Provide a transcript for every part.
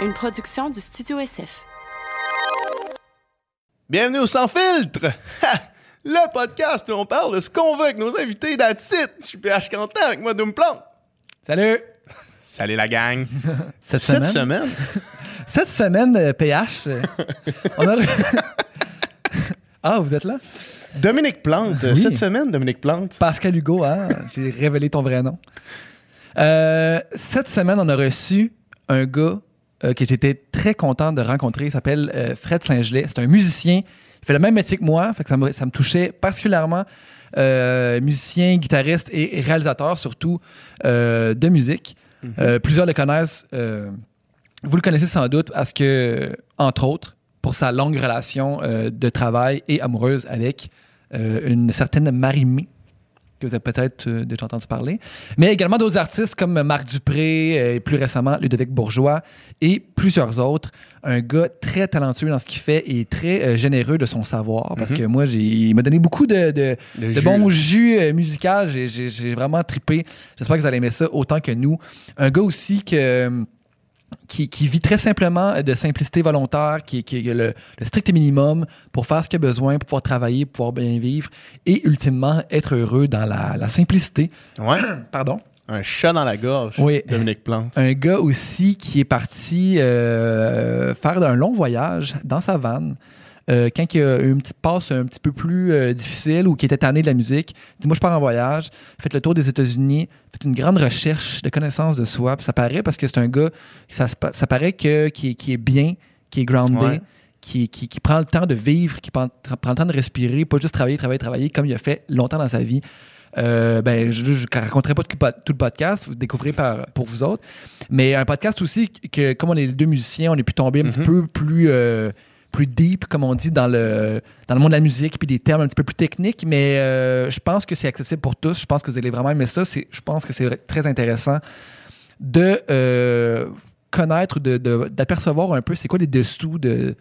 une production du Studio SF. Bienvenue au Sans Filtre! Le podcast où on parle de ce qu'on veut avec nos invités d'Atit. Je suis PH Quentin avec moi Doom Plante. Salut! Salut la gang! Cette, Cette semaine, semaine, cette semaine, euh, PH, euh, on a... ah, vous êtes là? Dominique Plante. Oui. Cette semaine, Dominique Plante. Pascal Hugo, hein? J'ai révélé ton vrai nom. Euh, cette semaine, on a reçu un gars euh, que j'étais très content de rencontrer. Il s'appelle euh, Fred Saint-Gelais. C'est un musicien. Il fait le même métier que moi. Fait que ça, me, ça me touchait particulièrement. Euh, musicien, guitariste et réalisateur, surtout de musique. Euh, plusieurs le connaissent. vous le connaissez sans doute parce que, entre autres, pour sa longue relation de travail et amoureuse avec une certaine Marie-Mé, que vous avez peut-être euh, déjà entendu parler, mais également d'autres artistes comme Marc Dupré euh, et plus récemment Ludovic Bourgeois et plusieurs autres. Un gars très talentueux dans ce qu'il fait et très euh, généreux de son savoir parce que moi, il m'a donné beaucoup de, de, jus. bon jus musical. J'ai, vraiment trippé. J'espère que vous allez aimer ça autant que nous. Un gars aussi que qui, qui vit très simplement de simplicité volontaire, qui, qui a le, le strict minimum pour faire ce qu'il a besoin, pour pouvoir travailler, pour pouvoir bien vivre et ultimement être heureux dans la, la simplicité. Ouais. Pardon? Un chat dans la gorge. Oui. Dominique Plante. Un gars aussi qui est parti euh, faire un long voyage dans sa vanne. Euh, quand il a eu une petite passe un petit peu plus euh, difficile ou qui était tanné de la musique, dit Moi, je pars en voyage, faites le tour des États-Unis, faites une grande recherche de connaissance de soi. Puis ça paraît parce que c'est un gars, ça, paraît que, qui, est- qui est bien, qui est groundé, Ouais. qui, qui, qui prend le temps de vivre, qui prend, prend le temps de respirer, pas juste travailler, travailler, travailler, comme il a fait longtemps dans sa vie. Euh, ben, je ne raconterai pas tout le, pod- tout le podcast, vous le découvrirez par, pour vous autres. Mais un podcast aussi que, comme on est les deux musiciens, on est pu tomber un petit Mhm. peu plus, euh, plus deep, comme on dit, dans le, dans le monde de la musique, puis des termes un petit peu plus techniques. Mais euh, je pense que c'est accessible pour tous. Je pense que vous allez vraiment aimer ça. Je pense que c'est très intéressant de euh, connaître, de- de- d'apercevoir un peu c'est quoi les dessous de,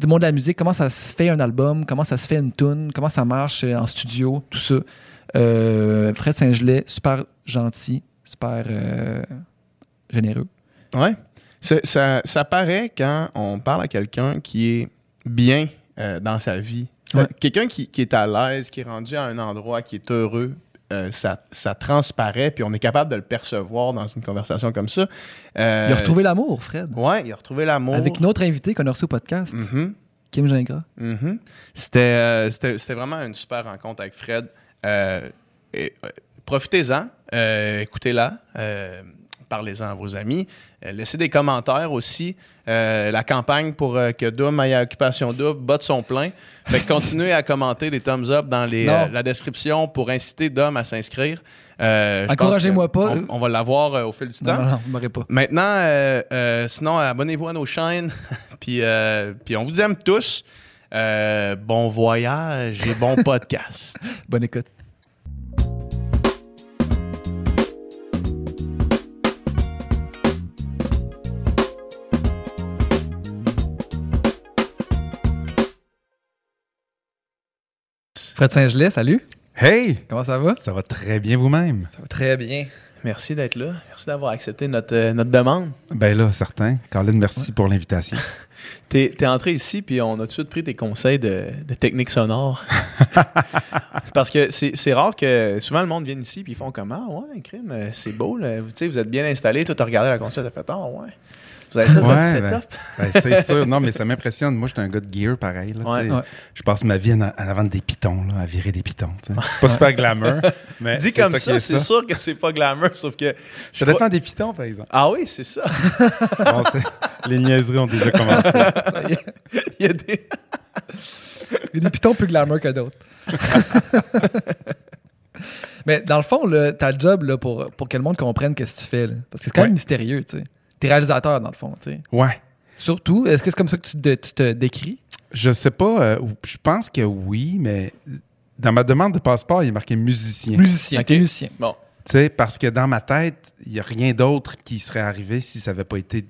du monde de la musique, comment ça se fait un album, comment ça se fait une tune, comment ça marche euh, en studio, tout ça. Fred Saint-Gelais, super gentil, super généreux. Ouais. Ça, ça paraît quand on parle à quelqu'un qui est bien euh, dans sa vie. Ouais. Quelqu'un qui, qui est à l'aise, qui est rendu à un endroit, qui est heureux. euh, ça, ça transparaît, puis on est capable de le percevoir dans une conversation comme ça. Euh, Il a retrouvé l'amour, Fred. Ouais, il a retrouvé l'amour. Avec notre invité qu'on a reçu au podcast, Mhm, Kim Gingras. mhm. C'était euh, vraiment une super rencontre avec Fred. Euh, euh, Profitez-en, euh, écoutez-la, euh, parlez-en à vos amis, euh, laissez des commentaires aussi. Euh, la campagne pour euh, que Doom aille à Occupation Double botte son plein. Fait que continuez à commenter des thumbs up dans les, la description pour inciter Dom à s'inscrire. Encouragez-moi pas. On, on va l'avoir au fil du temps. non, non, vous m'aurez pas. Maintenant, sinon, abonnez-vous à nos chaînes. puis, puis on vous aime tous. Bon voyage et bon podcast. Bonne écoute. Fred Saint-Gelais, salut. Hey! Comment ça va? Ça va très bien vous-même. Ça va très bien. Merci d'être là. Merci d'avoir accepté notre, euh, notre demande. Ben là, certain. Colin, merci pour l'invitation. T'es es entré ici, puis on a tout de suite pris tes conseils de, de technique sonore. C'est parce que c'est c'est rare que souvent le monde vienne ici, puis ils font comme Ah, ouais, crime, euh, c'est beau, là. Vous, tu sais, vous êtes bien installé. Toi, t'as regardé la console, t'as fait Ah, ouais. Vous avez votre setup? Ben, c'est sûr. Non, mais ça m'impressionne. Moi, je suis un gars de gear pareil. là. Je passe ma vie en, en avant des pitons, là, à virer des pitons. C'est pas super glamour. Mais Dit c'est comme ça, est c'est sûr que c'est pas glamour, sauf que. Je défends des pitons, par exemple. Ah oui, c'est ça. Bon, c'est- les niaiseries ont déjà commencé. Il y a des. Il y a des pitons plus glamour que d'autres. Mais dans le fond, là, ta job, là, pour, pour que le monde comprenne qu'est-ce que tu fais, là, parce que c'est quand Ouais. même mystérieux, tu sais. T'es réalisateur, dans le fond, tu sais. Ouais. Surtout, est-ce que c'est comme ça que tu te, tu te décris? Je sais pas. euh, je pense que oui, mais dans ma demande de passeport, il est marqué musicien. Musicien, musicien. Bon. Tu sais, parce que dans ma tête, il n'y a rien d'autre qui serait arrivé si ça n'avait pas été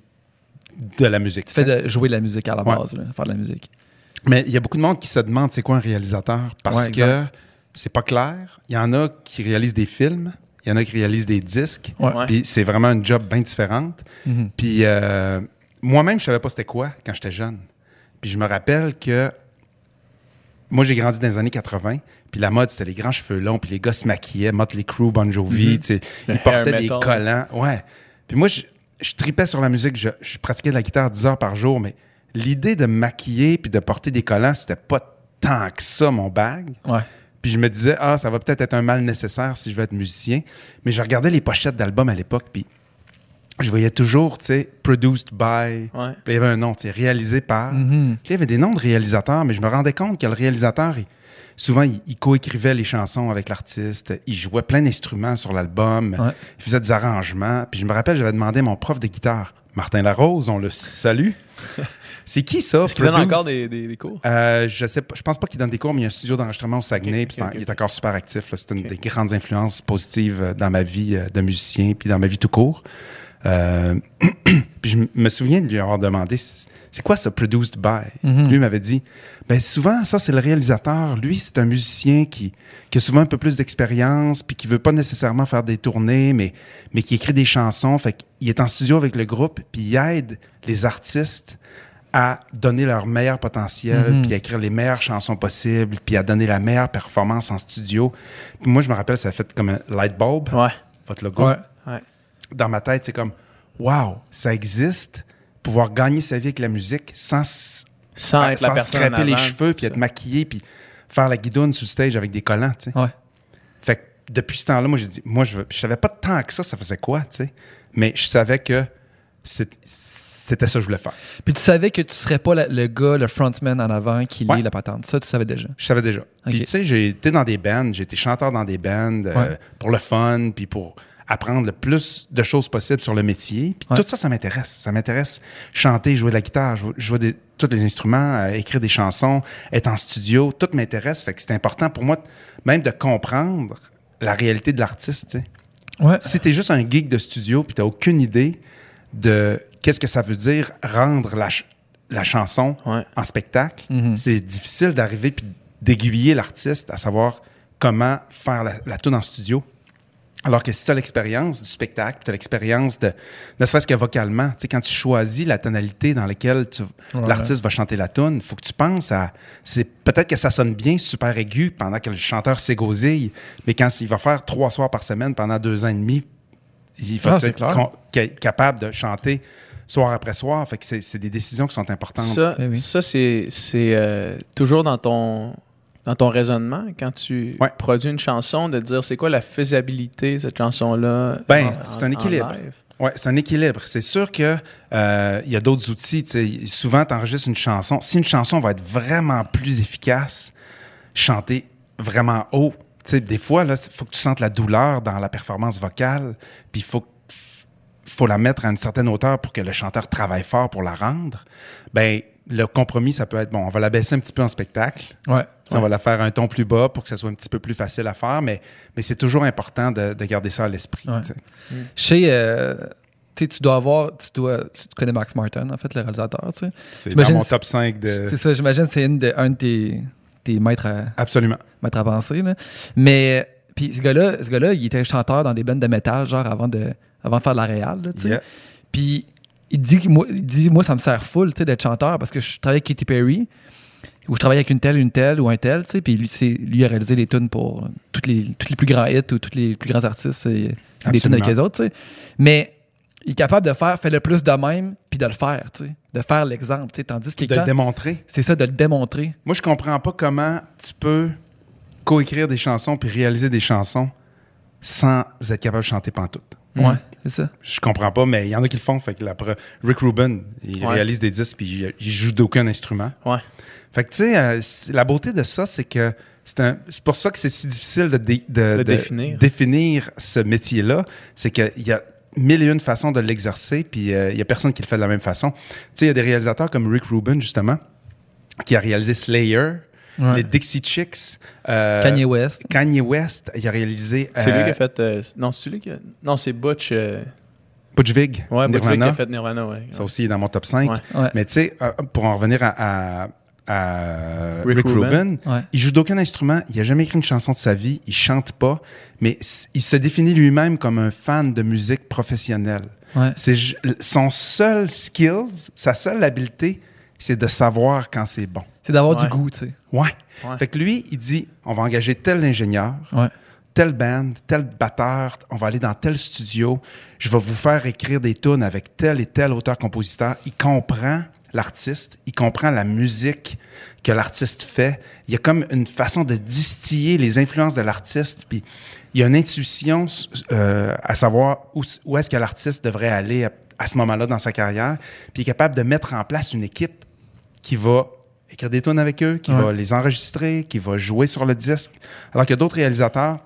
de la musique. Tu fais de jouer de la musique à la Ouais. base, là, faire de la musique. Mais il y a beaucoup de monde qui se demande c'est quoi un réalisateur parce Ouais, que c'est pas clair. Il y en a qui réalisent des films, il y en a qui réalisent des disques. Ouais. Puis c'est vraiment une job bien différente. Mhm. Puis euh, moi-même, je savais pas c'était quoi quand j'étais jeune. Puis je me rappelle que moi, j'ai grandi dans les années 80, puis la mode, c'était les grands cheveux longs, puis les gars se maquillaient, Motley Crue, Bon Jovi, Mhm. tu sais, Le ils portaient des metal. collants. Ouais. Puis moi, je, je tripais sur la musique, je, je pratiquais de la guitare 10 heures par jour, mais l'idée de me maquiller puis de porter des collants, c'était pas tant que ça, mon bag. Ouais. Puis je me disais, ah, ça va peut-être être un mal nécessaire si je veux être musicien. Mais je regardais les pochettes d'albums à l'époque, puis je voyais toujours, tu sais, produced by. Ouais. Puis il y avait un nom, tu sais, réalisé par. Mhm. Puis il y avait des noms de réalisateurs, mais je me rendais compte que le réalisateur, il- souvent, il, il coécrivait les chansons avec l'artiste, il jouait plein d'instruments sur l'album, Ouais. il faisait des arrangements. Puis je me rappelle, j'avais demandé à mon prof de guitare, Martin Larose, on le salue. C'est qui ça? Est-ce qu'il donne encore des, des, des cours? Euh, je sais pas, je pense pas qu'il donne des cours, mais il y a un studio d'enregistrement au Saguenay, puis il est encore super actif. C'est une des grandes influences positives euh, dans ma vie euh, de musicien, puis dans ma vie tout court. Euh, puis je me souviens de lui avoir demandé, c'est quoi ça, produced by? Lui m'avait dit, ben souvent, ça, c'est le réalisateur. Lui, c'est un musicien qui, qui a souvent un peu plus d'expérience, puis qui veut pas nécessairement faire des tournées, mais, mais qui écrit des chansons. Fait qu'il est en studio avec le groupe, puis il aide les artistes à donner leur meilleur potentiel, Mhm. puis à écrire les meilleures chansons possibles, puis à donner la meilleure performance en studio. Puis moi, je me rappelle, ça a fait comme un light bulb, Ouais. votre logo. Ouais. Ouais. Dans ma tête, c'est comme, wow, ça existe, pouvoir gagner sa vie avec la musique sans, Sans être la sans se personne scraper en les cheveux, puis ça. être maquillé, puis faire la guidoune sur le stage avec des collants, tu sais. Ouais. Fait que depuis ce temps-là, moi, j'ai dit, moi, je, veux- je savais pas tant que ça, ça faisait quoi, tu sais. Mais je savais que c'est- c'était ça que je voulais faire. Puis tu savais que tu serais pas la- le gars, le frontman en avant qui Ouais. lit la patente. Ça, tu savais déjà. Je savais déjà. Puis, tu sais, j'ai été dans des bands, j'ai été chanteur dans des bands euh, Ouais. pour le fun, puis pour apprendre le plus de choses possibles sur le métier. Puis Ouais. tout ça, ça m'intéresse. Ça m'intéresse chanter, jouer de la guitare, jouer, des- tous les instruments, euh, écrire des chansons, être en studio, tout m'intéresse. Fait que c'est important pour moi même de comprendre la réalité de l'artiste. Ouais. Si t'es juste un geek de studio puis t'as aucune idée de qu'est-ce que ça veut dire rendre la, ch- la chanson Ouais. en spectacle, Mhm. c'est difficile d'arriver puis d'aiguiller l'artiste à savoir comment faire la, la tune en studio. Alors que si tu as l'expérience du spectacle, tu as l'expérience de, ne serait-ce que vocalement, tu sais, quand tu choisis la tonalité dans laquelle Ouais. l'artiste va chanter la tune, il faut que tu penses à. C'est peut-être que ça sonne bien, super aigu, pendant que le chanteur s'égosille, mais quand il va faire trois soirs par semaine pendant deux ans et demi, il faut Ah, être clair. capable de chanter soir après soir. Fait que c'est c'est des décisions qui sont importantes. Ça, Eh oui. ça c'est c'est, euh, toujours dans ton, dans ton raisonnement quand tu Ouais. produis une chanson, de dire c'est quoi la faisabilité de cette chanson-là. Ben, en- c'est un équilibre. Oui, c'est un équilibre. C'est sûr que euh, il y a d'autres outils. Souvent, tu enregistres une chanson. Si une chanson va être vraiment plus efficace, chanter vraiment haut. Tu sais, des fois, il faut que tu sentes la douleur dans la performance vocale, puis il faut, faut la mettre à une certaine hauteur pour que le chanteur travaille fort pour la rendre. Ben, le compromis, ça peut être, bon, on va la baisser un petit peu en spectacle. Ouais. On va la faire un ton plus bas pour que ça soit un petit peu plus facile à faire, mais, mais c'est toujours important de, de garder ça à l'esprit. Ouais. tu sais. Je sais, euh, tu sais, tu dois avoir, tu dois, tu connais Max Martin, en fait, le réalisateur, tu sais. C'est dans mon top 5 de... C'est ça, j'imagine que c'est une de, un de tes, tes maîtres à, Absolument. maîtres à penser, là. Mais, puis ce gars-là, ce gars-là, il était chanteur dans des bandes de métal, genre, avant de, avant de faire de la réal, tu sais. Yeah. Puis il dit, moi, il dit, moi, ça me sert full, tu sais, d'être chanteur parce que je travaille avec Katy Perry, ou je travaille avec une telle, une telle, ou un tel, tu sais. Puis lui, lui a réalisé les tunes pour toutes les, tous les plus grands hits ou tous les plus grands artistes, et, des tunes avec les autres, tu sais. Mais il est capable de faire, fait le plus de même, puis de le faire, tu sais. De faire l'exemple, tu sais. Tandis que De le démontrer. c'est ça, de le démontrer. Moi, je comprends pas comment tu peux coécrire des chansons puis réaliser des chansons sans être capable de chanter pantoute. Ouais, c'est ça. Je comprends pas, mais il y en a qui le font. Fait que la pre- Rick Rubin, il Ouais. réalise des disques puis il, il joue d'aucun instrument. Ouais. Fait que tu sais, euh, la beauté de ça, c'est que c'est un- c'est pour ça que c'est si difficile de, dé- de- De de définir. définir ce métier-là. C'est qu'il y a mille et une façons de l'exercer, puis euh, il y a personne qui le fait de la même façon. Tu sais, il y a des réalisateurs comme Rick Rubin, justement, qui a réalisé Slayer, Ouais. les Dixie Chicks, euh, Kanye West. Kanye West, il a réalisé C'est lui euh, qui a fait. euh, non, c'est lui qui a. Non, c'est Butch. euh, Butch Vig, ouais, Butch Vig qui a fait Nirvana, ouais. Ça aussi est dans mon top 5. Ouais. Ouais. Mais tu sais, euh, pour en revenir à, à- à Rick Rick, Rubin. Rubin, Ouais. il joue d'aucun instrument, il a jamais écrit une chanson de sa vie, il chante pas, mais il se définit lui-même comme un fan de musique professionnelle. Ouais. C'est son seul skills, sa seule habileté, c'est de savoir quand c'est bon. C'est d'avoir Ouais. du goût, tu sais. Ouais. Ouais. Fait que lui, il dit on va engager tel ingénieur, Ouais. tel band, tel batteur, on va aller dans tel studio, je vais vous faire écrire des tunes avec tel et tel auteur-compositeur. Il comprend l'artiste, il comprend la musique que l'artiste fait. Il y a comme une façon de distiller les influences de l'artiste, puis il y a une intuition euh, à savoir où, où est-ce que l'artiste devrait aller à, à ce moment-là dans sa carrière, puis il est capable de mettre en place une équipe qui va écrire des tunes avec eux, qui Ouais. va les enregistrer, qui va jouer sur le disque. Alors qu'il y a d'autres réalisateurs,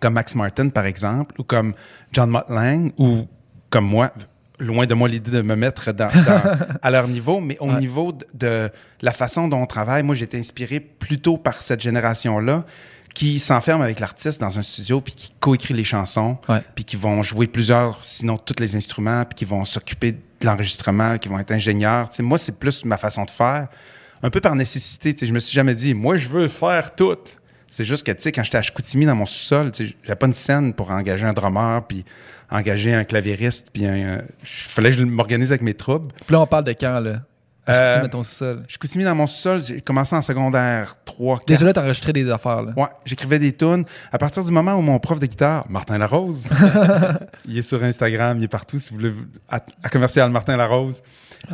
comme Max Martin, par exemple, ou comme John Mott Lang, ou comme moi, loin de moi l'idée de me mettre dans- dans- à leur niveau, mais au Ouais. niveau de, de la façon dont on travaille, moi, j'ai été inspiré plutôt par cette génération-là qui s'enferme avec l'artiste dans un studio, puis qui coécrit les chansons, Ouais. puis qui vont jouer plusieurs, sinon tous les instruments, puis qui vont s'occuper de l'enregistrement, qui vont être ingénieurs. Moi, c'est plus ma façon de faire, un peu par nécessité. Je me suis jamais dit, moi, je veux faire tout. C'est juste que, tu sais, quand j'étais à Chicoutimi dans mon sous-sol, j'avais pas une scène pour engager un drummer, puis engager un claviériste, puis un... euh, fallait que je m'organise avec mes troubles. Puis là, on parle de quand, là? Euh, Euh... dans ton sous-sol. Chicoutimi dans mon sous-sol, j'ai commencé en secondaire 3, 4. Déjà là, t'as enregistré des affaires, là. Ouais, j'écrivais des tunes. À partir du moment où mon prof de guitare, Martin Larose, il est sur Instagram, il est partout, si vous voulez, à, à commercial Martin Larose,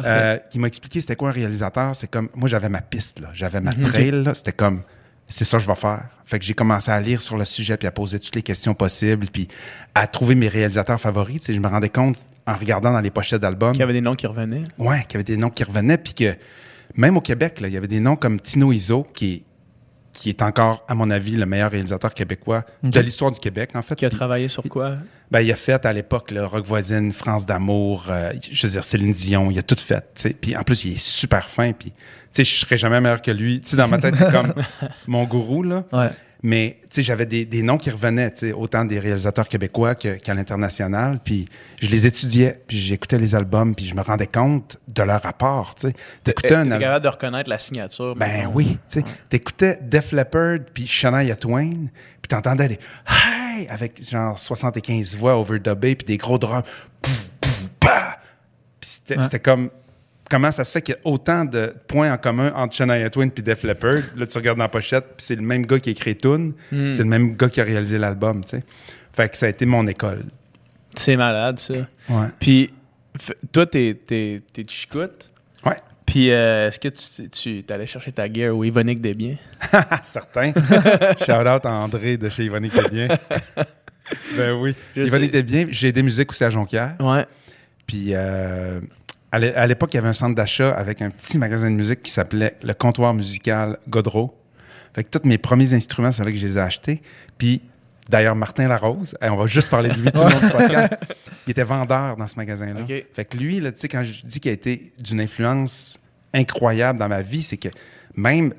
euh, qui m'a expliqué c'était quoi un réalisateur. C'est comme, moi j'avais ma piste, là, j'avais ma trail, là, c'était comme, c'est ça que je vais faire. Fait que j'ai commencé à lire sur le sujet, puis à poser toutes les questions possibles, puis à trouver mes réalisateurs favoris. Tu sais, je me rendais compte en regardant dans les pochettes d'albums. Qu'il y avait des noms qui revenaient. Ouais, qu'il y avait des noms qui revenaient, puis que même au Québec, là, il y avait des noms comme Tino Iso, qui est, qui est encore, à mon avis, le meilleur réalisateur québécois de l'histoire du Québec, en fait. Qui a travaillé sur quoi? ben, il a fait à l'époque le Rock Voisine, France d'amour, euh, je veux dire, Céline Dion, il a tout fait. Puis en plus, il est super fin, puis, tu sais, je serais jamais meilleur que lui. Tu sais, dans ma tête, c'est comme mon gourou, là. Ouais. Mais j'avais des, des noms qui revenaient, autant des réalisateurs québécois qu'à l'international. Puis je les étudiais, puis j'écoutais les albums, puis je me rendais compte de leur rapport. Tu sais, t'écoutais un album. capable de reconnaître la signature. Ben oui, tu sais, t'écoutais Def Leppard puis Shania Twain, puis t'entendais les hey avec genre 75 voix overdubées puis des gros drums, Pouf, pouf, bah! Puis c'était Ouais. c'était comme comment ça se fait qu'il y a autant de points en commun entre Shania Twain puis Def Leppard? Là tu regardes dans la pochette, puis c'est le même gars qui a écrit Tune, Hmm. c'est le même gars qui a réalisé l'album, tu sais. Fait que ça a été mon école. C'est malade, ça. Ouais. Puis, toi, t'es, t'es, t'es de Chicoute? Ouais. Puis, euh, est-ce que tu, tu allais chercher ta gear au Yvonique Desbiens? Certain. Shout out à André de chez Yvonne était bien. ben oui. Était bien. J'ai des musiques aussi à Jonquière. Ouais. Puis euh, à l'é- à l'époque, il y avait un centre d'achat avec un petit magasin de musique qui s'appelait le comptoir musical Godreau. Fait que tous mes premiers instruments, c'est là que je les ai achetés. Puis d'ailleurs, Martin Larose, on va juste parler de lui tout le long du podcast, il était vendeur dans ce magasin-là. Fait que lui, là, tu sais, quand je dis qu'il a été d'une influence incroyable dans ma vie, c'est que même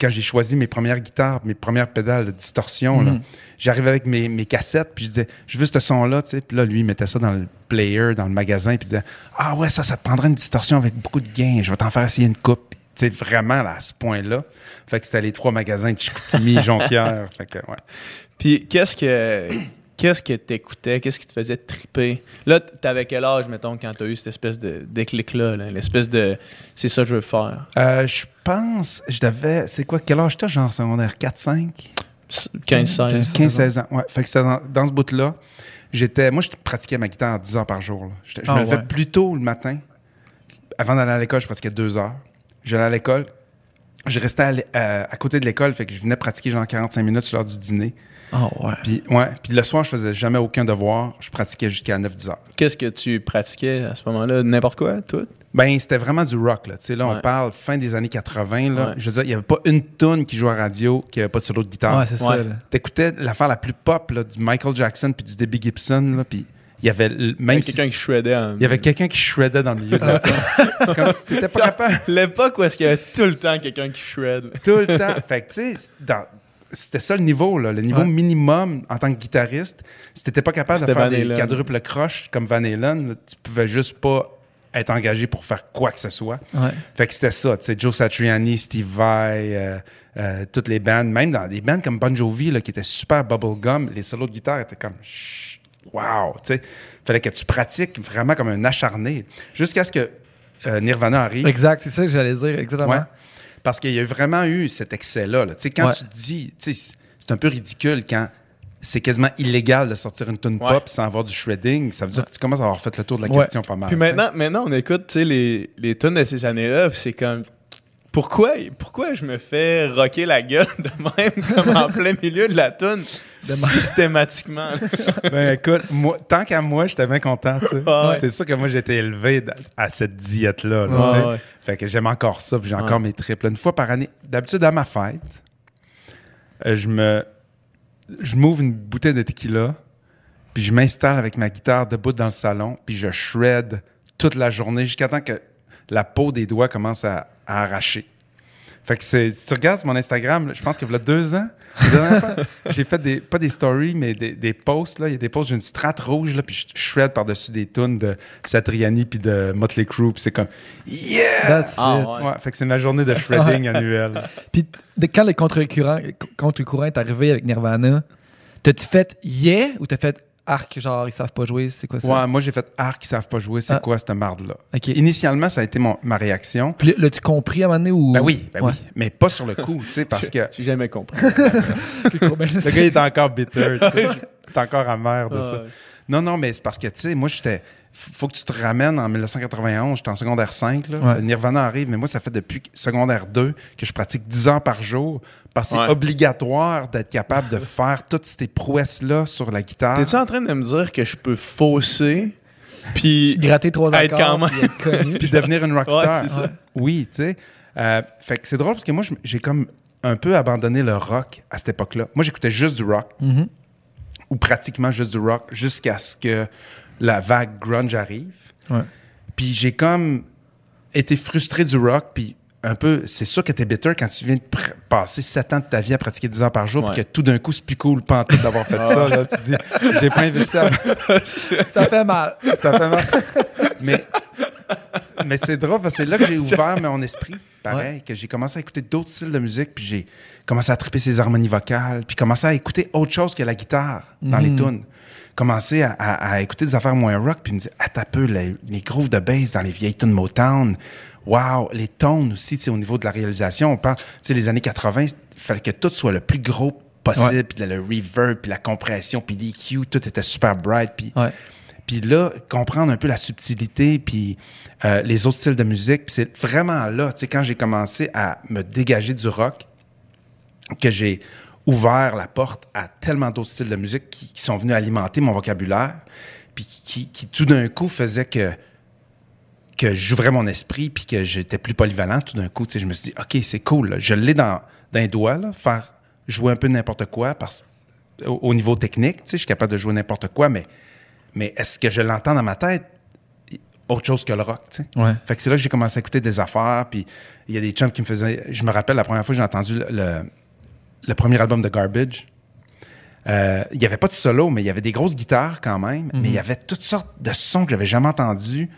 quand j'ai choisi mes premières guitares, mes premières pédales de distorsion, Mhm. j'arrivais avec mes, mes cassettes, puis je disais, je veux ce son-là, tu sais. Puis là, lui, il mettait ça dans le player, dans le magasin, puis il disait, ah ouais, ça, ça te prendrait une distorsion avec beaucoup de gains, je vais t'en faire essayer une coupe. Tu sais, vraiment, là, à ce point-là. Fait que c'était les trois magasins de Chicoutimi, Jonquière. Fait que, ouais. Puis, qu'est-ce que. Qu'est-ce que t'écoutais? Qu'est-ce qui te faisait triper? Là, t'avais quel âge, mettons, quand t'as eu cette espèce de déclic-là? là? L'espèce de c'est ça que je veux faire. Euh, je pense, je devais, c'est quoi, quel âge j'étais, genre secondaire? 4-5? 15-16. 15-16 ans, ouais. Fait que c'était dans, dans ce bout-là. J'étais, moi, je pratiquais ma guitare 10 heures par jour. là. Je Ah, me levais ouais. plus tôt le matin. Avant d'aller à l'école, je pratiquais 2 heures. J'allais à l'école. Je restais à, euh, à côté de l'école, fait que je venais pratiquer genre 45 minutes sur l'heure du dîner. Oh, ouais. Puis, ouais. Puis le soir, je faisais jamais aucun devoir. Je pratiquais jusqu'à 9-10 heures. Qu'est-ce que tu pratiquais à ce moment-là? N'importe quoi, tout? Ben, c'était vraiment du rock, là. Tu sais, là, Ouais. on parle fin des années 80, là. Ouais. Je veux dire, il n'y avait pas une tonne qui jouait à radio qui n'avait pas de solo de guitare. Ouais, c'est ça. Ouais. T'écoutais l'affaire la plus pop, là, du Michael Jackson puis du Debbie Gibson, là, puis il y avait même Même si- quelqu'un qui shreddait. en- il y avait quelqu'un qui shreddait dans le milieu de la C'est comme si t'étais pas capable L'époque où est-ce qu'il y avait tout le temps quelqu'un qui shred. tout le temps. Fait que, tu sais, dans- c'était ça le niveau, là, le niveau Ouais. minimum en tant que guitariste. Si t'étais pas capable de faire Van des quadruples croches comme Van Halen, là, tu pouvais juste pas être engagé pour faire quoi que ce soit. Ouais. Fait que c'était ça, tu sais, Joe Satriani, Steve Vai, euh, euh, toutes les bandes, même dans des bandes comme Bon Jovi, là, qui étaient super bubblegum, les solos de guitare étaient comme wow, tu sais. Fallait que tu pratiques vraiment comme un acharné jusqu'à ce que euh, Nirvana arrive. Exact, c'est ça que j'allais dire, exactement. Ouais. Parce qu'il y a vraiment eu cet excès-là. là. Tu sais, quand Ouais. tu te dis, tu sais, c'est un peu ridicule quand c'est quasiment illégal de sortir une tune Ouais. pop sans avoir du shredding. Ça veut dire que tu commences à avoir fait le tour de la Ouais. question pas mal. Puis maintenant, maintenant, on écoute tu sais, les, les tunes de ces années-là, c'est comme. Pourquoi, pourquoi je me fais rocker la gueule de même, comme en plein milieu de la tune, systématiquement? Ben écoute, moi, tant qu'à moi, j'étais bien content. Ouais. C'est sûr que moi, j'ai été élevé à cette diète-là. là, ouais. Fait que j'aime encore ça, puis j'ai Ouais. encore mes triples. Une fois par année, d'habitude à ma fête, euh, je me, je m'ouvre une bouteille de tequila, puis je m'installe avec ma guitare debout dans le salon, puis je shred toute la journée jusqu'à temps que la peau des doigts commence à, à arracher. Fait que si tu regardes mon Instagram, là, je pense qu'il y a deux ans, j'ai fait des, pas des stories, mais des, des posts, là. Il y a des posts, j'ai une strate rouge, là, puis je shred par-dessus des tunes de Satriani puis de Motley Crue, puis c'est comme, yeah! That's Ah, it. ouais. Ouais, fait que c'est ma journée de shredding annuelle. Puis quand le contre-courant contre-courant est arrivé avec Nirvana, t'as-tu fait yeah ou t'as fait arc, genre ils savent pas jouer, c'est quoi ça? Ouais, moi j'ai fait Arc, ils savent pas jouer, c'est Ah. quoi cette marde-là? Ok. Initialement, ça a été mon- ma réaction. Puis l'as-tu compris à un moment donné ou? Ben oui, ben Ouais. oui, mais pas sur le coup, tu sais, parce que J'ai jamais compris. Ben, le gars il est encore bitter, tu sais, il est encore amer de Ah, ça. ouais. Non, non, mais c'est parce que, tu sais, moi, j'étais. Faut que tu te ramènes en 1991, j'étais en secondaire 5. Là. Ouais. Nirvana arrive, mais moi, ça fait depuis secondaire 2 que je pratique 10 heures par jour. Parce que c'est obligatoire d'être capable de faire toutes ces prouesses-là sur la guitare. T'es-tu en train de me dire que je peux fausser, puis gratter trois Être accords, quand même- puis être connu. Puis devenir une rockstar. Ouais, ça. Oui, tu sais. Euh, fait que c'est drôle parce que moi, j'ai comme un peu abandonné le rock à cette époque-là. Moi, j'écoutais juste du rock, Mhm. Ou pratiquement juste du rock, jusqu'à ce que la vague grunge arrive. Ouais. Puis j'ai comme été frustré du rock, puis un peu, c'est sûr que t'es bitter quand tu viens de pr- passer 7 ans de ta vie à pratiquer 10 heures par jour, puis que tout d'un coup, c'est plus cool, pas en tout d'avoir fait ça. Là, tu te dis, j'ai pas investi à Ça fait mal. ça fait mal. mais mais c'est drôle parce que c'est là que j'ai ouvert mon esprit, pareil, que j'ai commencé à écouter d'autres styles de musique, puis j'ai commencé à triper ses harmonies vocales, puis commencé à écouter autre chose que la guitare dans les tunes. Commencer à, à- à écouter des affaires moins rock, puis me dire, ah, t'as peu, les, les grooves de bass dans les vieilles tunes Motown. Wow, les tones aussi, tu sais, au niveau de la réalisation, on parle, tu sais, les années 80, il fallait que tout soit le plus gros possible, puis le reverb, puis la compression, puis l'EQ, tout était super bright, puis Ouais. Puis là, comprendre un peu la subtilité, puis euh, les autres styles de musique. Puis c'est vraiment là, tu sais, quand j'ai commencé à me dégager du rock, que j'ai ouvert la porte à tellement d'autres styles de musique qui, sont venus alimenter mon vocabulaire, puis qui, tout d'un coup faisaient que j'ouvrais mon esprit puis que j'étais plus polyvalent tout d'un coup tu sais je me suis dit ok c'est cool je l'ai dans, dans les faire jouer un peu n'importe quoi parce au, au niveau technique tu sais je suis capable de jouer n'importe quoi mais mais est-ce que je l'entends dans ma tête? Autre chose que le rock tu sais Ouais. fait que c'est là que j'ai commencé à écouter des affaires puis il y a des chums qui me faisaient je me rappelle la première fois que j'ai entendu le, le, le premier album de Garbage euh, il n'y avait pas de solo, mais il y avait des grosses guitares quand même. Mais il y avait toutes sortes de sons que j'avais jamais entendus.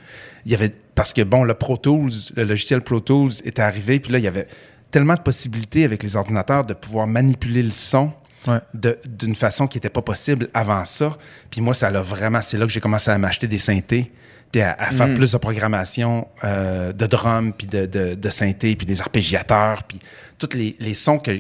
Il y avait parce que bon, le Pro Tools, le logiciel Pro Tools était arrivé, puis là il y avait tellement de possibilités avec les ordinateurs de pouvoir manipuler le son Ouais. d'une façon qui n'était pas possible avant ça. Puis moi, ça l'a vraiment. C'est là que j'ai commencé à m'acheter des synthés, puis à, à faire plus de programmation euh, de drums, puis de, de, de synthés, puis des arpégiateurs, puis tous les, les sons que,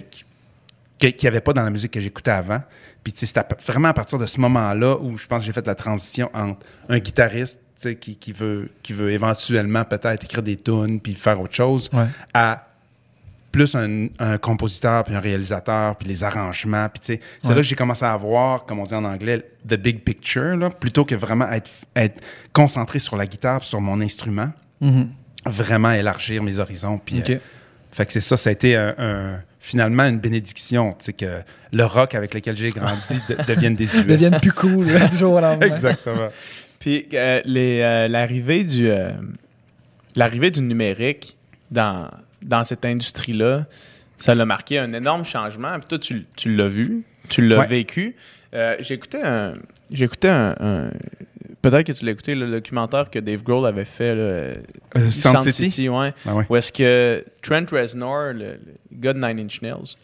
qu'il n'y avait pas dans la musique que j'écoutais avant. Puis à- vraiment à partir de ce moment-là où je pense que j'ai fait la transition entre un guitariste qui, qui veut, qui veut éventuellement peut-être écrire des tunes puis faire autre chose, Ouais. à plus un, un compositeur puis un réalisateur puis les arrangements. Puis tu sais, c'est Ouais. là que j'ai commencé à voir, comme on dit en anglais, the big picture, là, plutôt que vraiment être, être concentré sur la guitare, sur mon instrument. Mhm. Vraiment élargir mes horizons. Puis, euh, fait que c'est ça, ça a été un, un- finalement une bénédiction, tu sais, que le rock avec lequel j'ai grandi de- devienne désuet. Deviennent plus cool du jour au. Exactement. Puis euh, euh, l'arrivée du euh, l'arrivée du numérique dans, dans cette industrie-là, ça l'a marqué un énorme changement. Puis toi, tu, tu l'as vu, tu l'as Ouais. vécu. Euh, j'écoutais un, j'écoutais un, un- peut-être que tu l'as écouté, le documentaire que Dave Grohl avait fait, là, euh, Sound City? ouais. Ah ouais. Où est-ce que Trent Reznor, le, le gars de Nine Inch Nails,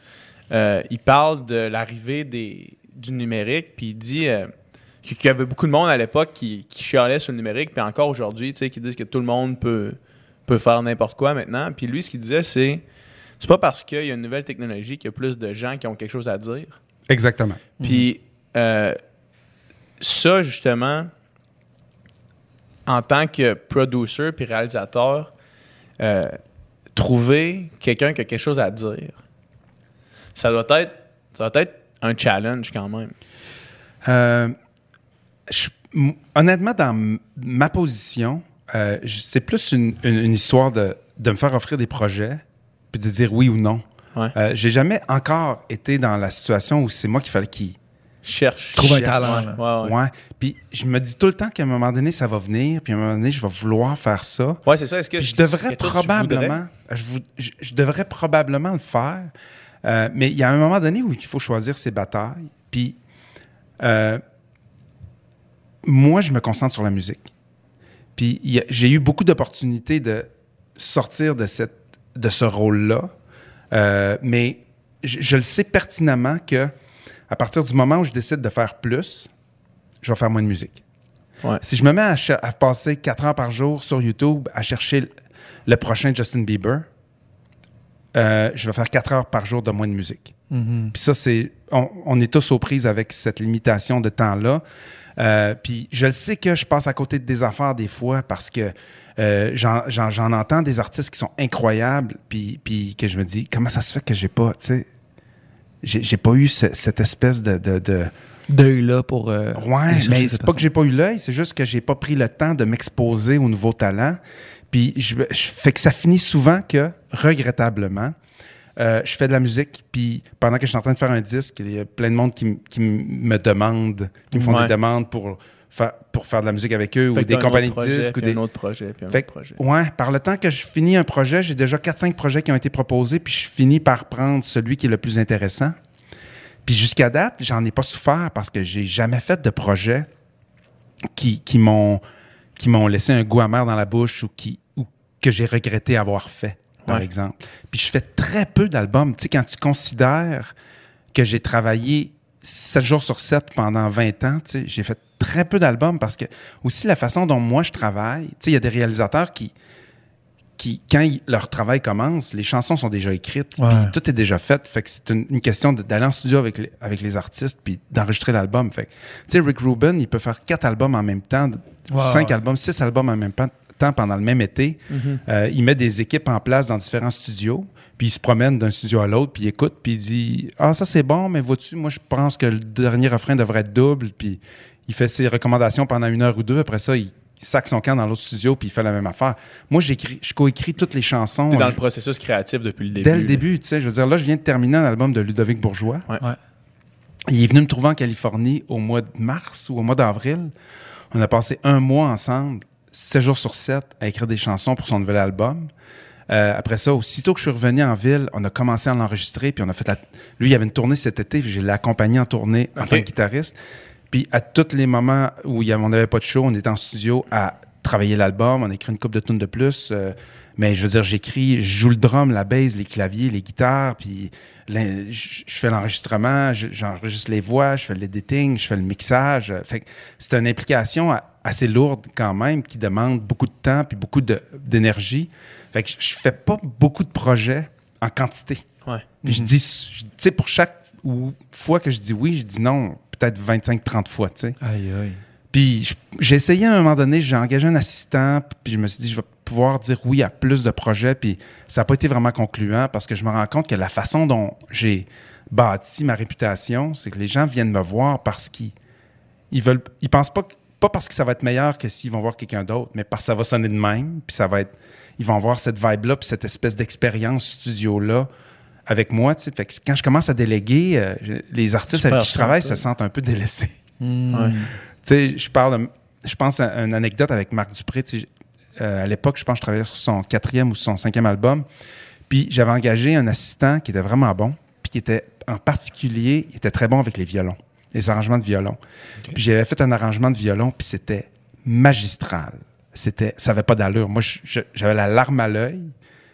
euh, il parle de l'arrivée des, du numérique, puis il dit euh, qu'il y avait beaucoup de monde à l'époque qui, qui chialait sur le numérique, puis encore aujourd'hui, tu sais, qui disent que tout le monde peut, peut faire n'importe quoi maintenant. Puis lui, ce qu'il disait, c'est c'est pas parce qu'il y a une nouvelle technologie qu'il y a plus de gens qui ont quelque chose à dire. Exactement. Puis euh, ça, justement, en tant que producer puis réalisateur, euh, trouver quelqu'un qui a quelque chose à dire, ça doit être, ça doit être un challenge quand même. Euh, je- honnêtement, dans ma position, euh, c'est plus une, une- une histoire de, de me faire offrir des projets puis de dire oui ou non. Ouais. Euh, J'ai jamais encore été dans la situation où c'est moi qui fallait qu'il Cherche. Trouve un Cherche. talent, Ouais, là. ouais, ouais. Ouais. Puis je me dis tout le temps qu'à un moment donné, ça va venir, puis à un moment donné, je vais vouloir faire ça. Ouais, c'est ça. Est-ce que je devrais probablement, je, vou- je- je devrais probablement le faire, Euh, mais il y a un moment donné où il faut choisir ses batailles. Puis euh, moi, je me concentre sur la musique. Puis j'ai eu beaucoup d'opportunités de sortir de cette de ce rôle-là, Euh, mais je, je le sais pertinemment que à partir du moment où je décide de faire plus, je vais faire moins de musique. Ouais. Si je me mets à, passer 4 heures par jour sur YouTube à chercher le, le prochain Justin Bieber, euh, je vais faire 4 heures par jour de moins de musique. Mhm. Puis ça, c'est. On, on est tous aux prises avec cette limitation de temps-là. Euh, puis je le sais que je passe à côté de des affaires des fois parce que euh, j'en, entends des artistes qui sont incroyables, puis, puis que je me dis, comment ça se fait que j'ai pas, tu sais, j'ai, pas eu ce- cette espèce de- de- de, D'œil là pour. euh, Ouais, mais ces c'est pas que j'ai pas eu l'œil, c'est juste que j'ai pas pris le temps de m'exposer aux nouveaux talents. Puis je, je- fait que ça finit souvent que, regrettablement, euh, je fais de la musique, puis pendant que je suis en train de faire un disque, il y a plein de monde qui, me demande, qui me font Ouais. des demandes pour faire, pour faire de la musique avec eux, Fait ou des compagnies de disques, ou des... un autre projet, puis un Fait autre que, projet. ouais, par le temps que je finis un projet, j'ai déjà 4-5 projets qui ont été proposés, puis je finis par prendre celui qui est le plus intéressant. Puis jusqu'à date, j'en ai pas souffert parce que j'ai jamais fait de projet qui, qui m'ont qui m'ont laissé un goût amer dans la bouche ou qui ou que j'ai regretté avoir fait, par Ouais. exemple. Puis je fais très peu d'albums. Tu sais, quand tu considères que j'ai travaillé 7 jours sur 7 pendant 20 ans, tu sais, j'ai fait très peu d'albums parce que aussi la façon dont moi je travaille, tu sais, il y a des réalisateurs qui qui, quand ils- leur travail commence, les chansons sont déjà écrites, Ouais. puis tout est déjà fait. Fait que c'est une, une question d'aller en studio avec les, avec les artistes, puis d'enregistrer l'album. Fait que, tu sais, Rick Rubin, il peut faire quatre albums en même temps, Wow. cinq albums, six albums en même pan- temps pendant le même été. Mhm. Euh, il met des équipes en place dans différents studios, puis il se promène d'un studio à l'autre, puis il écoute, puis il dit Ah, ça c'est bon, mais vois-tu, moi je pense que le dernier refrain devrait être double, puis il fait ses recommandations pendant une heure ou deux. Après ça, il sac son camp dans l'autre studio, puis il fait la même affaire. Moi, j'écris, je coécris toutes les chansons. T'es dans Je- le processus créatif depuis le début. Dès le début, tu sais, je veux dire, là, je viens de terminer un album de Ludovic Bourgeois. Ouais. Ouais. Il est venu me trouver en Californie au mois de mars ou au mois d'avril. On a passé un mois ensemble, 7 jours sur 7, à écrire des chansons pour son nouvel album. Euh, après ça, aussitôt que je suis revenu en ville, on a commencé à l'enregistrer, puis on a fait la... Lui, il y avait une tournée cet été, puis je l'ai accompagné en tournée en tant que guitariste. Puis à tous les moments où il y avait- on n'avait pas de show, on était en studio à travailler l'album, on a écrit une coupe de tunes de plus. euh, mais je veux dire, j'écris, je joue le drum, la bass, les claviers, les guitares, puis je je fais l'enregistrement, je- j'enregistre les voix, je fais l'editing, je fais le mixage. Fait c'est une implication a- assez lourde quand même qui demande beaucoup de temps puis beaucoup de- d'énergie. Fait que je- fais pas beaucoup de projets en quantité. Ouais. Puis je dis, je- tu sais, pour chaque ou- fois que je dis oui, je dis non, peut-être 25-30 fois, tu sais. Aïe, aïe. Puis j'ai essayé à un moment donné, j'ai engagé un assistant, puis je me suis dit, je vais pouvoir dire oui à plus de projets, puis ça n'a pas été vraiment concluant parce que je me rends compte que la façon dont j'ai bâti ma réputation, c'est que les gens viennent me voir parce qu'ils ils veulent, ils pensent pas, que- pas parce que ça va être meilleur que s'ils vont voir quelqu'un d'autre, mais parce que ça va sonner de même, puis ça va être, ils vont avoir cette vibe-là, puis cette espèce d'expérience studio-là avec moi. Fait que quand je commence à déléguer, euh, je- les artistes Super avec qui je travaille se sentent un peu délaissés. Hmm. Ouais. Je parle, je pense à une anecdote avec Marc Dupré. euh, à l'époque, je pense que je travaillais sur son quatrième ou son cinquième album. Puis j'avais engagé un assistant qui était vraiment bon, puis qui était en particulier, il était très bon avec les violons, les arrangements de violon. Puis j'avais fait un arrangement de violon, puis c'était magistral. C'était, ça avait pas d'allure. Moi, j'avais la larme à l'œil,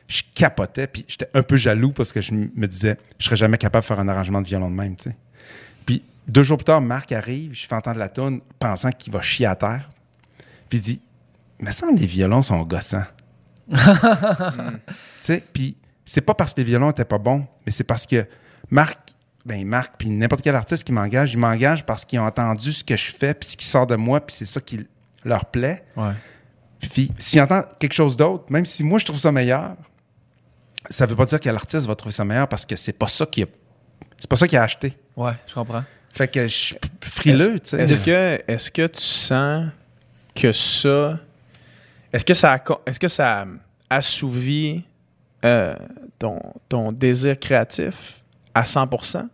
je capotais, puis j'étais un peu jaloux parce que je me disais, je serais jamais capable de faire un arrangement de violon de même, tu sais. Puis deux jours plus tard, Marc arrive, je fais entendre la toune pensant qu'il va chier à terre. Puis il dit Mais ça, les violons sont gossants. Tu sais, puis c'est pas parce que les violons étaient pas bons, mais c'est parce que Marc, ben Marc, puis n'importe quel artiste qui m'engage, il m'engage parce qu'ils ont entendu ce que je fais, puis ce qui sort de moi, puis c'est ça qui leur plaît. Ouais. Puis s'ils entendent quelque chose d'autre, même si moi je trouve ça meilleur, ça veut pas dire que l'artiste va trouver ça meilleur parce que c'est pas ça qu'il a, c'est pas ça qu'il a acheté. Ouais, je comprends. Fait que je suis frileux, tu sais. Est-ce que, est que tu sens que ça. Est-ce que ça, est-ce que ça assouvit euh, ton, ton désir créatif? À 100%?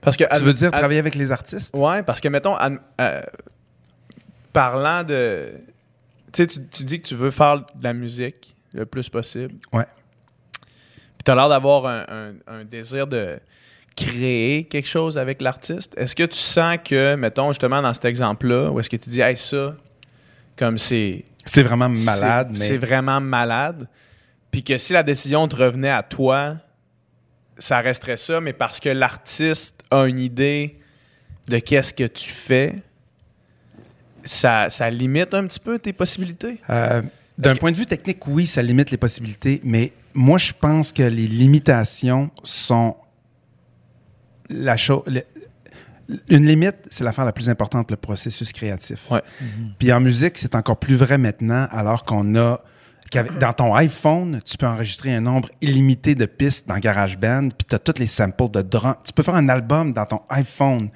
Parce que. Tu veux dire ad- travailler avec les artistes? Ouais, parce que, mettons, ad- euh, parlant de. Tu sais, tu- dis que tu veux faire de la musique le plus possible. Ouais. Puis tu as l'air d'avoir un, un- un désir de créer quelque chose avec l'artiste. Est-ce que tu sens que, mettons, justement, dans cet exemple-là, où est-ce que tu dis, hey, ça, comme c'est. C'est vraiment malade, mais. C'est vraiment malade. Puis que si la décision te revenait à toi, ça resterait ça, mais parce que l'artiste a une idée de qu'est-ce que tu fais, ça, ça limite un petit peu tes possibilités? Euh, D'un que- point de vue technique, oui, ça limite les possibilités, mais moi, je pense que les limitations sont la chose. Une limite, c'est l'affaire la plus importante, le processus créatif. Ouais. Puis en musique, c'est encore plus vrai maintenant, alors qu'on a. Dans ton iPhone, tu peux enregistrer un nombre illimité de pistes dans GarageBand, puis tu as toutes les samples de drum. Tu peux faire un album dans ton iPhone.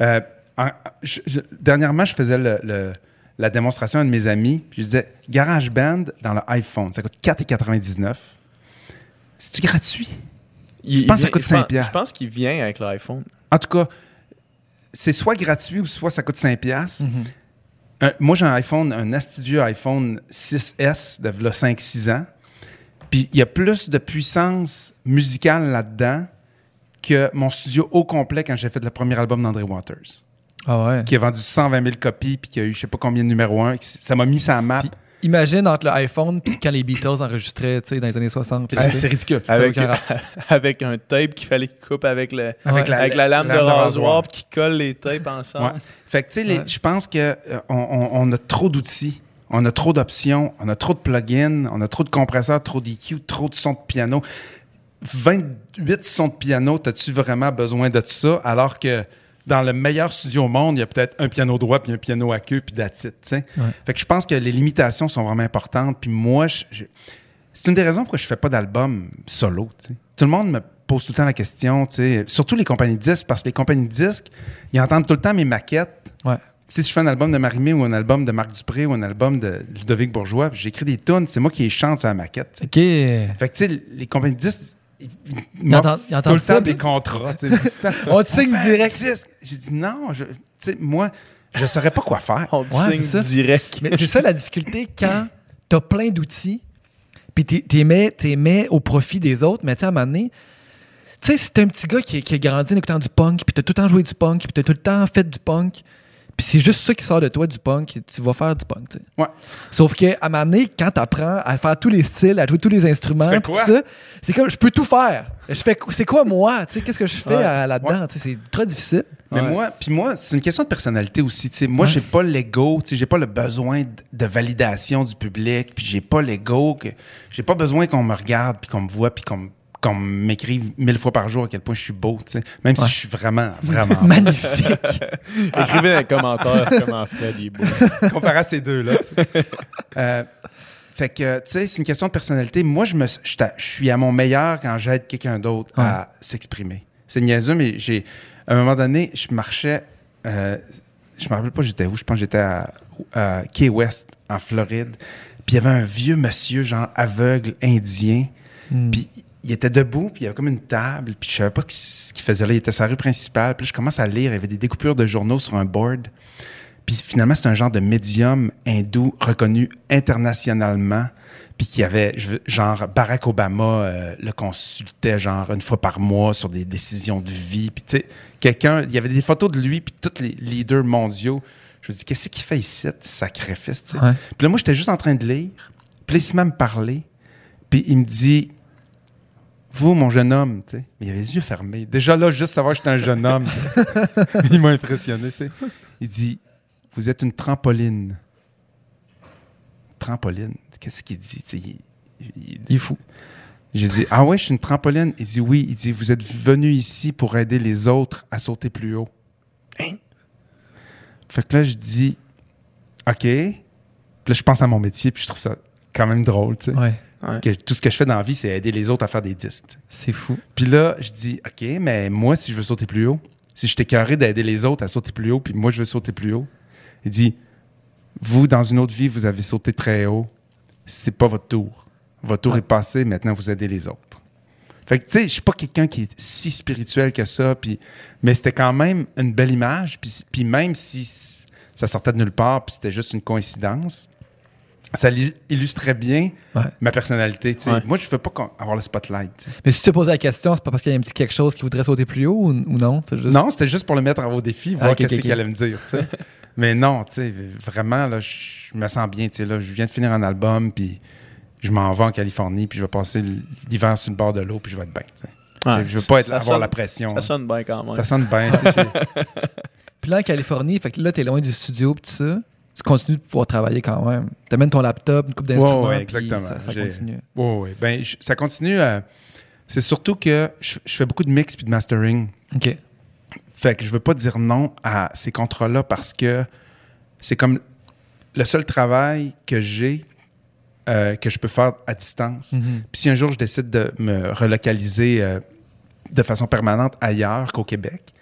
Euh, en- je- je- dernièrement, je faisais le- le- la démonstration à un de mes amis, puis je disais GarageBand dans le iPhone, ça coûte 4,99. C'est-tu gratuit? Il, pense que ça coûte je 5 pense-. Je pense qu'il vient avec l'iPhone. En tout cas, c'est soit gratuit ou soit ça coûte 5 piastres. Mhm. Un- moi, j'ai un iPhone, un astucieux iPhone 6S de là, 5-6 ans. Puis il y a plus de puissance musicale là-dedans que mon studio au complet quand j'ai fait le premier album d'André Waters, Ah ouais? qui a vendu 120 000 copies puis qui a eu je sais pas combien de numéro 1. Ça m'a mis sa map. Puis imagine entre le iPhone puis quand les Beatles enregistraient tu sais, dans les années 60. C'est c'est ridicule. Avec, avec un tape qu'il fallait qu'il coupe avec, le, Avec la- avec la lame, lame de de rasoir rasoir. puis qu'il colle les tapes ensemble. Ouais. Fait que, tu sais, Ouais. je pense que euh, on, a trop d'outils, on a trop d'options, on a trop de plugins, on a trop de compresseurs, trop d'EQ, trop de sons de piano. 28 sons de piano, as-tu vraiment besoin de ça? Alors que dans le meilleur studio au monde, il y a peut-être un piano droit puis un piano à queue puis tu sais. Ouais. Fait que je pense que les limitations sont vraiment importantes. Puis moi, je- je- c'est une des raisons pourquoi je fais pas d'album solo. Tout le monde me pose tout le temps la question, tu sais, surtout les compagnies de disques, parce que les compagnies de disques, ils entendent tout le temps mes maquettes. Ouais. Si je fais un album de Marimé ou un album de Marc Dupré ou un album de Ludovic Bourgeois, j'écris des tunes, c'est moi qui les chante sur la maquette. tu. OK. Fait que, tu sais, les compagnies de disques, ils, ils tout le temps des contrats. tu On te signe direct. J'ai dit non, je- tu moi, je saurais pas quoi faire. On te Ouais, signe c'est ça. direct. Mais c'est ça la difficulté quand t'as plein d'outils, puis t'es- t'es mets, t'es mets au profit des autres, mais tu sais, à un moment donné, tu sais, si t'es un petit gars qui, qui a grandi en écoutant du punk, puis t'as tout le temps joué du punk, puis t'as tout le temps fait du punk, puis c'est juste ça qui sort de toi, du punk, tu vas faire du punk, tu sais. Ouais. Sauf que à un moment donné, quand t'apprends à faire tous les styles, à jouer tous les instruments, Tu fais puis quoi? ça, c'est comme, je peux tout faire. Je fais, c'est quoi moi, tu sais, qu'est-ce que je fais Ouais. là-dedans, c'est très difficile. Mais Ouais. moi, puis moi, c'est une question de personnalité aussi. tu sais. Moi, j'ai pas l'ego, tu sais, j'ai pas le besoin de, de validation du public, puis j'ai pas l'ego que j'ai pas besoin qu'on me regarde, puis qu'on me voit, puis qu'on me- qu'on m'écrive mille fois par jour à quel point je suis beau, tu sais. Même Ouais. si je suis vraiment, vraiment. Magnifique. Écrivez dans les commentaires comment Fred est beau. comparé à ces deux-là. Euh, fait que, tu sais, c'est une question de personnalité. Moi, je me, je suis à mon meilleur quand j'aide quelqu'un d'autre à s'exprimer. C'est niaiseux, mais j'ai, à un moment donné, je marchais, euh, je me rappelle pas j'étais où, je pense que j'étais à, à Key West, en Floride. Puis il y avait un vieux monsieur, genre aveugle, indien. Hmm. Puis il était debout, puis il y avait comme une table, puis je savais pas ce qu'il faisait là. Il était la rue principale. Puis là, je commence à lire, il y avait des découpures de journaux sur un board. Puis finalement, c'est un genre de médium hindou reconnu internationalement. Puis qui avait, genre, Barack Obama euh, le consultait, genre, une fois par mois sur des décisions de vie. Puis tu sais, quelqu'un, il y avait des photos de lui, puis tous les leaders mondiaux. Je me dis, qu'est-ce qu'il fait ici, ce sacrifice, tu sais? Ouais. Puis là, moi, j'étais juste en train de lire. Puis là, il se met à me parler. Puis il me dit, vous, mon jeune homme, tu sais. Mais il avait les yeux fermés. Déjà là, juste savoir que j'étais un jeune homme, il m'a impressionné, tu sais. Il dit, vous êtes une trampoline. Trampoline? Qu'est-ce qu'il dit? tu sais, il- il- Il est fou. j'ai dit, ah ouais, je suis une trampoline. Il dit, oui. Il dit, vous êtes venu ici pour aider les autres à sauter plus haut. Hein? Fait que là, je dis, OK. Puis là, je pense à mon métier, puis je trouve ça quand même drôle, tu sais. Ouais. Que tout ce que je fais dans la vie, c'est aider les autres à faire des disques. C'est fou. Puis là, je dis, OK, mais moi, si je veux sauter plus haut, si je t'ai d'aider les autres à sauter plus haut, puis moi, je veux sauter plus haut, il dit, vous, dans une autre vie, vous avez sauté très haut. C'est pas votre tour. Votre tour Ouais. est passé, maintenant, vous aidez les autres. Fait que, tu sais, je suis pas quelqu'un qui est si spirituel que ça, puis, mais c'était quand même une belle image, puis, puis même si ça sortait de nulle part, puis c'était juste une coïncidence, ça illustrait bien Ouais. ma personnalité. tu. Ouais. Moi, je veux pas avoir le spotlight. tu. Mais si tu te poses la question, c'est pas parce qu'il y a un petit quelque chose qui voudrait sauter plus haut ou, ou non? Juste... Non, c'était juste pour le mettre au défi, voir Ah, qu'est-ce ok, ok. qu'il allait me dire, tu. Mais non, tu vraiment, là, je me sens bien, tu là, je viens de finir un album, puis je m'en vais en Californie, puis je vais passer l'hiver sur le bord de l'eau, puis je vais être bien, tu. Ouais, je, veux ça- pas être, avoir sonne- la pression. Ça sonne bien quand même. Ça sonne bien, tu Puis là, en Californie, fait que là, t'es loin du studio pis tout ça. Tu continues de pouvoir travailler quand même. T'amènes ton laptop, une coupe d'instruments. Ouais, ouais, puis exactement. Ça, continue. Ouais, ouais. Ben, je- ça continue. c'est surtout que je, je fais beaucoup de mix puis de mastering. OK. Fait que je veux pas dire non à ces contrats-là parce que c'est comme le seul travail que j'ai euh, que je peux faire à distance. Mhm. Puis si un jour je décide de me relocaliser euh, de façon permanente ailleurs qu'au Québec,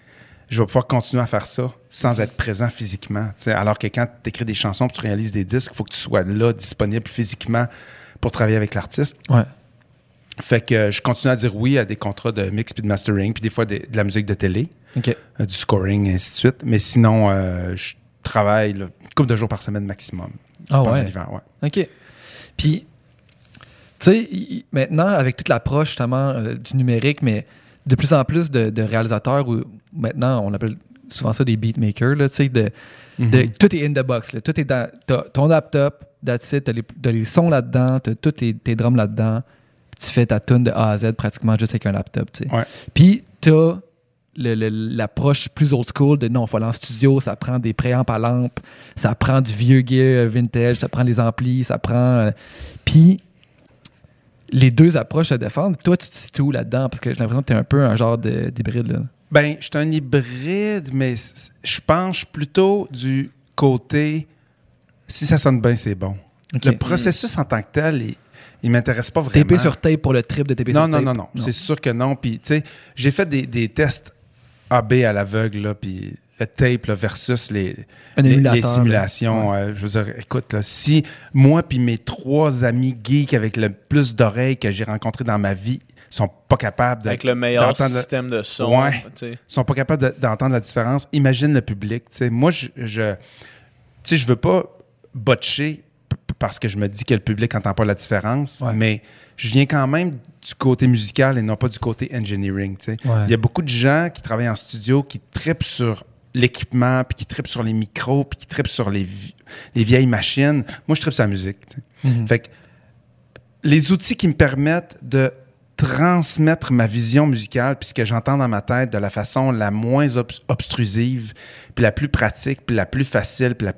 je vais pouvoir continuer à faire ça sans être présent physiquement. Alors que quand tu écris des chansons, tu réalises des disques, il faut que tu sois là, disponible physiquement pour travailler avec l'artiste. Ouais. Fait que euh, je continue à dire oui à des contrats de mix puis de mastering, puis des fois de la musique de télé, euh, du scoring, et ainsi de suite. Mais sinon, euh, je travaille là, une couple de jours par semaine maximum. Ah ouais? l'hiver, ouais. OK. Puis, tu sais, maintenant, avec toute l'approche justement euh, du numérique, mais de plus en plus de, de réalisateurs, où maintenant, on appelle souvent ça des beatmakers, là, tu sais, de, de- Mhm. tout est in the box. Là. Tout est dans t'as ton laptop, that's it, t'as les, t'as les sons là-dedans, t'as tous tes, tes drums là-dedans, tu fais ta tune de A à Z pratiquement juste avec un laptop, tu sais. Ouais. Puis, t'as le- le- l'approche plus old school de non, il faut aller en studio, ça prend des préamps à lampe, ça prend du vieux gear vintage, ça prend des amplis, ça prend. euh, Puis les deux approches se défendent. Toi, tu te situes où là-dedans? Parce que j'ai l'impression que tu es un peu un genre de- d'hybride. là. Ben, je suis un hybride, mais je penche plutôt du côté si ça sonne bien, c'est bon. Le processus en tant que tel, il, il m'intéresse pas vraiment. TP sur tape pour le trip de TP non, sur non, tape? non, non, C'est sûr que non. Puis, tu sais, j'ai fait des, des tests AB à l'aveugle, là, puis le tape là, versus les, les, simulations. euh, je veux dire, écoute, là, si moi puis mes trois amis geeks avec le plus d'oreilles que j'ai rencontrés dans ma vie sont pas capables de, Avec le meilleur système de son. Ouais. sont pas capables de- d'entendre la différence, imagine le public. tu sais. Moi, je, je, tu sais, je veux pas botcher parce que je me dis que le public n'entend pas la différence, Ouais. mais je viens quand même du côté musical et non pas du côté engineering. tu sais. Ouais. Il y a beaucoup de gens qui travaillent en studio qui tripent sur l'équipement, puis qui tripent sur les micros, puis qui tripent sur les, les vieilles machines. Moi, je tripe sur la musique. Mhm. Fait que les outils qui me permettent de transmettre ma vision musicale puis ce que j'entends dans ma tête de la façon la moins obs- obstrusive, puis la plus pratique, puis la plus facile, puis la-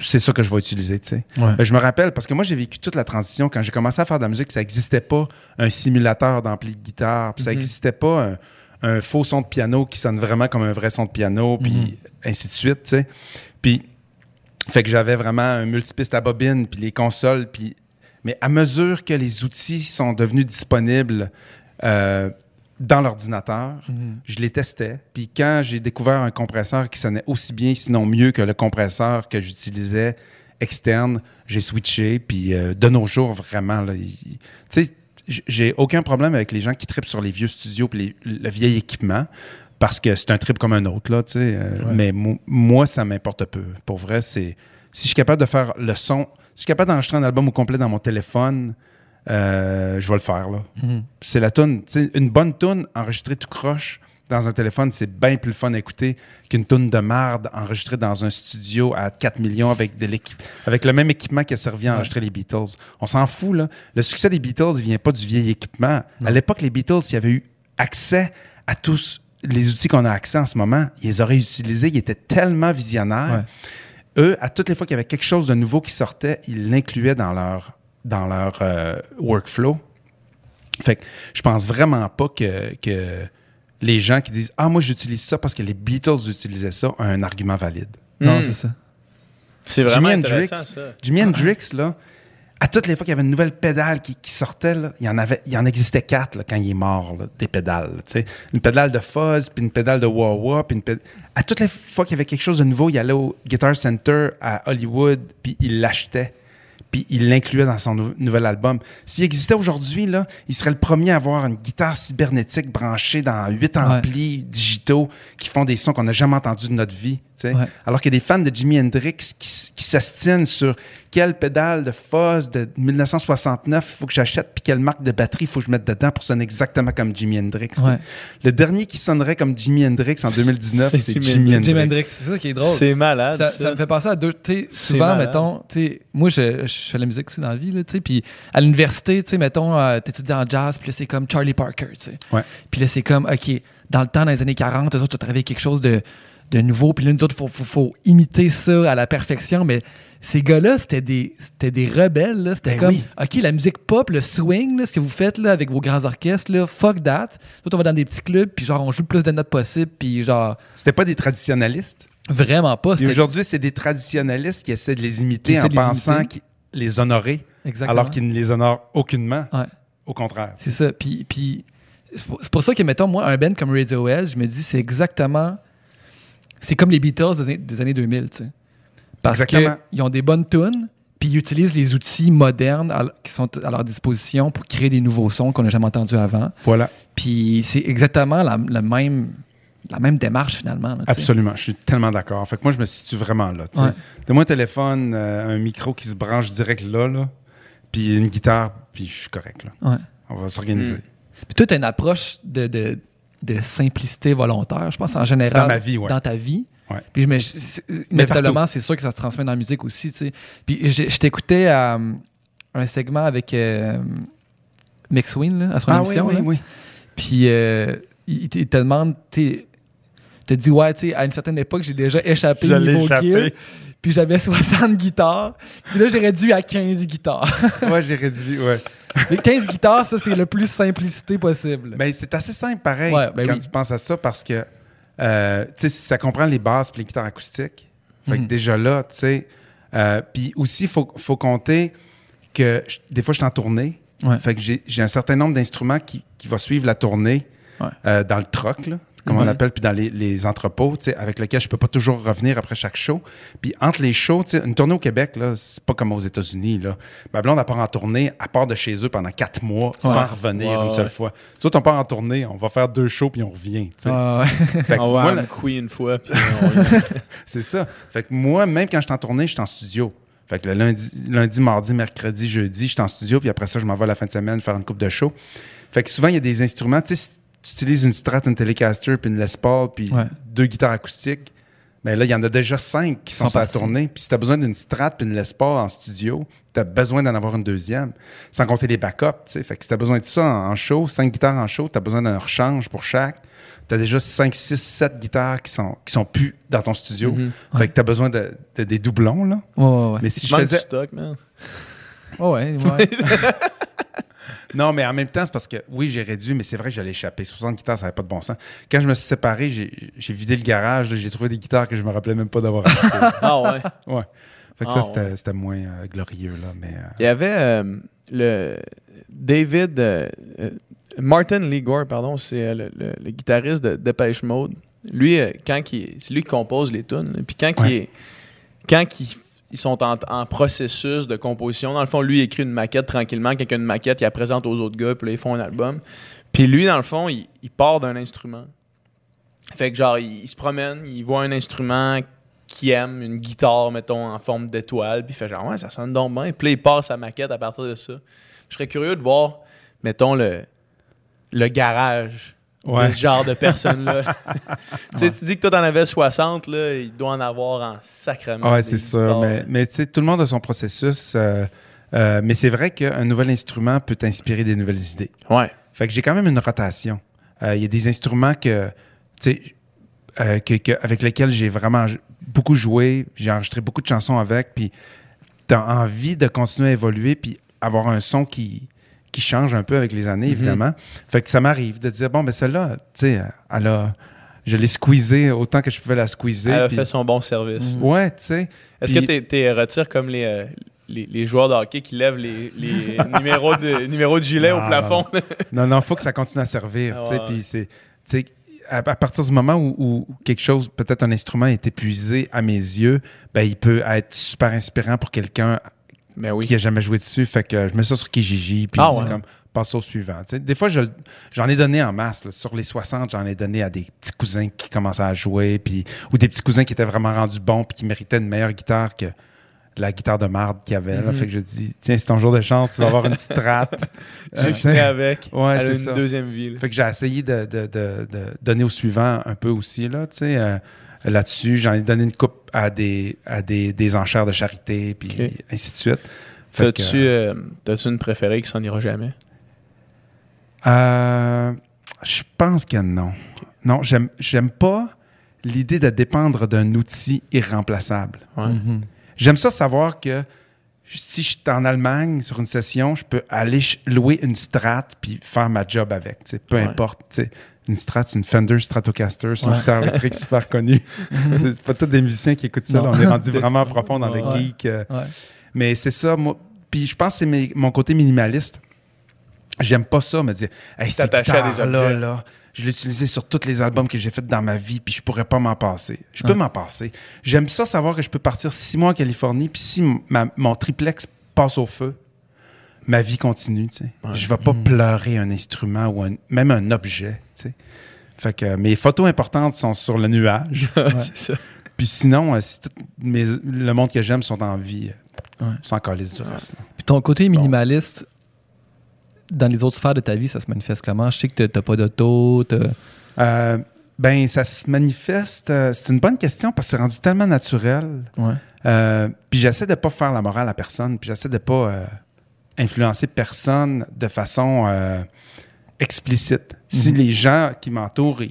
c'est ça que je vais utiliser, tu sais. Ouais. Euh, Je me rappelle, parce que moi, j'ai vécu toute la transition. Quand j'ai commencé à faire de la musique, ça n'existait pas un simulateur d'ampli de guitare, puis ça n'existait pas un, un faux son de piano qui sonne vraiment comme un vrai son de piano, puis Mhm. ainsi de suite, tu sais. Puis, fait que j'avais vraiment un multipiste à bobine, puis les consoles, puis... Mais à mesure que les outils sont devenus disponibles euh, dans l'ordinateur, Mhm. je les testais. Puis quand j'ai découvert un compresseur qui sonnait aussi bien, sinon mieux que le compresseur que j'utilisais externe, j'ai switché. Puis euh, de nos jours, vraiment, tu sais, j'ai aucun problème avec les gens qui tripent sur les vieux studios les- le vieil équipement. Parce que c'est un trip comme un autre, là, tu sais. euh, Ouais. Mais mo- moi, ça m'importe peu. Pour vrai, c'est... Si je suis capable de faire le son... Si je suis capable d'enregistrer un album au complet dans mon téléphone, euh, je vais le faire, là. Mhm. C'est la tune. Une bonne tune enregistrée tout croche dans un téléphone, c'est bien plus fun à écouter qu'une toune de marde enregistrée dans un studio à 4 millions avec, de avec le même équipement qui a servi à enregistrer les Beatles. On s'en fout, là. Le succès des Beatles, il vient pas du vieil équipement. À l'époque, les Beatles, s'ils avaient eu accès à tous les outils qu'on a accès en ce moment, ils les auraient utilisés. Ils étaient tellement visionnaires. Eux, à toutes les fois qu'il y avait quelque chose de nouveau qui sortait, ils l'incluaient dans leur, dans leur euh, workflow. Fait que je pense vraiment pas que, que les gens qui disent Ah, moi, j'utilise ça parce que les Beatles utilisaient ça, ont un argument valide. Non, Hmm. c'est ça. C'est vraiment Jimi Hendrix, intéressant, ça. Jimi Hendrix, là, à toutes les fois qu'il y avait une nouvelle pédale qui, qui sortait, là, il, y en avait, il y en existait quatre là, quand il est mort, là, des pédales. là, tu sais. Une pédale de fuzz, puis une pédale de wah-wah, puis une pédale... À toutes les fois qu'il y avait quelque chose de nouveau, il allait au Guitar Center à Hollywood, puis il l'achetait, puis il l'incluait dans son nou- nouvel album. S'il existait aujourd'hui, là, il serait le premier à avoir une guitare cybernétique branchée dans huit amplis digitaux qui font des sons qu'on n'a jamais entendus de notre vie. Ouais. Alors qu'il y a des fans de Jimi Hendrix qui, s'astinent sur quelle pédale de fuzz de 1969 il faut que j'achète, puis quelle marque de batterie il faut que je mette dedans pour sonner exactement comme Jimi Hendrix. Ouais. Le dernier qui sonnerait comme Jimi Hendrix en 2019, C'est Jimi Jimi Hendrix. Jimi Hendrix, c'est ça qui est drôle. C'est malade. Ça, Ça, ça me fait penser à deux. Souvent, mettons, tu sais, moi, je, je fais la musique aussi dans la vie, là, tu sais, puis à l'université, tu sais, mettons, euh, t'étudies en jazz, puis là, c'est comme Charlie Parker, tu sais. Ouais. Puis là, c'est comme, OK, dans le temps, dans les années 40, eux autres, tu as travaillé quelque chose de, de nouveau, puis là, nous autres, il faut, faut, faut imiter ça à la perfection, mais ces gars-là, c'était des, c'était des rebelles, là. C'était Ben comme, oui. OK, la musique pop, le swing, là, ce que vous faites, là, avec vos grands orchestres, là, fuck that. Nous on va dans des petits clubs, puis genre, on joue le plus de notes possible, puis genre, C'était pas des traditionnalistes. vraiment pas. Et aujourd'hui, c'est des traditionnalistes qui essaient de les imiter en les pensant imiter. les honorer, Exactement. alors qu'ils ne les honorent aucunement. Ouais. Au contraire. C'est ça. Puis, puis c'est pour- c'est pour ça que, mettons, moi, un band comme Radiohead, je me dis, c'est exactement. C'est comme les Beatles des, années- des années 2000, tu sais. Parce qu'ils ont des bonnes tunes, puis ils utilisent les outils modernes à- qui sont à leur disposition pour créer des nouveaux sons qu'on n'a jamais entendus avant. Voilà. Puis c'est exactement la, la même, la même démarche, finalement. là. Absolument. Je suis tellement d'accord. Fait que moi, je me situe vraiment là. Ouais. Donne-moi un téléphone, euh, un micro qui se branche direct là, là, puis une guitare, puis je suis correct. Là. Ouais. On va s'organiser. Mm. Puis toi, tu as une approche de, de, de simplicité volontaire, je pense, en général. Dans ma vie, ouais. Dans ta vie. Ouais. Puis c'est- inévitablement, c'est sûr que ça se transmet dans la musique aussi, tu sais. Puis je, je t'écoutais à euh, un segment avec euh, Mixwin, là, à son Ah oui, émission. oui, là. oui. Puis euh, il, il te- demande, tu te dit, ouais, tu sais, à une certaine époque, j'ai déjà échappé l'ai niveau gear, puis j'avais 60 guitares. Puis là, j'ai réduit à 15 guitares. ouais, j'ai réduit, ouais. Les 15 guitares, ça, c'est le plus simplicité possible. Ben, c'est assez simple, pareil, Ouais, ben quand oui. tu penses à ça, parce que, euh, tu sais, ça comprend les basses et les guitares acoustiques. Fait que Mhm. déjà là, tu sais, euh, puis aussi, il faut, faut compter que je- des fois, je suis en tournée. Ouais. Fait que j'ai un certain nombre d'instruments qui, qui va suivre la tournée Ouais. euh, dans le troc, là, comme on appelle, puis dans les, les entrepôts, tu sais, avec lesquels je peux pas toujours revenir après chaque show. Puis entre les shows, tu sais, une tournée au Québec, là, c'est pas comme aux États-Unis. Là. Ma blonde, elle part en tournée, elle part de chez eux pendant quatre mois sans revenir Ouais, une seule ouais. fois. Tu on part en tournée, on va faire deux shows, puis on revient. tu sais. Ah, ouais. Fait que On va moi, à la- une fois. Puis on- c'est ça. Fait que moi, même quand je suis en tournée, je suis en studio. Fait que le lundi, lundi, mardi, mercredi, jeudi, je suis en studio, puis après ça, je m'en vais la fin de semaine faire une coupe de show. Fait que souvent, il y a des instruments. Tu sais, tu utilises une Strat, une Telecaster, puis une Les Paul, puis Ouais. deux guitares acoustiques, mais là, il y en a déjà cinq qui sont, Sont sur la partis. tournée. Puis si tu as besoin d'une Strat puis une Les Paul en studio, tu as besoin d'en avoir une deuxième. Sans compter les backups, tu sais. Fait que si tu as besoin de ça en, show, cinq guitares en show, tu as besoin d'un rechange pour chaque. Tu as déjà 5, 6, 7 guitares qui sont, qui sont plus dans ton studio. Mhm. Fait que tu as besoin de, de- des doublons, là. Ouais, ouais, ouais. Mais si Il je faisais. du stock, man. Ouais, ouais. Non, mais en même temps, c'est parce que oui, j'ai réduit, mais c'est vrai que j'allais échapper. 60 guitares, ça n'avait pas de bon sens. Quand je me suis séparé, j'ai vidé le garage, j'ai trouvé des guitares que je me rappelais même pas d'avoir achetées. Ah ouais? ouais. Fait que Ah, ça, c'était ouais. c'était moins euh, glorieux, là. Mais, euh, Il y avait euh, le David Martin Lee Gore, pardon, c'est le, le- le guitariste de Depeche Mode. Lui, quand il- c'est lui qui compose les tunes. Puis quand, il quand il- ils sont en, processus de composition, dans le fond, lui il écrit une maquette tranquillement. A une maquette, il la présente aux autres gars, puis là, ils font un album. Puis lui, dans le fond, il, il part d'un instrument. Fait que genre, il, il se promène, il voit un instrument qu'il aime, une guitare, mettons, en forme d'étoile, puis il fait genre, ouais, ça sonne donc bien. Puis là, il part sa maquette à partir de ça. Je serais curieux de voir, mettons, le, le garage Ouais. de ce genre de personnes-là. tu dis que toi, t'en avais 60, là, il doit en avoir en sacrement. Ouais, des c'est sûr. Mais, mais tu sais, tout le monde a son processus. euh, euh, mais c'est vrai qu'un nouvel instrument peut t'inspirer des nouvelles idées. Ouais. Fait que j'ai quand même une rotation. Euh, Il y a des instruments que, tu sais, que- que- avec lesquels j'ai vraiment beaucoup joué. J'ai enregistré beaucoup de chansons avec. Puis tu as envie de continuer à évoluer puis avoir un son qui, qui change un peu avec les années, Mhm. évidemment. Fait que ça m'arrive de dire, bon, ben celle-là, tu sais, elle a... Je l'ai squeezée autant que je pouvais la squeezer. Elle a puis- fait son bon service. Ouais, tu sais. Est-ce Puis- que t'es- t'es retires comme les, euh, les, les joueurs de hockey qui lèvent les, les numéros, de, numéros de gilet Non, au plafond? Non, non, faut que ça continue à servir. Ah tu sais, ouais. Puis c'est, tu sais, à, à partir du moment où, où quelque chose, peut-être un instrument est épuisé à mes yeux, ben il peut être super inspirant pour quelqu'un Mais oui. qui a jamais joué dessus. Fait que je mets ça sur Kijiji, puis Ah ouais. comme passe au suivant. Des fois, je- j'en ai donné en masse. là. Sur les 60, j'en ai donné à des petits cousins qui commençaient à jouer, puis ou des petits cousins qui étaient vraiment rendus bons, puis qui méritaient une meilleure guitare que la guitare de marde qu'il y avait. là. Mhm. Fait que je dis, tiens, c'est ton jour de chance, tu vas avoir une petite rate. J'ai fini avec. Ouais, c'est une ça. deuxième vie. là. Fait que j'ai essayé de, de- de- de donner au suivant un peu aussi, là, tu sais. euh, là-dessus, j'en ai donné une coupe à des, à des, des enchères de charité, puis ainsi de suite. T'as-tu euh, t'as-tu une préférée qui s'en ira jamais? euh, je pense que non. Non, j'aime, j'aime pas l'idée de dépendre d'un outil irremplaçable. Ouais. Mhm. J'aime ça savoir que si je suis en Allemagne sur une session, je peux aller louer une Strat puis faire ma job avec. Peu Ouais. importe. Une Strat, c'est une Fender Stratocaster, c'est une guitare électrique super connue. c'est pas tous des musiciens qui écoutent ça. Là. on est rendu vraiment profond dans le geek. euh. Ouais. Mais c'est ça, moi. Puis je pense que c'est mon côté minimaliste. J'aime pas ça, me dire, hey, T'attacher à des objets. là, je l'ai utilisé sur tous les albums que j'ai fait dans ma vie, puis je pourrais pas m'en passer. Je peux Ouais. m'en passer. J'aime ça savoir que je peux partir six mois en Californie, puis si ma- mon triplex passe au feu, ma vie continue. sais. Ouais. Je vais pas pleurer un instrument ou un- même un objet. Fait que mes photos importantes sont sur le nuage. c'est ça. Puis sinon, euh, si tout mes- le monde que j'aime sont en vie, euh, Ouais. sans calice du reste. là. Puis ton côté minimaliste, dans les autres sphères de ta vie, ça se manifeste comment? Je sais que t'as- t'as pas d'auto. Euh, ben, ça se manifeste. euh, c'est une bonne question parce que c'est rendu tellement naturel. Ouais. Euh, puis j'essaie de pas faire la morale à personne. Puis j'essaie de pas euh, influencer personne de façon explicite. Si Mhm. les gens qui m'entourent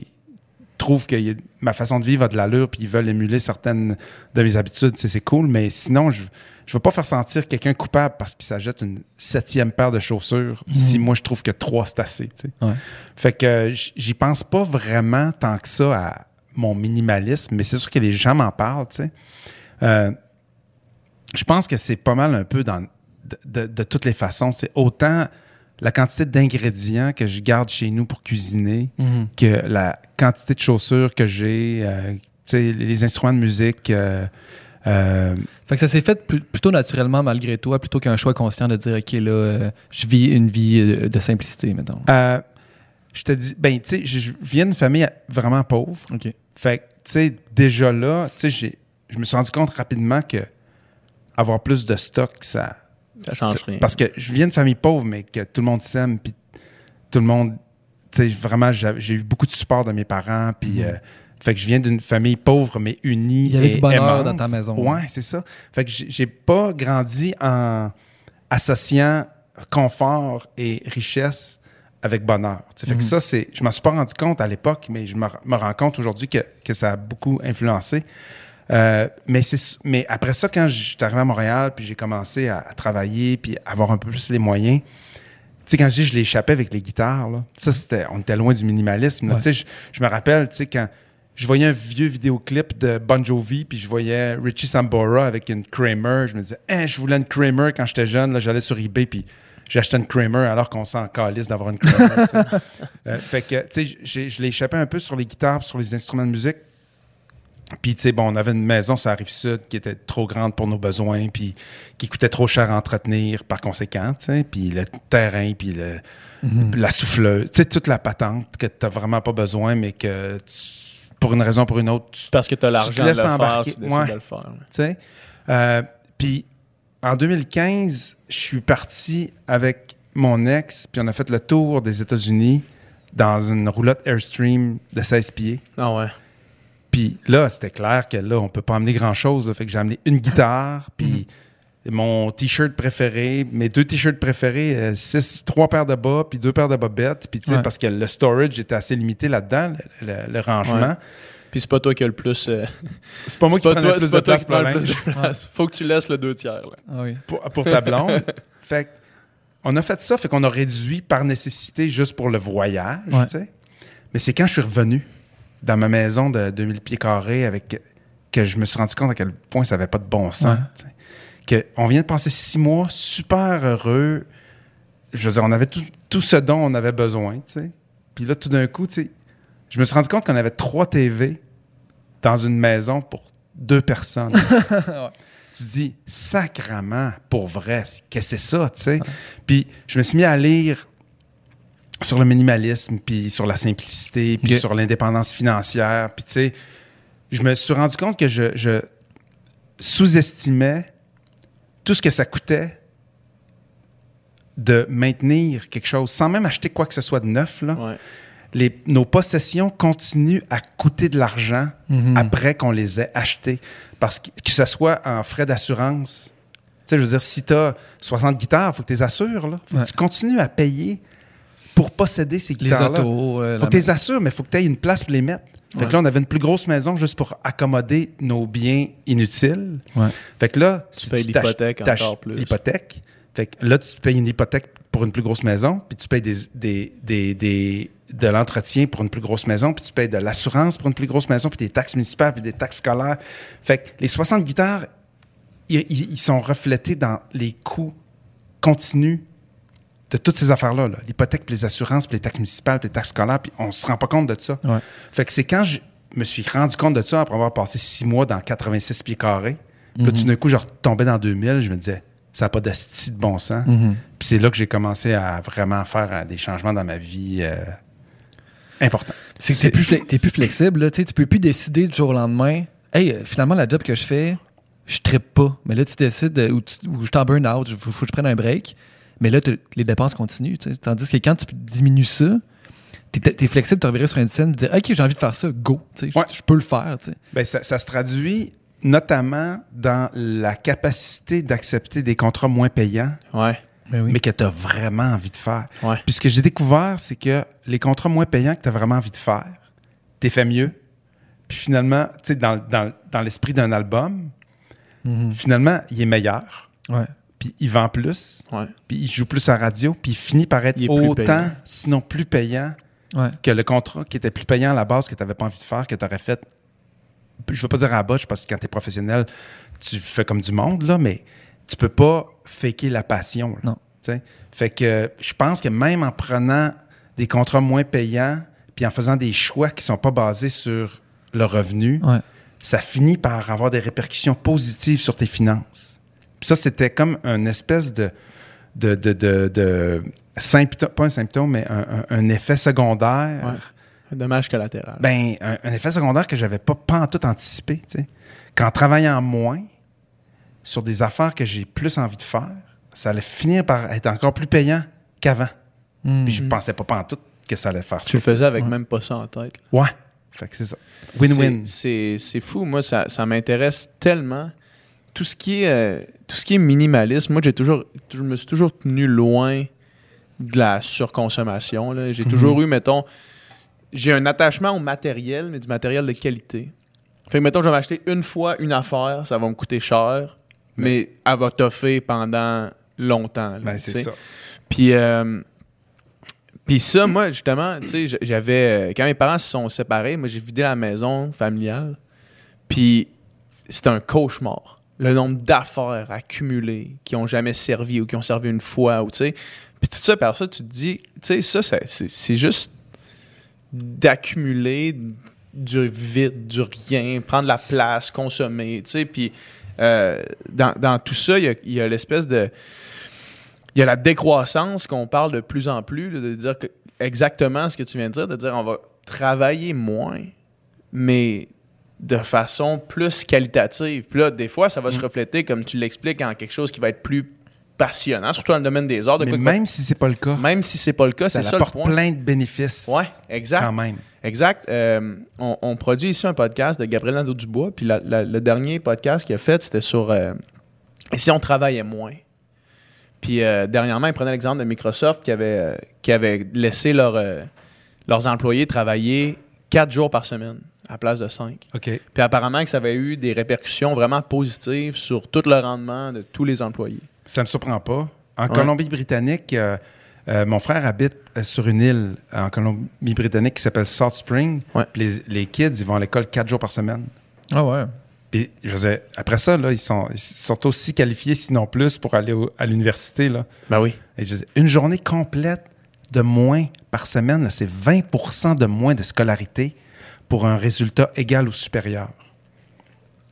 trouvent que a- ma façon de vivre a de l'allure puis ils veulent émuler certaines de mes habitudes, tu c'est cool. Mais sinon, je je veux pas faire sentir quelqu'un coupable parce qu'il s'achète une septième paire de chaussures si moi je trouve que trois c'est assez. tu sais. Ouais. Fait que euh, j'y pense pas vraiment tant que ça à mon minimalisme, mais c'est sûr que les gens m'en parlent, tu sais. Euh, je pense que c'est pas mal un peu dans de, de- de toutes les façons. C'est autant la quantité d'ingrédients que je garde chez nous pour cuisiner que la quantité de chaussures que j'ai, euh, les instruments de musique. euh, euh, Fait que ça s'est fait pl- plutôt naturellement malgré toi, plutôt qu'un choix conscient de dire, OK, là, euh, je vis une vie euh, de simplicité, mettons. euh, je te dis, ben, tu sais, je viens d'une famille vraiment pauvre. OK. Fait que, tu sais, déjà là, tu sais, j'ai- je me suis rendu compte rapidement que avoir plus de stock, ça. Ça change rien. Parce que je viens d'une famille pauvre, mais que tout le monde s'aime, puis tout le monde. Tu sais, vraiment, j'ai eu beaucoup de support de mes parents, puis. euh, fait que je viens d'une famille pauvre, mais unie. Il y avait et du bonheur aimante. dans ta maison. Ouais, c'est ça. Fait que j'ai pas grandi en associant confort et richesse avec bonheur. Tu sais, Fait que Mhm. ça, c'est. Je m'en suis pas rendu compte à l'époque, mais je me, me rends compte aujourd'hui que, que ça a beaucoup influencé. Euh, mais, c'est, mais après ça, quand j'étais arrivé à Montréal, puis j'ai commencé à, à travailler, puis avoir un peu plus les moyens, tu sais, quand je dis je l'échappais avec les guitares, là, ça, c'était, on était loin du minimalisme. là. Ouais. Je, je me rappelle, tu sais, quand je voyais un vieux vidéoclip de Bon Jovi, puis je voyais Richie Sambora avec une Kramer, je me disais, hein, je voulais une Kramer quand j'étais jeune, là, j'allais sur eBay, puis j'achetais une Kramer alors qu'on s'en calisse d'avoir une Kramer. Euh, fait que, tu sais, je l'ai échappé un peu sur les guitares, sur les instruments de musique. Puis, tu sais, bon, on avait une maison sur la rive sud qui était trop grande pour nos besoins, puis qui coûtait trop cher à entretenir par conséquent, tu sais. Puis le terrain, puis le, Mhm. la souffleuse, tu sais, toute la patente que tu n'as vraiment pas besoin, mais que tu- pour une raison ou pour une autre, tu Parce que tu as l'argent de faire, tu Ouais. de le faire. sais? Euh, puis en 2015, je suis parti avec mon ex, puis on a fait le tour des États-Unis dans une roulotte Airstream de 16 pieds. Ah ouais. Puis là, c'était clair que là, on peut pas amener grand-chose. Fait que j'ai amené une guitare, puis mon T-shirt préféré, mes deux T-shirts préférés, euh, six, trois paires de bas, puis deux paires de bobettes. Puis tu sais, Ouais. parce que le storage était assez limité là-dedans, le, le- le rangement. Ouais. Puis c'est pas toi qui as le plus. euh, C'est pas moi qui le plus de place pour prends le plus de place. Faut que tu laisses le deux tiers. Là. Ah oui. pour, pour ta blonde. fait que on a fait ça, fait qu'on a réduit par nécessité juste pour le voyage, Ouais. tu sais. Mais c'est quand je suis revenu dans ma maison de 2000 pieds carrés avec que je me suis rendu compte à quel point ça n'avait pas de bon sens. Ouais. tu sais. On vient de passer six mois super heureux. Je veux dire, on avait tout, tout ce dont on avait besoin, tu sais. Puis là, tout d'un coup, tu sais, je me suis rendu compte qu'on avait trois TV dans une maison pour deux personnes. tu dis, sacrament, pour vrai, qu'est-ce que c'est ça, tu sais? Puis je me suis mis à lire sur le minimalisme, puis sur la simplicité, puis sur l'indépendance financière. Puis tu sais, je me suis rendu compte que je, je sous-estimais tout ce que ça coûtait de maintenir quelque chose sans même acheter quoi que ce soit de neuf. Là. Ouais. Les, nos possessions continuent à coûter de l'argent Mhm. après qu'on les ait achetées. Parce que, que ce soit en frais d'assurance. Tu sais, je veux dire, si tu as 60 guitares, il faut que tu les assures. Là. Faut Ouais. que tu continues à payer pour posséder ces Les guitares-là. autos. euh, faut que tu les assures, mais il faut que tu aies une place pour les mettre. Fait Ouais. que là, on avait une plus grosse maison juste pour accommoder nos biens inutiles. Ouais. Fait que là, Tu payes t'ach- l'hypothèque encore plus. L'hypothèque. Fait que là, tu payes une hypothèque pour une plus grosse maison, puis tu payes des, des, des, des- de l'entretien pour une plus grosse maison, puis tu payes de l'assurance pour une plus grosse maison, puis des taxes municipales, puis des taxes scolaires. Fait que les 60 guitares, ils- ils sont reflétés dans les coûts continus de toutes ces affaires-là. là. L'hypothèque, puis les assurances, puis les taxes municipales, puis les taxes scolaires, puis on se rend pas compte de ça. Ouais. Fait que c'est quand je me suis rendu compte de ça après avoir passé six mois dans 86 pieds carrés. Puis tout d'un coup, je retombais dans 2000, je me disais, ça n'a pas de style de bon sens. Mhm. Puis c'est là que j'ai commencé à vraiment faire euh, des changements dans ma vie euh, importants. C'est que t'es plus, fle- t'es plus flexible, là. Tu peux plus décider du jour au lendemain. Hey, euh, finalement, la job que je fais, je trippe pas. Mais là, tu décides, ou, tu- ou je t'en burn out, il faut que je prenne un break. Mais là, les dépenses continuent. tu. Tandis que quand tu diminues ça, t'es, es flexible, tu revirais sur une scène, tu dis, OK, j'ai envie de faire ça, go. Tu je- Ouais. Peux le faire. tu. Ben, ça, ça se traduit notamment dans la capacité d'accepter des contrats moins payants, Ouais. Ben oui. mais que tu as vraiment envie de faire. Ouais. Puis ce que j'ai découvert, c'est que les contrats moins payants que tu as vraiment envie de faire, tu fait mieux. Puis finalement, tu sais, dans, dans- dans l'esprit d'un album, Mhm. finalement, il est meilleur. Ouais. Puis il vend plus. Puis il joue plus à radio. Puis il finit par être autant, sinon plus payant Ouais. que le contrat qui était plus payant à la base que tu n'avais pas envie de faire, que tu aurais fait. Je veux pas dire à la botche parce que quand tu es professionnel, tu fais comme du monde, là, mais tu peux pas faker la passion. là, Non. tu sais. Fait que je pense que même en prenant des contrats moins payants puis en faisant des choix qui sont pas basés sur le revenu, Ouais. ça finit par avoir des répercussions positives sur tes finances. Ça, c'était comme une espèce de, de, de, de, de symptôme, pas un symptôme, mais un, un- un effet secondaire. Ouais. Un dommage collatéral. Ben, un, un effet secondaire que j'avais pas, pas en tout anticipé. tu sais. Qu'en travaillant moins sur des affaires que j'ai plus envie de faire, ça allait finir par être encore plus payant qu'avant. Mhm. Puis je pensais pas, pas en tout que ça allait faire tu le ça. faisais avec Ouais. même pas ça en tête. Ouais. Fait que c'est ça. Win-win. C'est c'est fou. Moi, ça, ça m'intéresse tellement. Tout ce qui est, euh, tout ce qui est minimalisme, moi, j'ai toujours, je me suis toujours tenu loin de la surconsommation. J'ai Mhm. toujours eu, mettons, j'ai un attachement au matériel, mais du matériel de qualité. Fait que, mettons, je vais m'acheter une fois une affaire, ça va me coûter cher, mais, elle va toffer pendant longtemps. là, Ben, c'est ça. Puis, euh, puis ça, moi, justement, tu sais, j'avais. euh, Quand mes parents se sont séparés, moi, j'ai vidé la maison familiale. Puis, c'était un cauchemar. Le nombre d'affaires accumulées qui ont jamais servi ou qui ont servi une fois, ou tu sais. Puis tout ça, par ça, tu te dis, tu sais, ça, ça- c'est juste d'accumuler du vide, du rien, prendre la place, consommer, tu sais. Puis, euh, dans, dans tout ça, il y a- a l'espèce de il y a la décroissance qu'on parle de plus en plus, de dire exactement ce que tu viens de dire, de dire on va travailler moins, mais de façon plus qualitative. Puis là, des fois, ça va se refléter, comme tu l'expliques, en quelque chose qui va être plus passionnant, surtout dans le domaine des arts. De Mais quoi que- même si c'est pas le cas, même si c'est pas le cas, ça c'est ça apporte point. plein de bénéfices. Ouais, exact. Quand même. Exact. Euh, on, on produit ici un podcast de Gabriel Nadeau-Dubois, puis la- la- le dernier podcast qu'il a fait, c'était sur euh, et si on travaillait moins? Puis euh, dernièrement, il prenait l'exemple de Microsoft qui avait, euh, qui avait laissé leur, leurs employés travailler quatre jours par semaine à la place de cinq. OK. Puis apparemment que ça avait eu des répercussions vraiment positives sur tout le rendement de tous les employés. Ça me surprend pas. En Ouais. Colombie-Britannique, euh, euh, mon frère habite euh, sur une île en Colombie-Britannique qui s'appelle Salt Spring. Ouais. Puis Les, les kids, ils vont à l'école quatre jours par semaine. Ah ouais. Puis, je dire, après ça, là, ils, sont, ils sont aussi qualifiés, sinon plus, pour aller au- à l'université. Là. Ben oui. Et je dire, une journée complète de moins par semaine, là, c'est 20% de moins de scolarité pour un résultat égal ou supérieur.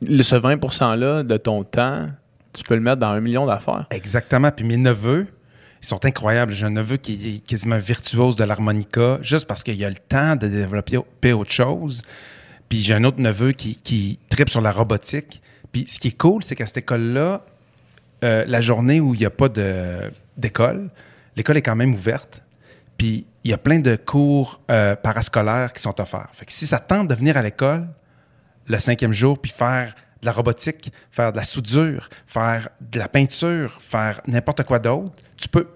Le, ce 20 %-là de ton temps, tu peux le mettre dans un million d'affaires. Exactement. Puis mes neveux, ils sont incroyables. J'ai un neveu qui est quasiment virtuose de l'harmonica, juste parce qu'il a le temps de développer autre chose. Puis j'ai un autre neveu qui, qui tripe sur la robotique. Puis ce qui est cool, c'est qu'à cette école-là, euh, la journée où il n'y a pas d'école, l'école est quand même ouverte. Puis il y a plein de cours euh, parascolaires qui sont offerts. Fait que si ça tente de venir à l'école, le cinquième jour, puis faire de la robotique, faire de la soudure, faire de la peinture, faire n'importe quoi d'autre, tu peux.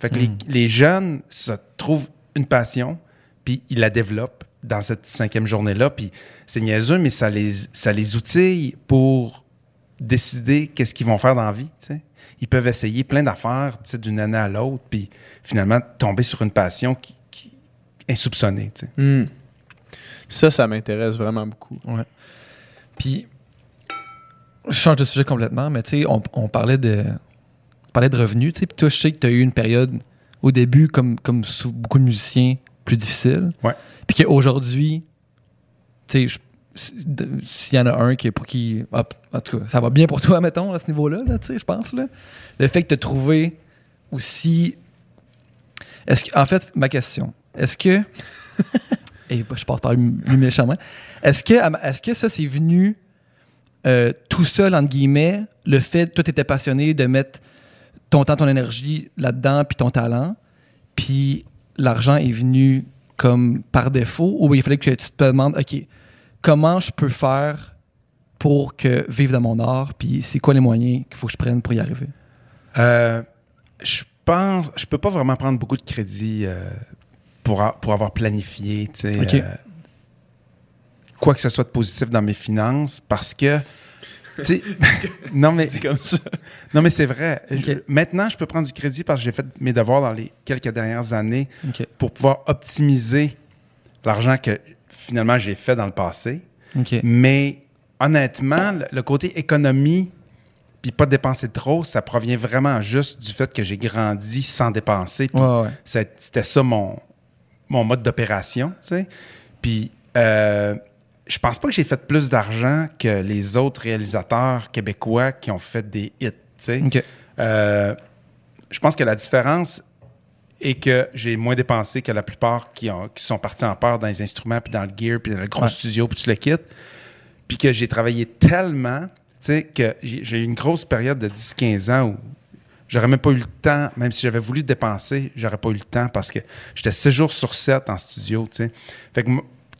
Fait que les, les jeunes se trouvent une passion, puis ils la développent dans cette cinquième journée-là. Puis c'est niaiseux, mais ça les, ça les outille pour décider qu'est-ce qu'ils vont faire dans la vie. tu sais. Ils peuvent essayer plein d'affaires tu sais, d'une année à l'autre, puis finalement tomber sur une passion qui, qui insoupçonnée. tu sais. Hmm. Ça, ça m'intéresse vraiment beaucoup. Puis, je change de sujet complètement, mais tu sais, on, on parlait de on parlait de revenus, tu sais, puis toi, je sais que tu as eu une période au début, comme, comme sous beaucoup de musiciens, plus difficile. Ouais. Puis qu'aujourd'hui, tu sais, s'il y en a un qui est pour qui. hop, en tout cas, ça va bien pour toi, mettons, à ce niveau-là, là, tu sais, je pense. Là. Le fait que tu as trouvé aussi. Est-ce que, en fait, ma question, est-ce que. Et je passe par lui méchamment. Est-ce que, est que ça, c'est venu euh, tout seul, entre guillemets, le fait que toi, tu étais passionné de mettre ton temps, ton énergie là-dedans, puis ton talent, puis l'argent est venu comme par défaut, ou il fallait que tu te demandes, OK, comment je peux faire pour que vivre de mon art, puis c'est quoi les moyens qu'il faut que je prenne pour y arriver? Euh, je pense, je peux pas vraiment prendre beaucoup de crédit euh, pour, a- pour avoir planifié, tu sais, Ok. euh, quoi que ce soit de positif dans mes finances, parce que, tu sais, non mais, C'est comme ça. non mais c'est vrai. Je- maintenant, je peux prendre du crédit parce que j'ai fait mes devoirs dans les quelques dernières années pour pouvoir optimiser l'argent que finalement j'ai fait dans le passé. Mais honnêtement, le, le côté économie, puis pas dépenser trop, ça provient vraiment juste du fait que j'ai grandi sans dépenser. Ouais, ouais. c'était ça mon, mon mode d'opération, tu sais. Puis euh, je pense pas que j'ai fait plus d'argent que les autres réalisateurs québécois qui ont fait des hits, tu sais. OK. Euh, je pense que la différence est que j'ai moins dépensé que la plupart qui, ont, qui sont partis en peur dans les instruments, puis dans le gear, puis dans le gros Ouais. studio, puis tu le quittes. Puis que j'ai travaillé tellement, tu sais, que j'ai eu une grosse période de 10-15 ans où j'aurais même pas eu le temps, même si j'avais voulu dépenser, j'aurais pas eu le temps parce que j'étais 6 jours sur 7 en studio, tu sais. Fait que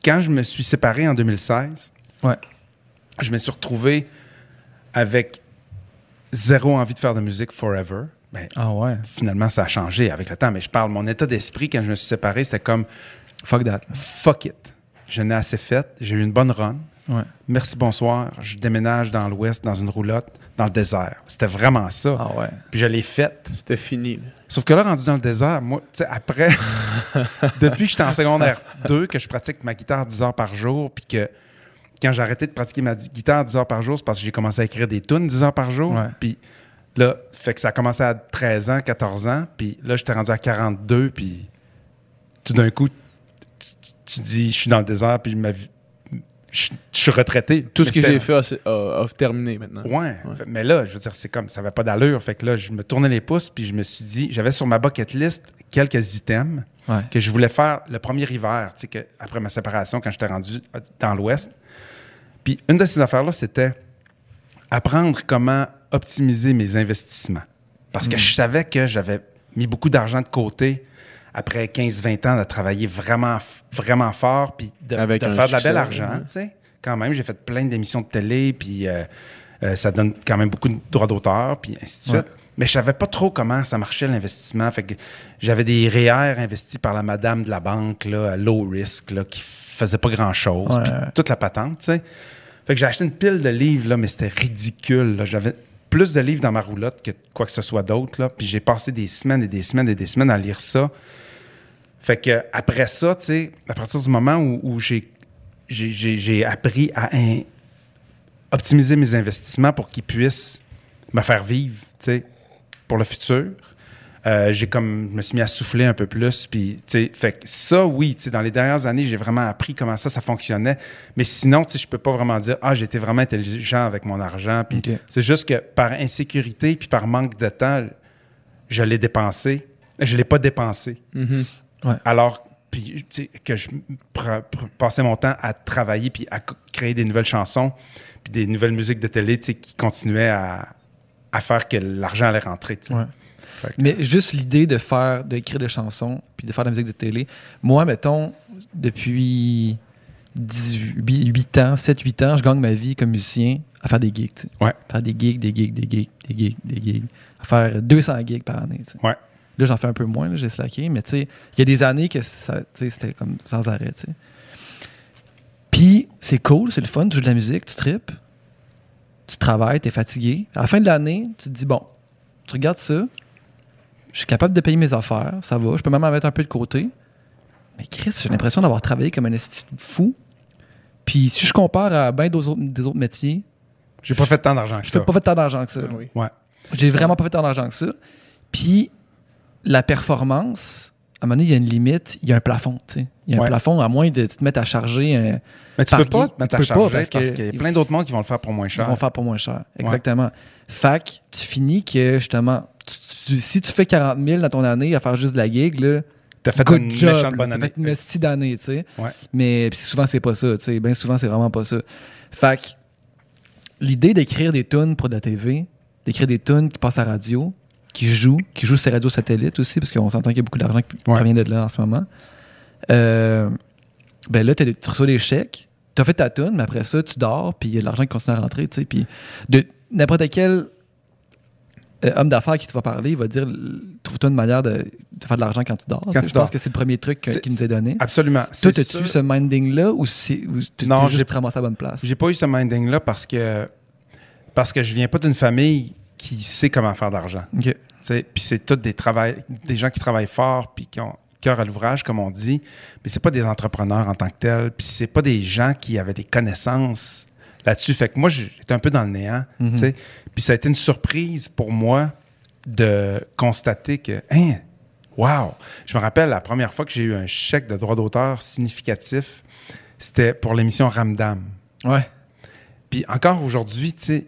quand je me suis séparé en 2016, Ouais. je me suis retrouvé avec zéro envie de faire de musique forever. Ben, Ah ouais. finalement, ça a changé avec le temps, mais je parle, mon état d'esprit quand je me suis séparé, c'était comme Fuck that. fuck it. Je n'ai assez fait, j'ai eu une bonne run. Ouais. Merci, bonsoir. Je déménage dans l'ouest, dans une roulotte, dans le désert. C'était vraiment ça. Ah ouais. Puis je l'ai faite. C'était fini. là. Sauf que là, rendu dans le désert, moi, tu sais, après, depuis que j'étais en secondaire 2, que je pratique ma guitare 10 heures par jour, puis que quand j'ai arrêté de pratiquer ma guitare 10 heures par jour, c'est parce que j'ai commencé à écrire des tunes 10 heures par jour. Ouais. Puis là, fait que ça a commencé à 13 ans, 14 ans, puis là, j'étais rendu à 42, puis tout d'un coup, tu, tu dis, je suis dans le désert, puis ma vie, je, je suis retraité. Tout ce que j'ai fait a, a- a terminé maintenant. Ouais. Fait- Mais là, je veux dire, c'est comme, ça n'avait pas d'allure. Fait que là, je me tournais les pouces, puis je me suis dit, j'avais sur ma bucket list quelques items Ouais. que je voulais faire le premier hiver, tu sais, que- après ma séparation, quand j'étais rendu dans l'Ouest. Puis une de ces affaires-là, c'était apprendre comment optimiser mes investissements. Parce que je savais que j'avais mis beaucoup d'argent de côté après 15-20 ans de travailler vraiment, vraiment fort, puis de, Avec de faire de la belle argent, ouais. tu sais. Quand même, j'ai fait plein d'émissions de télé, puis euh, euh, ça donne quand même beaucoup de droits d'auteur, puis ainsi de suite. Mais je savais pas trop comment ça marchait l'investissement. Fait que j'avais des REER investis par la madame de la banque, là, à low risk, là, qui faisait pas grand-chose, puis toute la patente, tu sais. Fait que j'ai acheté une pile de livres, là, mais c'était ridicule. J'avais plus de livres dans ma roulotte que quoi que ce soit d'autre. Puis j'ai passé des semaines et des semaines et des semaines à lire ça. Fait que après ça, tu sais, à partir du moment où, j'ai, appris à optimiser mes investissements pour qu'ils puissent me faire vivre, tu sais, pour le futur. Euh, j'ai comme, je me suis mis à souffler un peu plus, puis, tu sais, fait que ça, oui, tu sais, dans les dernières années, j'ai vraiment appris comment ça, ça fonctionnait. Mais sinon, tu sais, je peux pas vraiment dire, ah, été vraiment intelligent avec mon argent, puis c'est juste que par insécurité puis par manque de temps, je l'ai dépensé. Je l'ai pas dépensé. Mhm. Alors, puis, que je passais mon temps à travailler puis à créer des nouvelles chansons puis des nouvelles musiques de télé, tu sais, qui continuaient à, à faire que l'argent allait rentrer. Ouais. Mais juste l'idée de faire, d'écrire des chansons, puis de faire de la musique de télé. Moi, mettons, depuis 18, 8 ans, 7-8 ans, je gagne ma vie comme musicien à faire des gigs. Ouais. Faire des gigs, des gigs, des gigs, des gigs, des gigs. À faire 200 gigs par année. Ouais. Là, j'en fais un peu moins, j'ai slacké, mais tu sais, il y a des années que c'était comme sans arrêt. tu sais. Puis, c'est cool, c'est le fun, tu joues de la musique, tu tripes, tu travailles, tu es fatigué. À la fin de l'année, tu te dis, bon, tu regardes ça, je suis capable de payer mes affaires, ça va, je peux même en mettre un peu de côté. Mais Chris, j'ai l'impression d'avoir travaillé comme un fou. Puis si je compare à bien d'autres autres- des autres métiers, J'ai pas fait tant d'argent que je ça. fais pas fait tant d'argent que ça. Oui. Ouais. J'ai vraiment pas fait tant d'argent que ça. Puis la performance, à un moment donné, il y a une limite, il y a un plafond. tu sais. Il y a un Ouais. plafond, à moins de te mettre à charger un, Mais tu peux pas te mettre Tu à charger parce qu'il y a plein d'autres mondes qui vont le faire pour moins Ils cher. vont faire pour moins cher. Exactement. Fac, tu finis que justement, tu- si tu fais 40 000 dans ton année à faire juste de la gig, là, T'as fait good une job. méchante bonne T'as année. fait une mestie d'année, tu sais. Ouais. Mais pis souvent, c'est pas ça, tu sais. Bien souvent, c'est vraiment pas ça. Fait que l'idée d'écrire des tunes pour de la TV, d'écrire des tunes qui passent à radio, qui jouent, qui jouent sur les radios satellites aussi, parce qu'on s'entend qu'il y a beaucoup d'argent qui Ouais. provient de là en ce moment. Euh, ben là, t'as tu reçois des chèques, t'as fait ta tune, mais après ça, tu dors, puis il y a de l'argent qui continue à rentrer, tu sais. Puis de n'importe quel homme d'affaires qui te va parler, il va dire trouve-toi une manière de, de faire de l'argent quand tu dors. sais. tu Je dors. pense que c'est le premier truc que- C'est- qui nous est donné. Absolument. Toi, sûr. ce minding-là ou c'est Non, juste ramassé à la bonne place? J'ai pas eu ce minding-là parce que parce que je viens pas d'une famille qui sait comment faire de l'argent. Puis c'est tous des, des gens qui travaillent fort puis qui ont cœur à l'ouvrage, comme on dit. Mais c'est pas des entrepreneurs en tant que tels. Puis c'est pas des gens qui avaient des connaissances là-dessus. Fait que moi, j'étais un peu dans le néant. Mhm. Puis ça a été une surprise pour moi de constater que, hein, wow! Je me rappelle la première fois que j'ai eu un chèque de droit d'auteur significatif, c'était pour l'émission Ramdam. Ouais. Puis encore aujourd'hui, tu sais,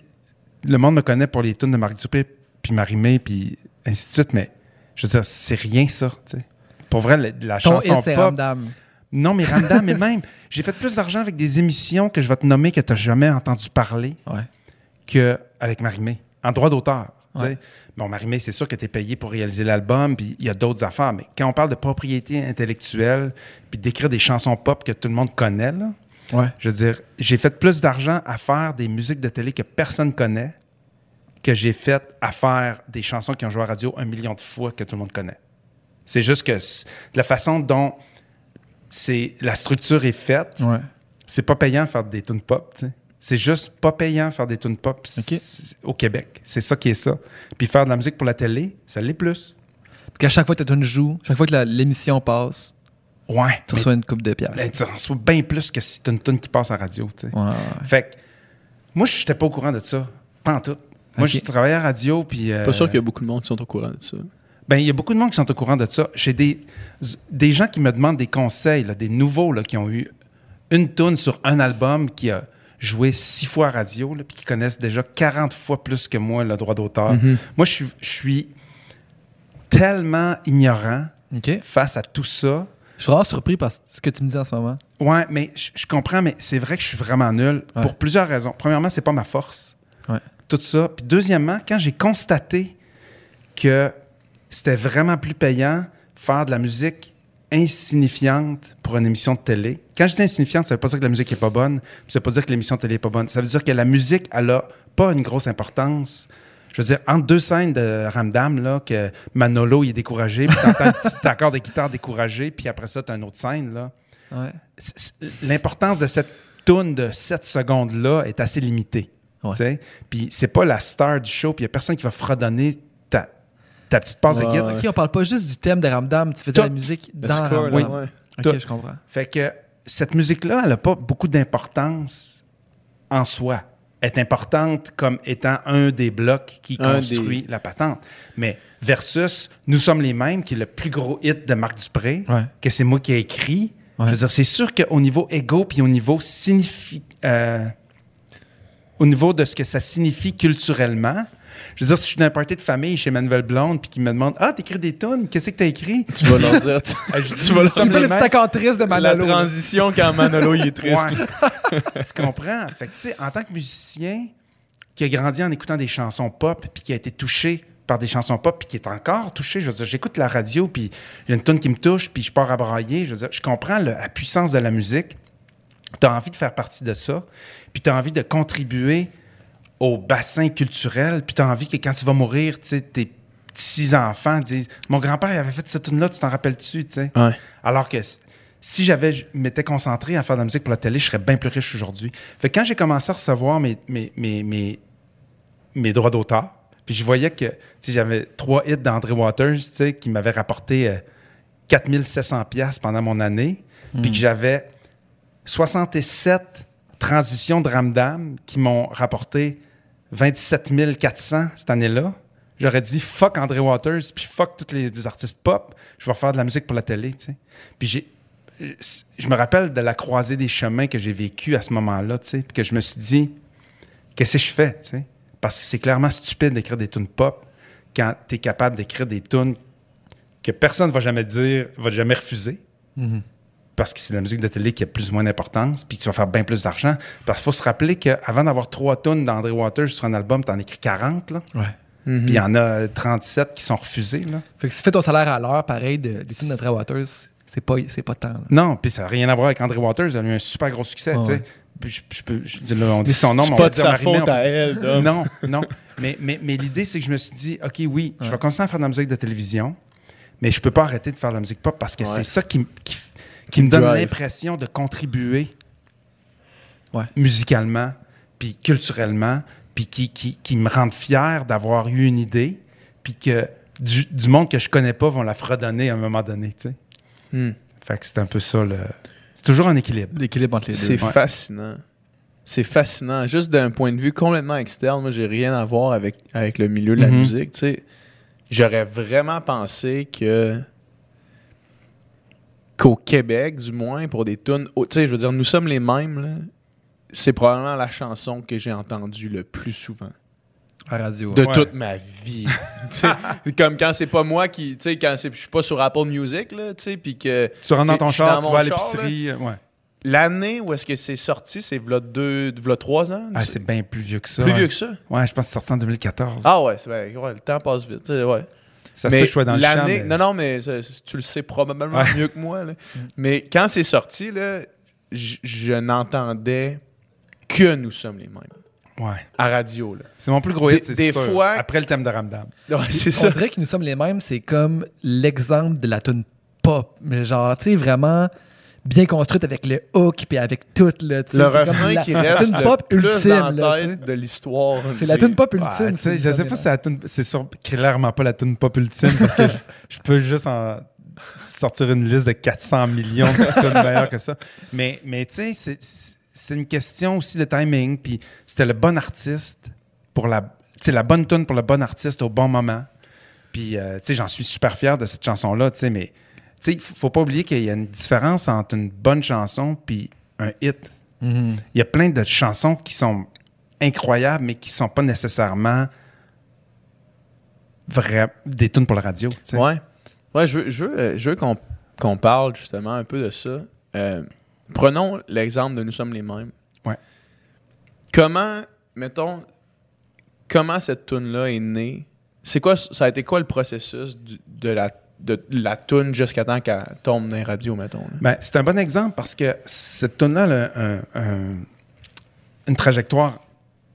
le monde me connaît pour les tunes de Marc Dupré, puis Marie-Mé, puis ainsi de suite, mais je veux dire, c'est rien ça, tu sais. Pour vrai, la, la Ton chanson hit, c'est pop... Ramdam. Non, mais Ramdam, mais même, j'ai fait plus d'argent avec des émissions que je vais te nommer que tu n'as jamais entendu parler Ouais. Qu'avec Marie-Mé, en droit d'auteur. Ouais. Bon, Marie-Mé, c'est sûr que tu es payé pour réaliser l'album, puis il y a d'autres affaires, mais quand on parle de propriété intellectuelle, puis d'écrire des chansons pop que tout le monde connaît, là, Ouais. je veux dire, j'ai fait plus d'argent à faire des musiques de télé que personne connaît que j'ai fait à faire des chansons qui ont joué à la radio un million de fois que tout le monde connaît. C'est juste que la façon dont c'est la structure est faite, Ouais. c'est pas payant faire des tunes pop, tu sais. C'est juste pas payant faire des tunes pop au Québec. C'est ça qui est ça. Puis faire de la musique pour la télé, ça l'est plus. Parce qu'à chaque fois que ta tune joue, chaque fois que l'émission passe, Ouais. tu mais- reçois une coupe de pièces. mais tu reçois bien plus que si t'as une tune qui passe à la radio, tu sais. Ouais, ouais. Fait que moi, je n'étais pas au courant de ça. Pas en tout. Moi, je travaillais à la radio, puis... euh, Pas sûr qu'il y a beaucoup de monde qui sont au courant de ça. Ben, il y a beaucoup de monde qui sont au courant de ça. J'ai des, des gens qui me demandent des conseils, là, des nouveaux là, qui ont eu une tune sur un album qui a joué six fois à radio, puis qui connaissent déjà 40 fois plus que moi le droit d'auteur. Mhm. Moi, je suis, je suis tellement ignorant face à tout ça. Je suis vraiment surpris par ce que tu me dis en ce moment. Ouais, mais je, je comprends, mais c'est vrai que je suis vraiment nul Ouais. pour plusieurs raisons. Premièrement, c'est pas ma force. Ouais. Tout ça. Puis deuxièmement, quand j'ai constaté que c'était vraiment plus payant faire de la musique insignifiante pour une émission de télé. Quand je dis insignifiante, ça veut pas dire que la musique est pas bonne, ça veut pas dire que l'émission de télé est pas bonne. Ça veut dire que la musique, elle a pas une grosse importance. Je veux dire, entre deux scènes de Ramdam, là, que Manolo il est découragé, puis t'entends un petit accord de guitare découragé, puis après ça, t'as une autre scène, là. Ouais. L'importance de cette toune de 7 secondes-là est assez limitée. Puis c'est pas la star du show, puis il y a personne qui va fredonner ta, petite passe de ouais. Ok, on parle pas juste du thème de Ramdam, tu faisais Tout. la musique dans score, Ramdam. ouais. Ok, Tout. je comprends. Fait que cette musique-là, elle n'a pas beaucoup d'importance en soi. Elle est importante comme étant un des blocs qui Un construit la patente. Mais versus Nous sommes les mêmes, qui est le plus gros hit de Marc Dupré, Ouais. que c'est moi qui ai écrit. Ouais. Je veux dire, c'est sûr qu'au niveau égo puis au niveau signifi... euh, au niveau de ce que ça signifie culturellement, je veux dire, si je suis dans un party de famille chez Manuel Blonde puis qu'il me demande Ah, t'écris des tunes, qu'est-ce que t'as écrit? Tu vas leur dire. tu- Ah, je dis, Tu vas leur sommes C'est les le petit accord triste de la Manolo. là. transition quand Manolo il est triste. Ouais. tu comprends? Fait que, tu sais, en tant que musicien qui a grandi en écoutant des chansons pop, puis qui a été touché par des chansons pop, puis qui est encore touché, je veux dire, j'écoute la radio, puis il y a une tune qui me touche, puis je pars à brailler. Je veux dire, je comprends le- la puissance de la musique. Tu as envie de faire partie de ça, puis tu as envie de contribuer au bassin culturel, puis tu as envie que quand tu vas mourir, tu sais, tes petits-enfants disent Mon grand-père il avait fait cette tune-là, tu t'en rappelles-tu? tu sais? Ouais. Alors que si j'avais m'étais concentré à faire de la musique pour la télé, je serais bien plus riche aujourd'hui. Fait que quand j'ai commencé à recevoir mes, mes, mes, mes, mes droits d'auteur, puis je voyais que j'avais trois hits d'André Waters qui m'avaient rapporté euh, 4700 pièces pendant mon année, puis que j'avais 67 transitions de Ramdam qui m'ont rapporté 27 400 cette année-là. J'aurais dit fuck André Waters, puis fuck tous les, artistes pop, je vais faire de la musique pour la télé. Puis j'ai je me rappelle de la croisée des chemins que j'ai vécu à ce moment-là, puis que je me suis dit qu'est-ce que je fais? Parce que c'est clairement stupide d'écrire des tunes pop quand tu es capable d'écrire des tunes que personne ne va jamais dire, va jamais refuser. Parce que c'est la musique de télé qui a plus ou moins d'importance, puis que tu vas faire bien plus d'argent. Parce qu'il faut se rappeler qu'avant d'avoir trois tunes d'André Waters sur un album, tu en écris 40, là. Ouais. Puis il y en a 37 qui sont refusés, là. Fait que si tu fais ton salaire à l'heure, pareil, de, des tunes d'André Waters, c'est pas, c'est pas tant. là. Non, puis ça n'a rien à voir avec André Waters. Elle a eu un super gros succès, Ouais, tu sais. ouais. Je, je peux, je là, on dit son nom, C'est mais on pas va de dire sa faute on à elle, Dom. Non, non. Mais, mais, mais l'idée, c'est que je me suis dit, OK, oui, je vais continuer à faire de la musique de télévision, mais je peux pas arrêter de faire de la musique pop parce que Ouais. c'est ça qui, qui, qui me donne l'impression de contribuer Ouais. musicalement, puis culturellement, puis qui, qui, qui me rendent fier d'avoir eu une idée, puis que du, du monde que je connais pas vont la fredonner à un moment donné, tu sais. Hmm. Fait que c'est un peu ça, le... C'est toujours un équilibre. L'équilibre entre les deux. C'est Ouais. fascinant. C'est fascinant. Juste d'un point de vue complètement externe, moi, j'ai rien à voir avec, avec le milieu de la Mhm. musique. Tu sais, j'aurais vraiment pensé que qu'au Québec, du moins, pour des tunes, oh, tu sais, je veux dire, nous sommes les mêmes. là. C'est probablement la chanson que j'ai entendue le plus souvent À la radio. de Ouais. toute ma vie. Tu sais, comme quand c'est pas moi qui, tu sais, quand c'est- je suis pas sur Apple Music là, tu sais, puis que Tu rentres dans ton char, dans tu vas à l'épicerie. euh, Ouais. L'année où est-ce que c'est sorti, c'est v'là deux, v'là trois ans? Ah, c'est bien plus vieux que ça. plus ouais. vieux que ça? Ouais, je pense que c'est sorti en 2014. Ah ouais, c'est bien, ouais, le temps passe vite. euh, Ouais. Ça se peut que je sois dans le champ. l'année- mais- Non, non, mais tu le sais probablement Ouais. mieux que moi. là. Mais quand c'est sorti, là, je n'entendais que nous sommes les mêmes. Ouais. À radio, là. C'est mon plus gros hit, c'est des sûr. fois- Après le thème de Ramdam. Ouais, c'est On ça. dirait que nous sommes les mêmes, c'est comme l'exemple de la tune pop. Mais genre, tu sais, vraiment bien construite avec le hook puis avec tout, là. Le refrain la- qui la reste le pop plus ultime, dans la de l'histoire. C'est la tune pop Ouais, ultime. tu sais, je sais pas si c'est la sur- clairement pas la tune pop ultime parce que je, je peux juste en sortir une liste de 400 millions de tunes meilleures que ça. Mais, mais tu sais, c'est- une question aussi de timing. Puis c'était le bon artiste pour la, la bonne tune pour le bon artiste au bon moment. Puis, euh, tu sais, j'en suis super fier de cette chanson-là, tu sais, mais, sais, faut pas oublier qu'il y a une différence entre une bonne chanson puis un hit. Mhm. Il y a plein de chansons qui sont incroyables, mais qui sont pas nécessairement vrais, des tunes pour la radio. tu sais. Ouais. Ouais, je veux, je veux, euh, veux qu'on qu'on parle justement un peu de ça. Euh, prenons l'exemple de Nous sommes les mêmes. Ouais. Comment, mettons, comment cette tune là est née? C'est quoi, ça a été quoi le processus du- de la, de la tune jusqu'à temps qu'elle tombe dans les radios, mettons? Ben, c'est un bon exemple parce que cette tune-là elle a un- un- une trajectoire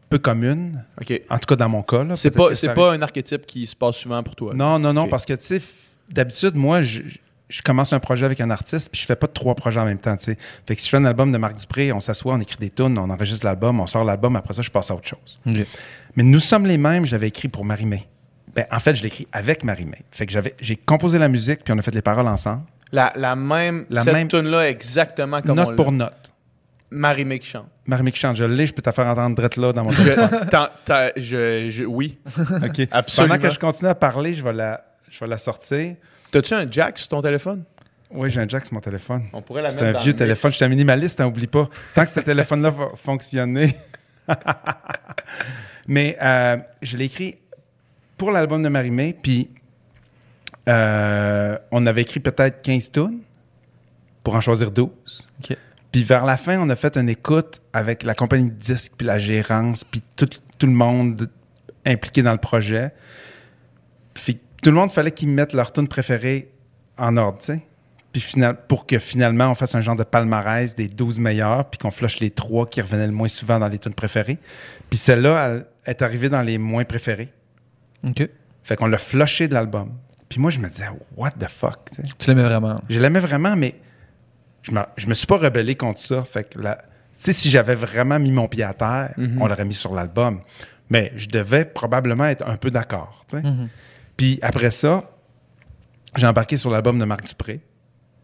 peu commune, en tout cas dans mon cas. C'est pas, c'est pas un archétype qui se passe souvent pour toi. Non, non, non, parce que, tu sais, d'habitude, moi, je, je commence un projet avec un artiste, puis je fais pas trois projets en même temps, tu sais. Fait que si je fais un album de Marc Dupré, on s'assoit, on écrit des tunes, on enregistre l'album, on sort l'album, après ça, je passe à autre chose. Mais Nous sommes les mêmes, je l'avais écrit pour Marie-Mé. Ben, en fait, je l'ai écrit avec Marie-Mé. Fait que j'avais, j'ai composé la musique, puis on a fait les paroles ensemble, La, la même, La cette même- tune-là exactement comme note pour note. Marie-Mé qui chante. Marie-Mé qui chante, je l'ai, je peux te faire entendre drette là dans mon téléphone. Je, t'en- je, je- oui, OK. absolument. Pendant que je continue à parler, je vais la, je vais la sortir. T'as-tu un jack sur ton téléphone? Oui, j'ai un jack sur mon téléphone. On pourrait la C'est mettre un dans vieux téléphone. Je suis un minimaliste, hein, oublie pas. Tant que ce téléphone-là va fonctionner. Mais euh, je l'ai écrit pour l'album de Marimé, puis euh, on avait écrit peut-être 15 tunes pour en choisir 12. OK. Puis vers la fin, on a fait une écoute avec la compagnie de disques, puis la gérance, puis tout, tout le monde impliqué dans le projet. Puis tout le monde fallait qu'ils mettent leur tune préférée en ordre, tu sais. Puis final, pour que finalement, on fasse un genre de palmarès des 12 meilleurs, puis qu'on flush les trois qui revenaient le moins souvent dans les tunes préférées. Puis celle-là, elle est arrivée dans les moins préférés. OK. Fait qu'on l'a flushé de l'album. Puis moi, je me disais, what the fuck, tu l'aimais vraiment. Je l'aimais vraiment, mais je me, je me suis pas rebellé contre ça. Fait que la- si j'avais vraiment mis mon pied à terre, on l'aurait mis sur l'album. Mais je devais probablement être un peu d'accord, sais. Puis après ça, j'ai embarqué sur l'album de Marc Dupré.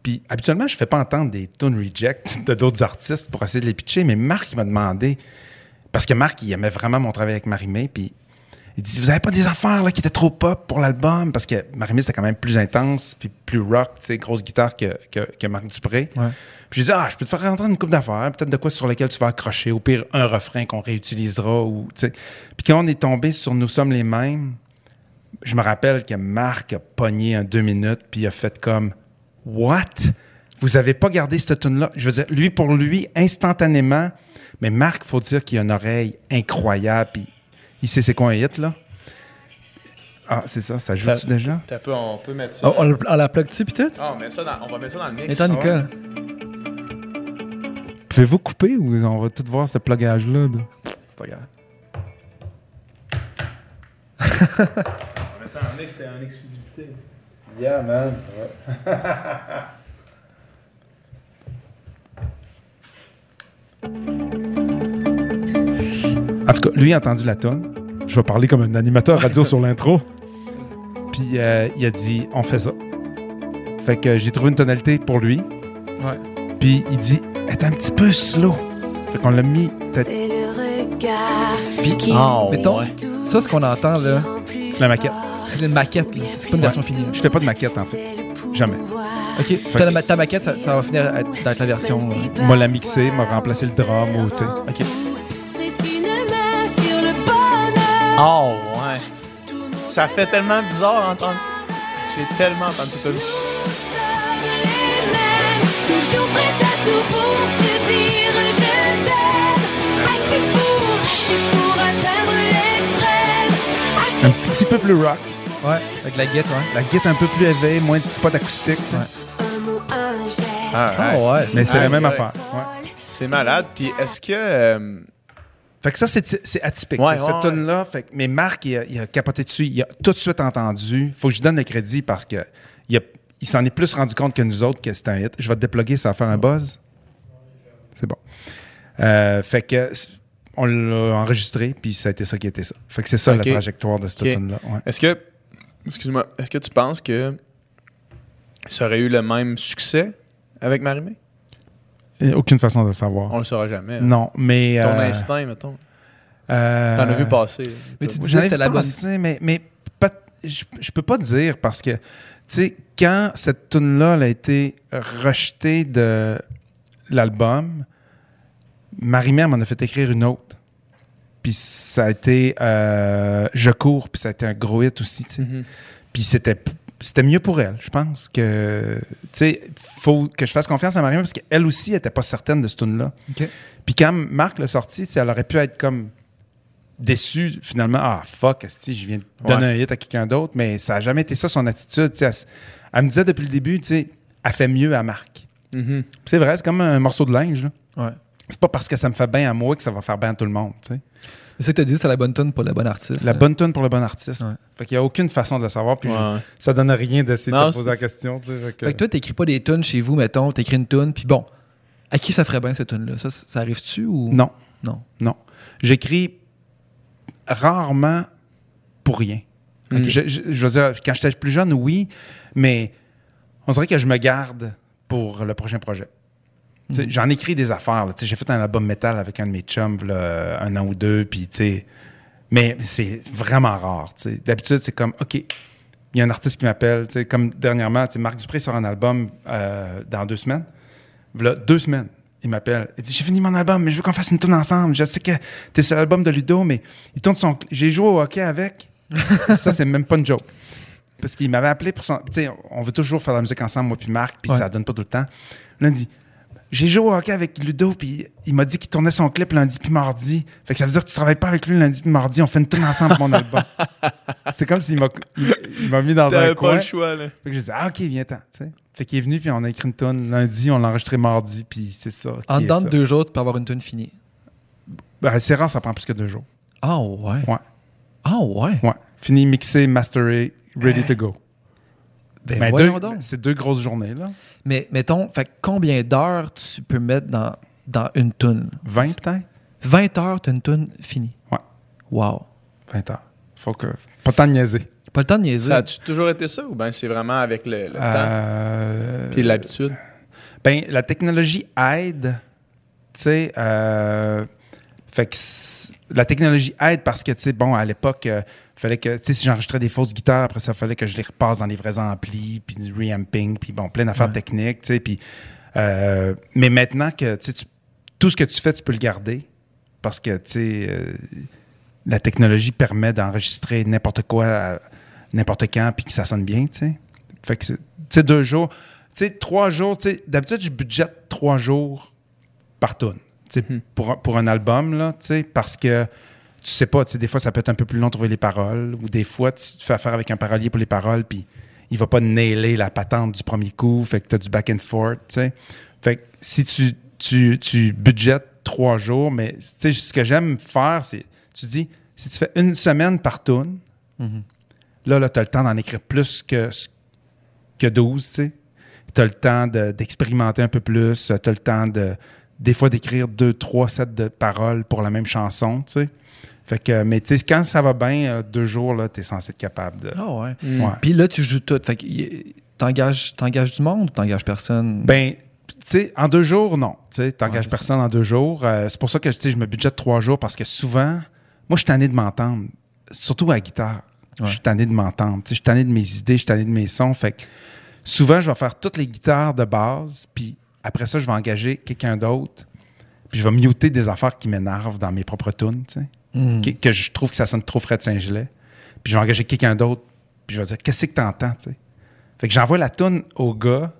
Puis habituellement, je fais pas entendre des tunes reject de d'autres artistes pour essayer de les pitcher, mais Marc, il m'a demandé, parce que Marc, il aimait vraiment mon travail avec Marie-Mé, puis il dit, vous avez pas des affaires là, qui étaient trop pop pour l'album? Parce que Marie-Mé, c'était quand même plus intense, puis plus rock, tu sais, grosse guitare que, que, que Marc Dupré. Ouais. Puis j'ai dit, ah, je peux te faire rentrer une coupe d'affaires, peut-être de quoi sur lequel tu vas accrocher, au pire, un refrain qu'on réutilisera. Ou, tu sais. Puis quand on est tombé sur Nous sommes les mêmes, je me rappelle que Marc a pogné un deux minutes, puis il a fait comme, What? Vous avez pas gardé cette tune-là? Je veux dire, lui, pour lui, instantanément, mais Marc, faut dire qu'il a une oreille incroyable, puis il sait c'est quoi un hit, là? Ah, c'est ça, ça joue-tu Ça- déjà? T'as peu- on peut mettre ça. Oh, on, le- on la plug-tu, puis tout? Ah, on, met ça dans- on va mettre ça dans le mix. Et toi, Nicole? Pouvez-vous couper ou on va tout voir ce plugage-là? de- Pas grave. On va mettre ça dans le mix, c'était en exclusivité. Yeah, man. en tout cas, lui a entendu la tonne. Je vais parler comme un animateur radio sur l'intro. Puis euh, il a dit on fait ça. Fait que j'ai trouvé une tonalité pour lui. Ouais. Puis il dit elle est un petit peu slow. Fait qu'on l'a mis peut-être C'est le regard Puis, qui dit mettons, tout, ça, ce qu'on entend, là, C'est la maquette. c'est une maquette, là. C'est pas une version finie. Je fais pas de maquette en fait. Jamais. OK. Fait Ta, ma- ta maquette, ça, ça va finir d'être la version. Euh, M'a la mixé, m'a remplacé le drum ou tu sais. OK. Oh, ouais. Ça fait tellement bizarre d'entendre ça. J'ai tellement entendu ça. Toujours prêts à tout pour se dire je t'aime. Assez pour, assez pour atteindre l'extrême. Assez Un petit peu plus rock. Ouais, avec la guette, ouais. La guitare un peu plus éveillée, moins de pas d'acoustique. tu sais. Ouais. un mot, un geste. Ah ouais. Mais c'est la même aïe. affaire. Ouais. C'est malade. Puis est-ce que. euh, Fait que ça, c'est atypique. Ouais, ouais, cette tune là fait mais Marc, il a, il a capoté dessus. Il a tout de suite entendu. Faut que je lui donne le crédit parce que il, s'en est plus rendu compte que nous autres que c'était un hit. Je vais te déploguer, ça va faire un buzz. C'est bon. Euh, fait que on l'a enregistré, puis ça a été ça qui était ça. Fait que c'est ça la trajectoire de cette Ok. tune là Est-ce que. Excuse-moi. Est-ce que tu penses que ça aurait eu le même succès avec Marimé? Aucune façon de le savoir. On le saura jamais. hein. Non, mais. Ton euh, instinct, mettons. euh, T'en as vu passer. Mais tu J'en disais c'était la vu bonne. passer, mais, mais pas- je, je peux pas dire parce que, tu sais, quand cette tune-là a été rejetée de l'album, Marie-Mère m'en a fait écrire une autre. Puis ça a été euh, Je cours, puis ça a été un gros hit aussi, tu sais. Mhm. Puis c'était c'était mieux pour elle, je pense que tu sais, faut que je fasse confiance à Marie parce qu'elle aussi était pas certaine de ce tune là. OK. Puis quand Marc l'a sorti, elle aurait pu être comme déçu, finalement. Ah, fuck, esti, je viens de Ouais. donner un hit à quelqu'un d'autre, mais ça n'a jamais été ça son attitude. Elle, elle me disait depuis le début, tu sais, elle fait mieux à Marc. Mhm. Puis C'est vrai, c'est comme un morceau de linge. là. Ouais. C'est pas parce que ça me fait bien à moi que ça va faire bien à tout le monde. tu sais. C'est ça que tu as dit, c'est la bonne tune pour le bon artiste. La Euh, bonne tune pour le bon artiste. Ouais. Fait qu'il n'y a aucune façon de le savoir. Puis Ouais. ça donne rien d'essayer de se poser la question. tu sais, fait que- Fait que toi, t'écris pas des tunes chez vous, mettons, t'écris une tune, puis bon, à qui ça ferait bien cette tune-là? Ça, ça arrive-tu ou? Non, Non. non. J'écris rarement pour rien. Mm. Je, je- je veux dire, quand j'étais plus jeune, oui, mais on dirait que je me garde pour le prochain projet. Tu sais, J'en écris des affaires. Tu J'ai fait un album métal avec un de mes chums là, un an ou deux, puis tu mais c'est vraiment rare. tu. D'habitude, c'est comme, OK, il y a un artiste qui m'appelle, tu comme dernièrement, tu Marc Dupré sort un album euh, dans deux semaines. Voilà, deux semaines, il m'appelle. Il dit J'ai fini mon album, mais je veux qu'on fasse une tourne ensemble. Je sais que t'es sur l'album de Ludo, mais il tourne son. J'ai joué au hockey avec. ça, c'est même pas une joke. Parce qu'il m'avait appelé pour son. Tu sais, on veut toujours faire de la musique ensemble, moi puis Marc, puis Ouais. ça donne pas tout le temps. Là, il dit J'ai joué au hockey avec Ludo, puis il m'a dit qu'il tournait son clip lundi puis mardi. Fait que ça veut dire que tu travailles pas avec lui lundi puis mardi, on fait une tourne ensemble pour mon album. c'est comme s'il m'a il- il m'a mis dans un T'avais pas coin. le choix, là. Fait que j'ai dit, ah, ok, viens-t'en. tu sais. Fait qu'il est venu, puis on a écrit une tonne lundi, on l'a enregistré mardi, puis c'est ça. En dedans de deux jours, tu peux avoir une tune finie. Ben, c'est rare, ça prend plus que deux jours. Ah ouais. Ouais. Ah ouais. Ouais. Fini, mixé, masteré, ready to go. Ben, Ben, deux- donc. c'est deux grosses journées, là. Mais mettons, fait combien d'heures tu peux mettre dans, dans une tune? 20 peut-être? 20 heures, t'as une tune finie. Ouais. Wow. 20 heures. Faut que. Pas le temps de niaiser. Pas le temps de niaiser. Ça a-tu toujours été ça ou bien c'est vraiment avec le, le temps? Euh, puis l'habitude? Ben, la technologie aide. Tu sais, euh, fait que la technologie aide parce que, tu sais, bon, à l'époque, il fallait que, tu sais, si j'enregistrais des fausses guitares, après ça, fallait que je les repasse dans les vrais amplis, puis du reamping, puis bon, plein d'affaires Ouais. techniques, tu sais, puis. euh, mais maintenant que, tu tout ce que tu fais, tu peux le garder parce que, tu sais, euh, la technologie permet d'enregistrer n'importe quoi, n'importe quand, puis que ça sonne bien, tu sais. Fait que, tu sais, deux jours, tu sais, trois jours, tu sais, d'habitude, je budgète trois jours par tune, tu sais, Mhm. pour, pour un album, là, tu sais, parce que tu sais pas, tu sais, des fois, ça peut être un peu plus long de trouver les paroles, ou des fois, tu fais affaire avec un parolier pour les paroles, puis il va pas nailer la patente du premier coup, fait que tu as du back and forth, tu sais. Fait que si tu, tu, tu budgètes trois jours, mais, tu sais, ce que j'aime faire, c'est, tu dis, si tu fais une semaine par tune, Mhm. là, là tu as le temps d'en écrire plus que, que 12, tu sais. Tu as le temps de- d'expérimenter un peu plus, tu as le temps de, des fois, d'écrire deux, trois sets de paroles pour la même chanson, tu sais. Fait que, mais tu sais, quand ça va bien, euh, deux jours, là, tu es censé être capable de. Ah ouais. Mm. Ouais. Puis là, tu joues tout. Fait que t'engages, t'engages du monde ou t'engages personne? Ben, tu sais, en deux jours, non. Tu sais, t'engages Ouais, c'est personne en deux jours. Euh, c'est pour ça que tu sais, je me budgète trois jours parce que souvent, moi, je suis tanné de m'entendre, surtout à la guitare. Ouais. Je suis tanné de m'entendre. Tu sais, Je suis tanné de mes idées, je suis tanné de mes sons. Fait que souvent, je vais faire toutes les guitares de base, puis après ça, je vais engager quelqu'un d'autre, puis je vais muter des affaires qui m'énervent dans mes propres tunes, tu sais, Mm. que, que je trouve que ça sonne trop Fred Saint-Gelais. Puis je vais engager quelqu'un d'autre, puis je vais dire, qu'est-ce que t'entends, tu sais? Fait que j'envoie la tune au gars.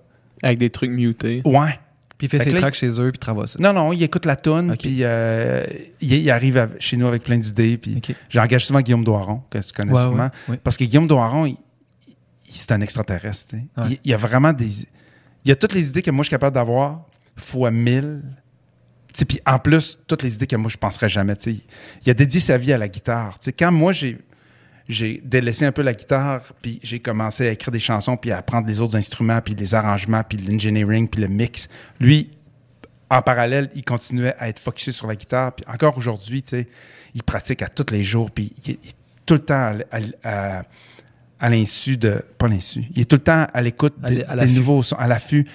Avec des trucs mutés. Ouais. Puis il fait Fait ses là, tracks chez eux, puis il travaille ça. Non, non, il écoute la toune, puis euh, il, il arrive à- chez nous avec plein d'idées, puis j'engage souvent Guillaume Doiron, que tu connais Ouais, sûrement, ouais, ouais. parce que Guillaume Doiron, il- il- c'est un extraterrestre. Il, il y a vraiment des... Il y a toutes les idées que moi, je suis capable d'avoir, fois mille. Puis en plus, toutes les idées que moi, je penserais jamais. tu sais. Il a dédié sa vie à la guitare. Tu sais, Quand moi, j'ai j'ai délaissé un peu la guitare, puis j'ai commencé à écrire des chansons, puis à apprendre les autres instruments, puis les arrangements, puis l'engineering, puis le mix. Lui, en parallèle, il continuait à être focusé sur la guitare. Puis encore aujourd'hui, tu sais, il pratique à tous les jours, puis il, est- il est tout le temps à, l- à- à- à l'insu de... Pas l'insu. Il est tout le temps à l'écoute des, des nouveaux sons, à l'affût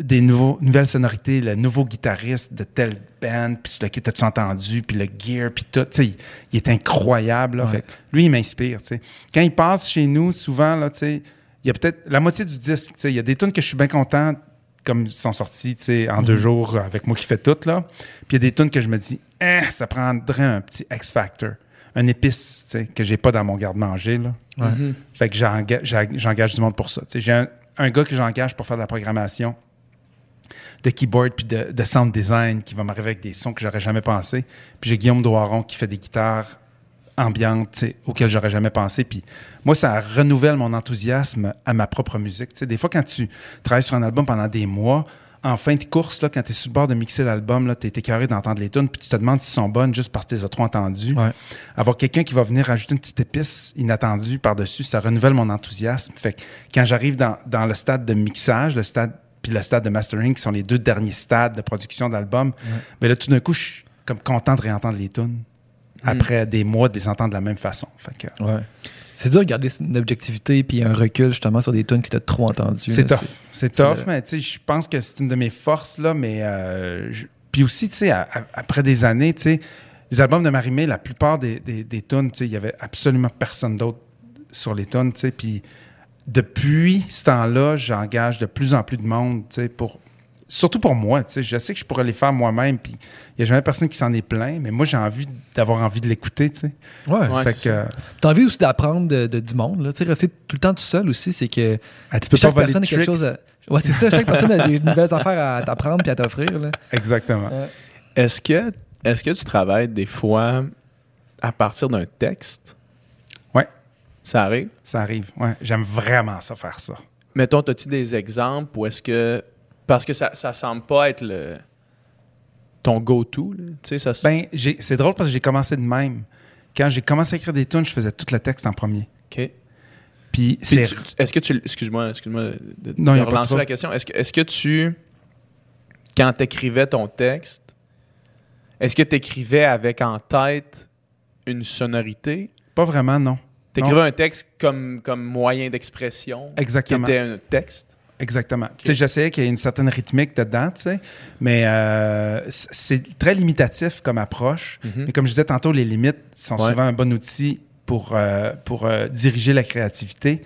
des nouveaux, nouvelles sonorités, le nouveau guitariste de telle band, puis sur lequel t'as-tu entendu, puis le gear, puis tout. Tu sais, il, il est incroyable. là. Ouais. Fait que lui, il m'inspire. tu sais. Quand il passe chez nous, souvent, là, tu sais, il y a peut-être la moitié du disque. tu sais. Il y a des tunes que je suis bien content, comme ils sont sortis tu sais, en deux jours avec moi qui fais tout. Là. Puis il y a des tunes que je me dis, Eh, ça prendrait un petit X-Factor, un épice tu sais, que j'ai pas dans mon garde-manger. là. Ouais. Mhm. Fait que j'enga- j'en- j'engage du monde pour ça. Tu sais, J'ai un, un gars que j'engage pour faire de la programmation de keyboard puis de, de sound design qui va m'arriver avec des sons que j'aurais jamais pensé. Puis j'ai Guillaume Doiron qui fait des guitares ambiante, tu sais, auquel j'aurais jamais pensé. Puis moi, ça renouvelle mon enthousiasme à ma propre musique. Tu sais, des fois, quand tu travailles sur un album pendant des mois, en fin de course, là, quand tu es sur le bord de mixer l'album, tu es écœuré d'entendre les tunes, puis tu te demandes s'ils sont bonnes juste parce que tu les as trop entendues. Ouais. Avoir quelqu'un qui va venir rajouter une petite épice inattendue par-dessus, ça renouvelle mon enthousiasme. Fait que quand j'arrive dans, dans le stade de mixage, le stade puis le stade de mastering, qui sont les deux derniers stades de production d'album, mais là, tout d'un coup, je suis comme content de réentendre les tunes après des mois de les entendre de la même façon. Fait que, Ouais. C'est dur de garder une objectivité puis un recul justement sur des tunes que tu as trop entendues. C'est tough. C'est tough, le- mais tu sais, je pense que c'est une de mes forces, là, mais... euh, je- Puis aussi, tu sais, après des années, tu sais, les albums de Marimé, la plupart des, des, des tunes, tu sais, il y avait absolument personne d'autre sur les tunes, tu sais, puis depuis ce temps-là, j'engage de plus en plus de monde, tu sais, pour... Surtout pour moi, tu sais, je sais que je pourrais les faire moi-même, puis il n'y a jamais personne qui s'en est plaint, mais moi, j'ai envie d'avoir envie de l'écouter, tu sais. Ouais. Ouais, fait c'est que... ça. T'as envie aussi d'apprendre de, de- du monde. Là. Tu sais, rester tout le temps tout seul aussi, c'est que Ah, tu peux chaque pas personne a quelque chose à... Ouais, c'est ça. Chaque personne a des nouvelles affaires à t'apprendre puis à t'offrir. là. Exactement. Est-ce que, est que tu travailles des fois à partir d'un texte? Ça arrive? Ça arrive, ouais. J'aime vraiment ça, faire ça. Mettons, as-tu des exemples ou est-ce que. Parce que ça, ça semble pas être le. ton go-to. Tu sais, ça Ben, j'ai- c'est drôle parce que j'ai commencé de même. Quand j'ai commencé à écrire des tunes, je faisais tout le texte en premier. OK. Puis c'est Est-ce que tu. Excuse-moi, excuse-moi de, de Non, de relancer la question. Est-ce que, est-ce que tu. Quand tu écrivais ton texte, est-ce que tu écrivais avec en tête une sonorité? pas vraiment, non. Tu écrivais un texte comme, comme moyen d'expression qui Exactement. était un texte? Exactement. Tu sais, j'essayais qu'il y ait une certaine rythmique dedans, tu sais, mais euh, c'est très limitatif comme approche. Mhm. Mais comme je disais tantôt, les limites sont Ouais. souvent un bon outil pour, euh, pour euh, diriger la créativité.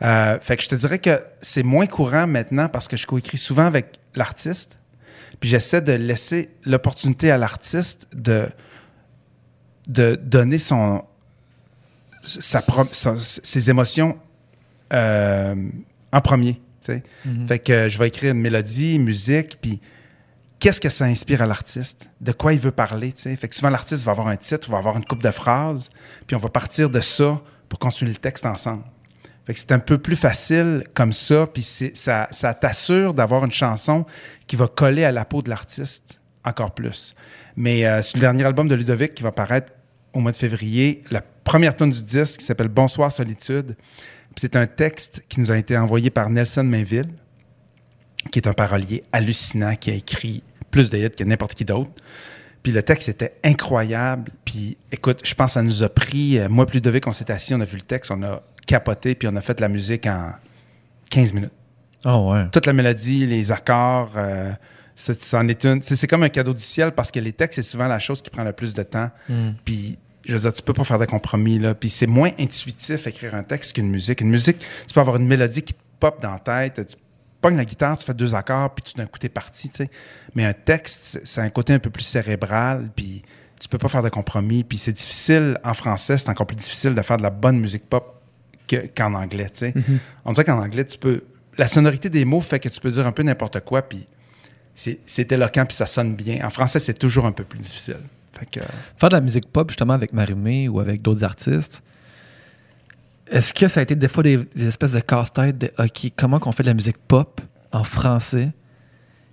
Fait que je te dirais que c'est moins courant maintenant parce que je coécris souvent avec l'artiste. Puis j'essaie de laisser l'opportunité à l'artiste de, de donner son, sa pro- sa- ses émotions euh, en premier. tu sais. Fait que je vais écrire une mélodie, une musique, puis qu'est-ce que ça inspire à l'artiste? De quoi il veut parler? tu sais? Fait que souvent, l'artiste va avoir un titre, va avoir une coupe de phrases, puis on va partir de ça pour construire le texte ensemble. Fait que c'est un peu plus facile comme ça, puis ça t'assure d'avoir une chanson qui va coller à la peau de l'artiste encore plus. Mais euh, sur le dernier album de Ludovic qui va paraître au mois de février, la première tonne du disque qui s'appelle Bonsoir Solitude, puis c'est un texte qui nous a été envoyé par Nelson Mainville, qui est un parolier hallucinant, qui a écrit plus de hits que n'importe qui d'autre. Puis le texte était incroyable. Puis écoute, je pense que ça nous a pris, euh, moi plus Ludovic, on s'est assis, on a vu le texte, on a capoté, puis on a fait la musique en 15 minutes. Oh ouais. Toute la mélodie, les accords, euh, c'est- c'en est une. C'est c'est comme un cadeau du ciel parce que les textes, c'est souvent la chose qui prend le plus de temps. Puis, je veux dire, tu peux pas faire de compromis, là. Puis, c'est moins intuitif écrire un texte qu'une musique. Une musique, tu peux avoir une mélodie qui te pop dans la tête, tu pognes la guitare, tu fais deux accords, puis tout d'un coup, t'es parti, tu sais. Mais un texte, c'est- un côté un peu plus cérébral, puis tu peux pas faire de compromis. Puis, c'est difficile, en français, c'est encore plus difficile de faire de la bonne musique pop que- qu'en anglais, tu sais. On dirait qu'en anglais, tu peux... La sonorité des mots fait que tu peux dire un peu n'importe quoi, puis c'est c'est éloquent, puis ça sonne bien. En français, c'est toujours un peu plus difficile. Fait que... Faire de la musique pop justement avec Marimé ou avec d'autres artistes, est-ce que ça a été des fois des, des espèces de casse-tête de OK, comment qu'on fait de la musique pop en français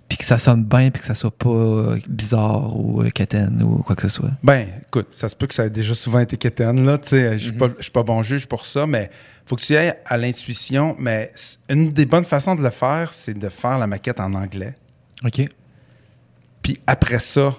puis que ça sonne bien puis que ça soit pas euh, bizarre ou euh, quétaine ou quoi que ce soit? Ben, écoute, ça se peut que ça ait déjà souvent été quétaine, là, tu sais. Je suis pas- je suis pas bon juge pour ça, mais faut que tu ailles à l'intuition. Mais une des bonnes façons de le faire, c'est de faire la maquette en anglais. OK. Puis après ça,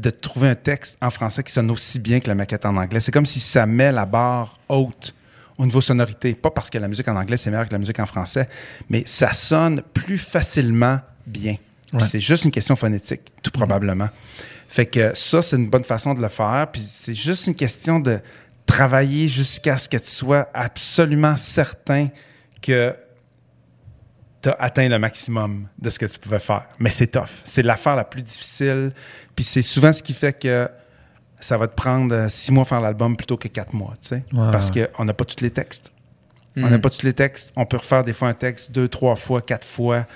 de trouver un texte en français qui sonne aussi bien que la maquette en anglais. C'est comme si ça met la barre haute au niveau sonorité. Pas parce que la musique en anglais, c'est meilleur que la musique en français, mais ça sonne plus facilement bien. Ouais. C'est juste une question phonétique, tout probablement. Fait que ça, c'est une bonne façon de le faire. Puis c'est juste une question de travailler jusqu'à ce que tu sois absolument certain que tu as atteint le maximum de ce que tu pouvais faire. Mais c'est tough. C'est l'affaire la plus difficile. Puis c'est souvent ce qui fait que ça va te prendre euh, six mois à faire l'album plutôt que quatre mois, tu sais. Parce qu'on n'a pas tous les textes. Hmm. On n'a pas tous les textes. On peut refaire des fois un texte deux, trois fois, quatre fois.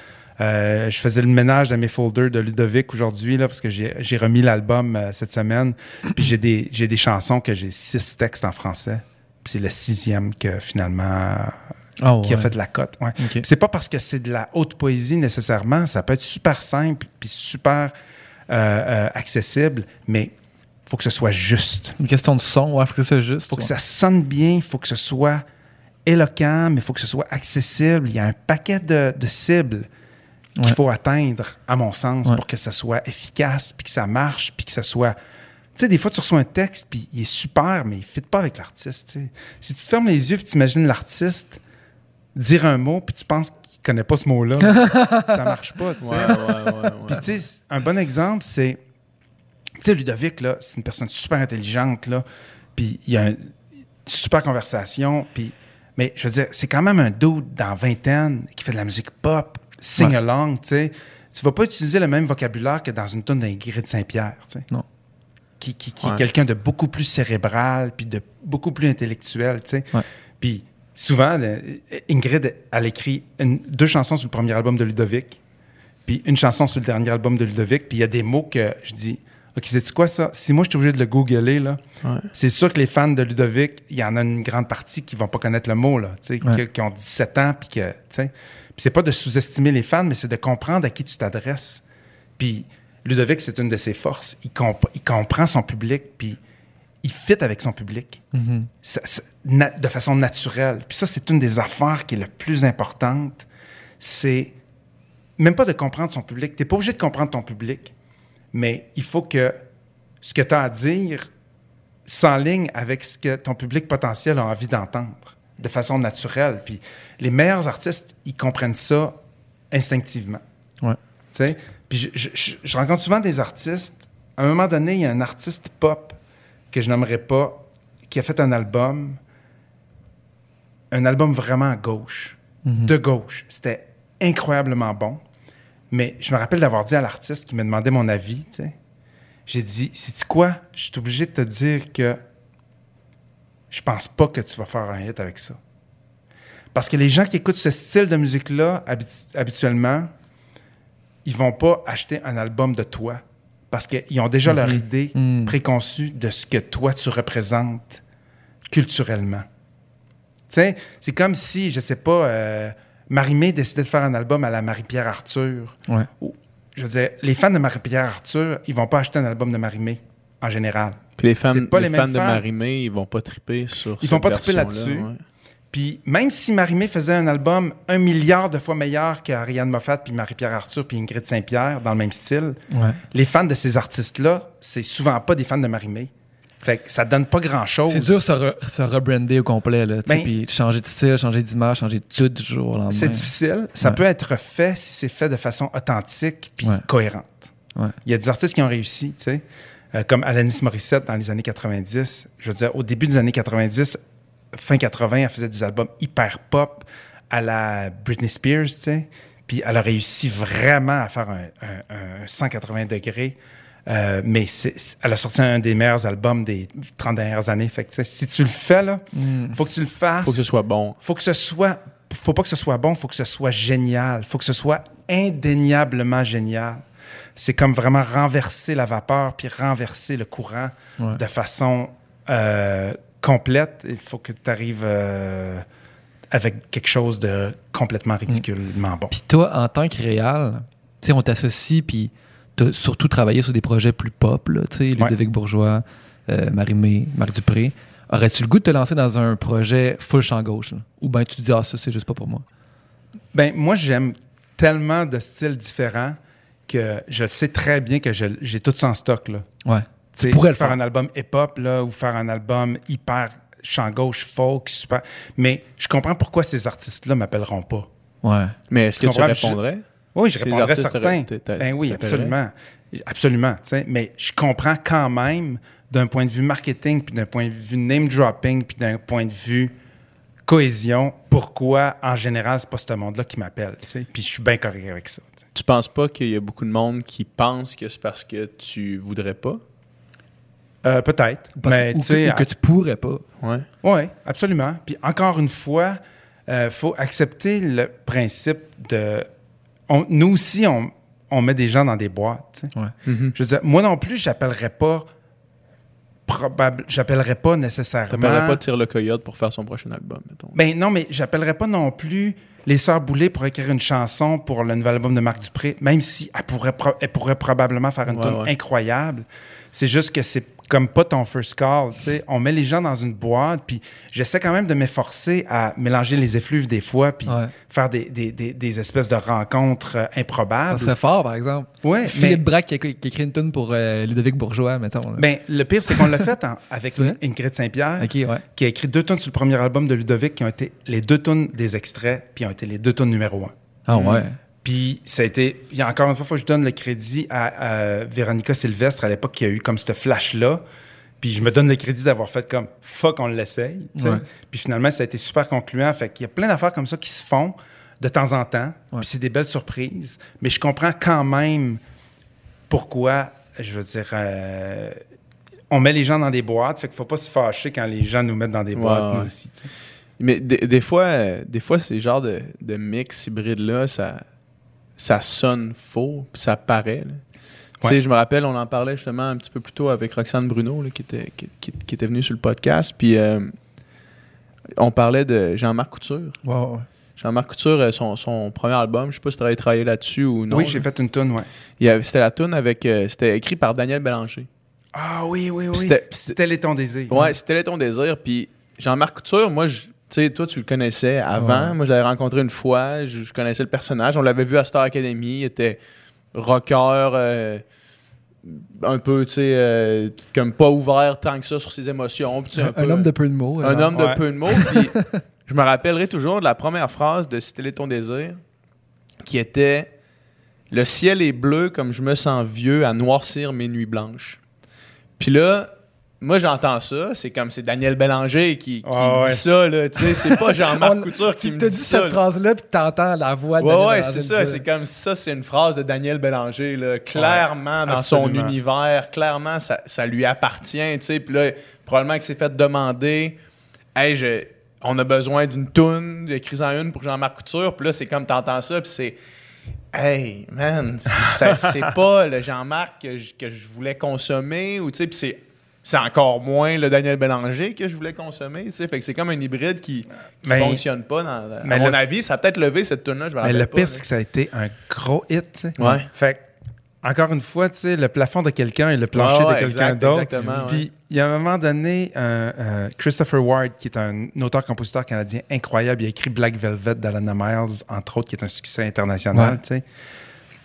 Euh, je faisais le ménage dans mes folders de Ludovic aujourd'hui, là, parce que j'ai remis l'album euh, cette semaine. Puis j'ai des, j'ai des chansons que j'ai six textes en français. Puis c'est le sixième que finalement Ah qui a fait de la cote. Ouais. C'est pas parce que c'est de la haute poésie nécessairement. Ça peut être super simple puis super euh, euh, accessible, mais faut que ce soit juste. Une question de son, ouais, faut que ça soit juste. faut que ça sonne bien, faut que ce soit éloquent, mais faut que ce soit accessible. Il y a un paquet de, de cibles qu'il faut atteindre, à mon sens, pour que ça soit efficace, puis que ça marche, puis que ça soit... Tu sais, des fois, tu reçois un texte, puis il est super, mais il ne fit pas avec l'artiste. Si tu te fermes les yeux, puis tu imagines l'artiste dire un mot, puis tu penses qu'il connaît pas ce mot-là, ça marche pas. tu sais. Ouais, ouais. Puis, tu sais, un bon exemple, c'est. Tu sais, Ludovic, là, c'est une personne super intelligente, là. Puis, il y a une super conversation. Puis, mais je veux dire, c'est quand même un dude dans vingtaine qui fait de la musique pop, sing-along, tu sais. Tu vas pas utiliser le même vocabulaire que dans une tonne d'Ingrid Saint-Pierre, tu sais. Non. Qui, qui, qui Ouais. est quelqu'un de beaucoup plus cérébral, puis de beaucoup plus intellectuel, tu sais. Ouais. Puis, souvent, Ingrid, elle écrit une- deux chansons sur le premier album de Ludovic puis une chanson sur le dernier album de Ludovic, puis il y a des mots que je dis, OK, c'est quoi ça? Si moi, je suis obligé de le googler, là, Ouais. c'est sûr que les fans de Ludovic, il y en a une grande partie qui vont pas connaître le mot, là, Ouais. qui, qui ont 17 ans, puis que, tu c'est pas de sous-estimer les fans, mais c'est de comprendre à qui tu t'adresses. Puis Ludovic, c'est une de ses forces. Il, comp- il comprend son public, puis il fit avec son public ça- ça- na- de façon naturelle. Puis ça, c'est une des affaires qui est la plus importante. C'est même pas de comprendre son public. Tu n'es pas obligé de comprendre ton public, mais il faut que ce que tu as à dire s'enligne avec ce que ton public potentiel a envie d'entendre de façon naturelle. Puis les meilleurs artistes, ils comprennent ça instinctivement. Ouais. Tu sais? Puis je, je- je- je rencontre souvent des artistes. À un moment donné, il y a un artiste pop que je nommerai pas qui a fait un album, un album vraiment à gauche, de gauche. C'était incroyablement bon. Mais je me rappelle d'avoir dit à l'artiste qui me demandait mon avis, tu sais, j'ai dit, c'est quoi? Je suis obligé de te dire que je pense pas que tu vas faire un hit avec ça. Parce que les gens qui écoutent ce style de musique-là, habitu- habituellement, ils vont pas acheter un album de toi. Parce qu'ils ont déjà leur idée Mhm. préconçue de ce que toi, tu représentes culturellement. Tu sais, c'est comme si, je sais pas, euh, Marie-Mé décidait de faire un album à la Marie-Pierre Arthur. Ouais. Ou- je veux dire, les fans de Marie-Pierre Arthur, ils vont pas acheter un album de Marie-Mé, en général. Puis les fans, C'est pas les les fans mêmes de fans. Marimé, ils vont pas triper sur Ils vont pas triper là-dessus. ouais. Puis même si Marie-Mé faisait un album un milliard de fois meilleur qu'Ariane Moffat, puis Marie-Pierre Arthur, puis Ingrid Saint-Pierre, dans le même style, Ouais. les fans de ces artistes-là, c'est souvent pas des fans de Marie-Mé. Fait que ça donne pas grand-chose. C'est dur de se, re- se rebrander au complet, là, Ben- puis changer de style, changer d'image, changer de tout du jour au lendemain. C'est difficile. Ça Ouais. peut être fait si c'est fait de façon authentique puis Ouais. cohérente. Il y a des artistes qui ont réussi, tu sais, euh, comme Alanis Morissette dans les années 90. Je veux dire, au début des années 90, fin 80, elle faisait des albums hyper pop à la Britney Spears, tu sais. Puis elle a réussi vraiment à faire un, un- un 180 degrés. Euh, mais elle a sorti un des meilleurs albums des 30 dernières années. Fait que, si tu le fais, là, Mm. faut que tu le fasses Faut que ce soit bon. faut que ce soit faut pas que ce soit bon, faut que ce soit génial, faut que ce soit indéniablement génial. C'est comme vraiment renverser la vapeur puis renverser le courant Ouais. de façon euh, complète. Il faut que tu arrives avec quelque chose de complètement ridiculement bon. Puis toi, en tant que réal, tu on t'associe, puis t'as surtout travaillé sur des projets plus pop, là, tu Ludovic Bourgeois, euh, Marie-Mé, Marc Dupré. Aurais-tu le goût de te lancer dans un projet full champ gauche? là? Ou bien tu te dis, ah, ça, c'est juste pas pour moi? Ben, moi, j'aime tellement de styles différents que je sais très bien que j'ai tout ça en stock. Là. Ouais. Tu sais, pourrais le faire un album hip-hop là, ou faire un album hyper champ gauche, folk, super. Mais je comprends pourquoi ces artistes-là m'appelleront pas. Ouais. Mais est-ce que tu? Je- répondrais? Oui, je Ces répondrais certain. Ben oui, absolument. Absolument. tu sais. Mais je comprends quand même, d'un point de vue marketing, puis d'un point de vue name dropping, puis d'un point de vue cohésion, pourquoi, en général, c'est pas ce monde-là qui m'appelle. Puis je suis bien correct avec ça. tu sais. Tu penses pas qu'il y a beaucoup de monde qui pense que c'est parce que tu voudrais pas? Euh, Peut-être. Parce- Mais ou, tu sais, que, ou que tu pourrais pas. Ouais. Oui, absolument. Puis encore une fois, il faut accepter le principe de. on- nous aussi, on, on met des gens dans des boîtes. Ouais. Mhm. Je veux dire, moi non plus, j'appellerais pas. Probable, j'appellerais pas nécessairement. Pas Tire le Coyote pour faire son prochain album, mettons. Ben non, mais j'appellerais pas non plus les Sœurs Boulay pour écrire une chanson pour le nouvel album de Marc Dupré, même si elle pourrait, pro- elle pourrait probablement faire une Ouais, tune ouais. incroyable. C'est juste que c'est comme pas ton first call. tu sais. On met les gens dans une boîte, puis j'essaie quand même de m'efforcer à mélanger les effluves des fois, puis Ouais. faire des, des, des, des espèces de rencontres euh, improbables. Ça serait fort, par exemple. Ouais, Philippe mais- Braque qui a, qui a écrit une tune pour euh, Ludovic Bourgeois, mettons. là. Ben, le pire, c'est qu'on l'a fait en- avec? Ingrid Saint-Pierre. ouais. qui a écrit deux tunes sur le premier album de Ludovic qui ont été les deux tunes des extraits, puis ont été les deux tunes numéro un. Ah ouais. Puis ça a été, il y a encore une fois, il faut que je donne le crédit à, à Véronica Sylvestre à l'époque qui a eu comme ce flash-là. Puis je me donne le crédit d'avoir fait comme fuck, on l'essaye. Ouais. Puis finalement, ça a été super concluant. Fait qu'il y a plein d'affaires comme ça qui se font de temps en temps. Ouais. Puis c'est des belles surprises. Mais je comprends quand même pourquoi, je veux dire, euh, on met les gens dans des boîtes. Fait qu'il faut pas se fâcher quand les gens nous mettent dans des boîtes, nous aussi. Mais des, des fois, des fois ces genres de, de mix hybrides-là, ça, ça sonne faux, puis ça paraît. là. Tu sais, Ouais. je me rappelle, on en parlait justement un petit peu plus tôt avec Roxane Bruno, là, qui, était, qui, qui- qui était venue sur le podcast. Puis euh, on parlait de Jean-Marc Couture. Jean-Marc Couture, euh, son, son premier album, je sais pas si tu avais travaillé là-dessus ou non. oui, j'ai fait une tune, ouais. C'était la tune avec. euh, c'était écrit par Daniel Bélanger. Ah oui, oui, oui. C'était- les ton désir. Ouais, c'était là ton désir. Puis Jean-Marc Couture, moi, je- sais, toi, tu le connaissais avant. Ouais. Moi, je l'avais rencontré une fois. Je, je connaissais le personnage. On l'avait vu à Star Academy. Il était rocker, euh, un peu, tu sais, euh, comme pas ouvert tant que ça sur ses émotions. Tu Un, peu- homme de peu de mots. un homme de peu de mots. Puis je me rappellerai toujours de la première phrase de C'était ton désir, qui était Le ciel est bleu comme je me sens vieux à noircir mes nuits blanches. Puis là, moi j'entends ça, c'est comme c'est Daniel Bélanger qui, qui me ouais. dit ça, là, tu sais, c'est pas Jean-Marc Couture qui Tu me te dit dis ça. cette là. phrase-là, puis t'entends la voix de Ouais, Daniel ouais, c'est ça. C'est comme ça, c'est une phrase de Daniel Bélanger, là, clairement dans son univers, clairement ça, ça lui appartient, tu sais. Puis là, probablement qu'il s'est fait demander, hey, je- on a besoin d'une toune, écris-en une pour Jean-Marc Couture. Puis là, c'est comme t'entends ça, puis c'est, hey, man, c'est- ça- c'est pas le Jean-Marc que je, que je voulais consommer, ou tu sais, puis c'est. C'est encore moins le Daniel Bélanger que je voulais consommer, tu sais. Fait que c'est comme un hybride qui, Mais- fonctionne pas. Dans, mais à mon avis, ça a peut-être levé cette tune là je Mais le pas, pire, c'est que ça a été un gros hit. Ouais. Fait encore une fois, le plafond de quelqu'un et le plancher ouais, de quelqu'un d'autre. Puis, il y a un moment donné, euh, Christopher Ward, qui est un auteur-compositeur canadien incroyable, il a écrit Black Velvet d'Alana Miles, entre autres, qui est un succès international, Ouais.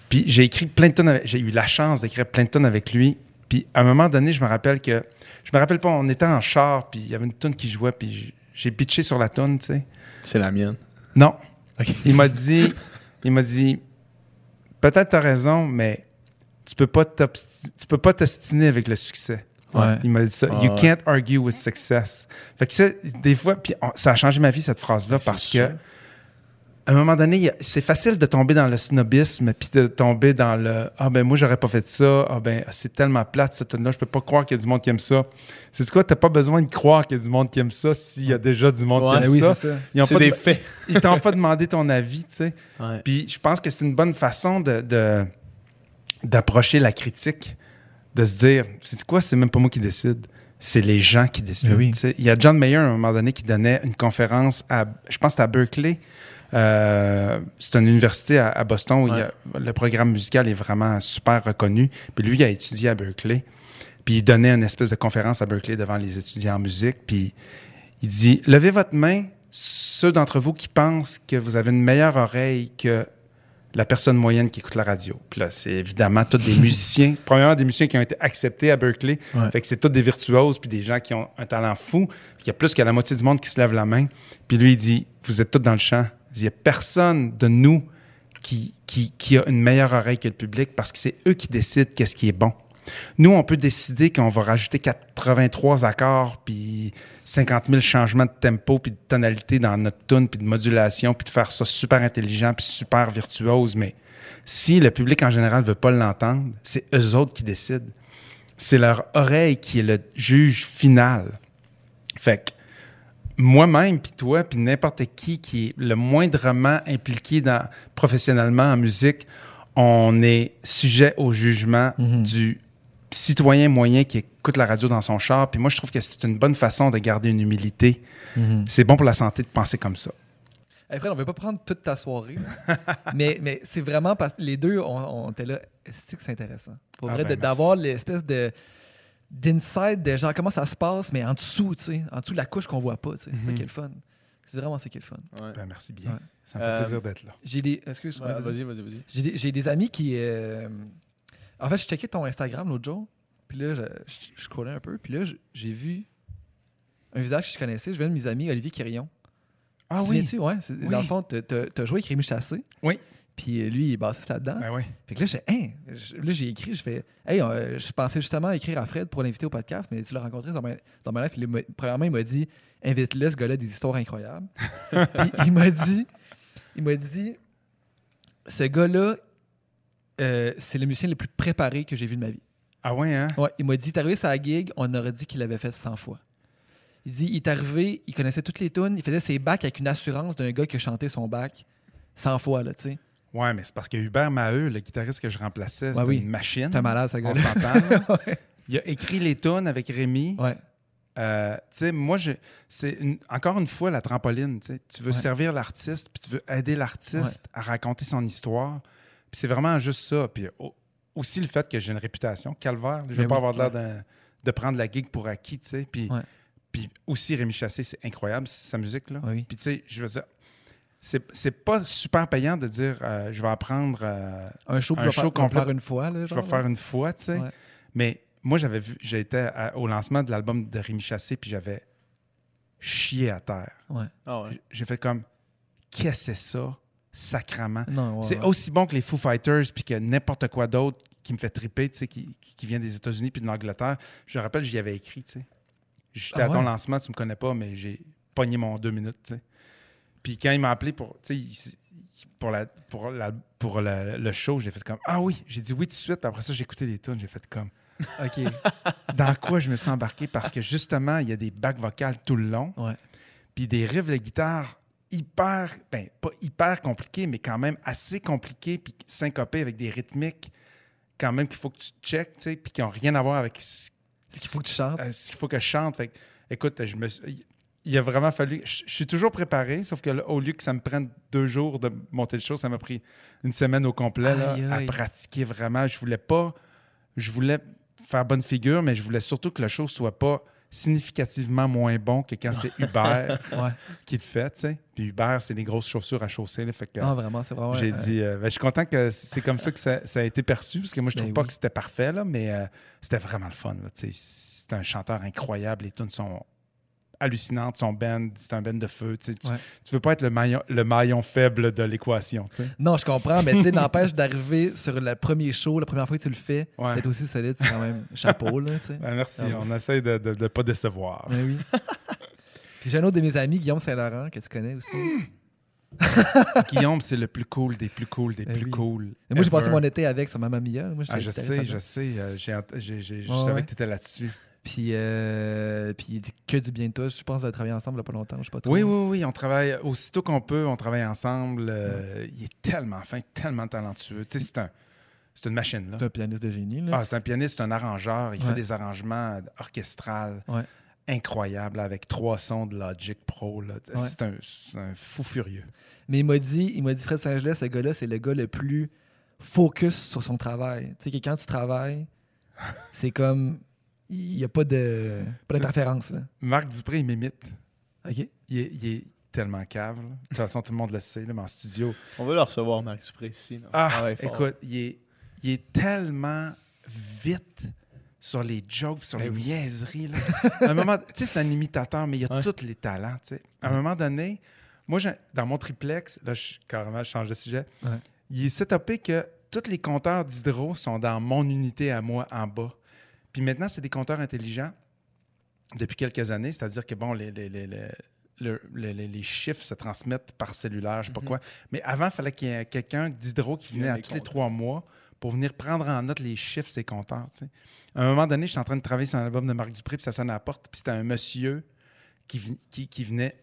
Puis, j'ai écrit plein de tonnes, j'ai eu la chance d'écrire plein de tonnes avec lui. Puis, à un moment donné, je me rappelle que, je me rappelle pas, on était en char, puis il y avait une tonne qui jouait, puis j'ai pitché sur la tonne, tu sais. C'est la mienne. Non. Il m'a dit, il m'a dit, peut-être t'as raison, mais tu peux pas t'obsti- tu peux pas t'ostiner avec le succès. Ouais. Il m'a dit ça. Ah you can't argue with success. Fait que tu sais, des fois, puis ça a changé ma vie cette phrase-là parce sûr. À un moment donné, c'est facile de tomber dans le snobisme puis de tomber dans le ah ben moi j'aurais pas fait ça, ah ben c'est tellement plate ce tune là, je peux pas croire qu'il y a du monde qui aime ça. C'est quoi, t'as pas besoin de croire qu'il y a du monde qui aime ça s'il y a déjà du monde Ouais, qui Ben aime oui, ça. Ils ont pas des de- faits. ils t'ont pas demandé ton avis, tu sais. Ouais. Puis je pense que c'est une bonne façon de, de- d'approcher la critique, de se dire, c'est quoi, c'est même pas moi qui décide, c'est les gens qui décident. Oui. tu sais. Il y a John Mayer à un moment donné qui donnait une conférence à, je pense que c'était à Berkeley. Euh, c'est une université à, à Boston où il y a- le programme musical est vraiment super reconnu. Puis lui, il a étudié à Berkeley. Puis il donnait une espèce de conférence à Berkeley devant les étudiants en musique. Puis il dit Levez votre main, ceux d'entre vous qui pensent que vous avez une meilleure oreille que la personne moyenne qui écoute la radio. Puis là, c'est évidemment tous des musiciens. Premièrement, des musiciens qui ont été acceptés à Berkeley. Ouais. Fait que c'est tous des virtuoses puis des gens qui ont un talent fou. Il y a plus que la moitié du monde qui se lève la main. Puis lui, il dit Vous êtes tous dans le champ. Il n'y a personne de nous qui a une meilleure oreille que le public parce que c'est eux qui décident qu'est-ce qui est bon. Nous, on peut décider qu'on va rajouter 83 accords, puis 50 000 changements de tempo, puis de tonalité dans notre tune, puis de modulation, puis de faire ça super intelligent, puis super virtuose. Mais si le public en général veut pas l'entendre, c'est eux autres qui décident. C'est leur oreille qui est le juge final. Fait que moi-même, puis toi, puis n'importe qui qui est le moindrement impliqué dans, professionnellement en musique, on est sujet au jugement Mhm. du citoyen moyen qui écoute la radio dans son char. Puis moi, je trouve que c'est une bonne façon de garder une humilité. C'est bon pour la santé de penser comme ça. Hey, Fred, on ne veut pas prendre toute ta soirée, mais, mais c'est vraiment parce que les deux, on, on était là. C'est que c'est intéressant. Pour Ah vrai, ben, d'avoir l'espèce de d'inside de genre comment ça se passe, mais en dessous, tu sais, en dessous de la couche qu'on voit pas, tu sais. C'est ça Mhm. qui est le fun. C'est vraiment ça qui est le fun. Ben, merci bien. Ouais. Ça me fait Euh, plaisir d'être là. J'ai des. Excuse, Ouais, vas-y. vas-y, vas-y, vas-y. J'ai des, j'ai des amis qui. euh, En fait, je checkais ton Instagram l'autre jour. Puis là, je, je, je scrollais un peu. Puis là, j'ai vu un visage que je connaissais. Je viens de mes amis, Olivier Quirion. Ah Tu oui. souviens-tu? Ouais. c'est- Oui. Dans le fond, t'as- t'as t'as joué avec Rémi Chassé. Oui. Puis euh, lui, il est bassiste là-dedans. Ben oui. Fait que là, j'ai hein, là, j'ai écrit, je fais Hey, euh, je pensais justement écrire à Fred pour l'inviter au podcast, mais tu l'as rencontré dans ma, dans ma il premièrement, il m'a dit Invite-le, ce gars-là, des histoires incroyables. Puis il m'a dit Il m'a dit Ce gars-là, euh, c'est le musicien le plus préparé que j'ai vu de ma vie. Ah ouais, hein? Ouais, il m'a dit T'es arrivé sa gig, on aurait dit qu'il l'avait fait 100 fois. Il dit Il est arrivé, il connaissait toutes les tunes, il faisait ses bacs avec une assurance d'un gars qui a chanté son bac 100 fois, là, tu sais. Ouais, mais c'est parce que Hubert Maheu, le guitariste que je remplaçais, c'était oui. une machine. Un malade, ce On s'entend. Il a écrit les tunes avec Rémi. Ouais. Euh, tu sais, moi, c'est encore une fois la trampoline. tu veux Ouais. servir l'artiste, puis tu veux aider l'artiste à raconter son histoire. Puis c'est vraiment juste ça. Puis au- aussi le fait que j'ai une réputation, calvaire. Je ne veux Ben pas oui. avoir l'air de prendre la gig pour acquis, tu sais. Puis, puis aussi Rémi Chassé, c'est incroyable, sa musique, là. Oui. Puis tu sais, je veux dire, c'est, c'est pas super payant de dire euh, je vais apprendre... euh, Un show, que Un je vais show faire, faire une fois. Là, je vais faire une fois, tu sais. Ouais. Mais moi, j'avais vu, à- au lancement de l'album de Rémi Chassé, puis j'avais chié à terre. Ouais. Ah J'ai fait comme, qu'est-ce que c'est ça, sacrament? Non, ouais, c'est ouais. aussi bon que les Foo Fighters, puis que n'importe quoi d'autre qui me fait triper, tu sais, qui, qui- qui vient des États-Unis puis de l'Angleterre. Je me rappelle, j'y avais écrit, tu sais. J'étais Ah à ton lancement, tu me connais pas, mais j'ai pogné mon deux minutes, tu sais. Puis quand il m'a appelé pour, il- pour, la, pour, la- pour la- le show, j'ai fait comme, ah oui, j'ai dit oui tout de suite. Puis après ça, j'ai écouté les tunes, j'ai fait comme, OK. dans quoi je me suis embarqué? Parce que justement, il y a des bacs vocales tout le long, Ouais. puis des riffs de guitare hyper, ben pas hyper compliqués, mais quand même assez compliqués, puis syncopés avec des rythmiques quand même qu'il faut que tu checkes, tu sais, puis qui n'ont rien à voir avec ce Il faut que tu chantes. euh, ce qu'il faut que je chante. Fait écoute, je me suis- il a vraiment fallu. Je, je suis toujours préparé, sauf que là, au lieu que ça me prenne deux jours de monter le show, ça m'a pris une semaine au complet là, Aïe, aïe. à pratiquer vraiment. Je voulais pas. Je voulais faire bonne figure, mais je voulais surtout que le show soit pas significativement moins bon que quand c'est Hubert Ouais. qui le fait, tu sais. Puis Hubert, c'est des grosses chaussures à chausser, là, fait que Non, vraiment, c'est vraiment. j'ai dit, euh, ben, je suis content que c'est comme ça que ça, ça a été perçu, parce que moi, je Ben trouve pas oui. que c'était parfait, là, mais euh, c'était vraiment le fun. tu sais. C'est un chanteur incroyable, les tunes sont hallucinantes, son band, c'est un band de feu. tu Ouais. tu veux pas être le maillon, le maillon faible de l'équation. Non, je comprends, mais tu n'empêche d'arriver sur le premier show, la première fois que tu le fais, Ouais. d'être aussi solide, c'est quand même chapeau, là. Ben, merci, Ah on essaye de ne pas décevoir. Mais oui. Puis j'ai un autre de mes amis, Guillaume Saint-Laurent, que tu connais aussi. Guillaume, c'est le plus cool des plus cool des Ben plus oui. cool. Mais moi, j'ai passé mon été avec sur Mamma Mia. Moi, Ah, je sais, je sais. euh, j'ai j'ai- je savais ouais. que tu étais là-dessus. Puis, euh, puis il dit que du bien de toi. Je pense qu'on a travaillé ensemble il y a pas longtemps. Je sais pas trop. Oui, oui, oui, on travaille aussitôt qu'on peut, on travaille ensemble. euh, Il est tellement fin, tellement talentueux. Tu sais, c'est un, c'est une machine. Là. C'est un pianiste de génie. Là. Ah, c'est un pianiste, c'est un arrangeur. Il Ouais. fait des arrangements orchestrales Ouais. incroyables avec trois sons de Logic Pro. C'est un, fou furieux. Mais il m'a dit, il m'a dit Fred Saint-Gelais, ce gars-là, c'est le gars le plus focus sur son travail. Tu sais, que quand tu travailles, c'est comme. Il n'y a pas de pas d'interférence. là. Marc Dupré, il m'imite. OK? Il est, il est tellement cave. là. De toute façon, tout le monde le sait, là, mais en studio. On va le recevoir, Marc Dupré, ici. non? Ah, ouais, fort. écoute, il est, il est tellement vite sur les jokes, sur Ben les oui. niaiseries. Là. À un moment, tu sais, c'est un imitateur, mais il a Ouais. tous les talents. tu sais. À un moment donné, moi, j'ai- dans mon triplex, là, je, carrément, je change de sujet. Ouais. Il est setupé que tous les compteurs d'hydro sont dans mon unité à moi en bas. Puis maintenant, c'est des compteurs intelligents depuis quelques années, c'est-à-dire que, bon, les, les, les, les- le- les- chiffres se transmettent par cellulaire, je sais pas quoi. Mais avant, il fallait qu'il y ait quelqu'un d'hydro qui venait à tous les trois mois pour venir prendre en note les chiffres, ces compteurs. tu sais. À un moment donné, je suis en train de travailler sur un album de Marc Dupré, puis ça sonne à la porte, puis c'était un monsieur qui, qui, qui venait.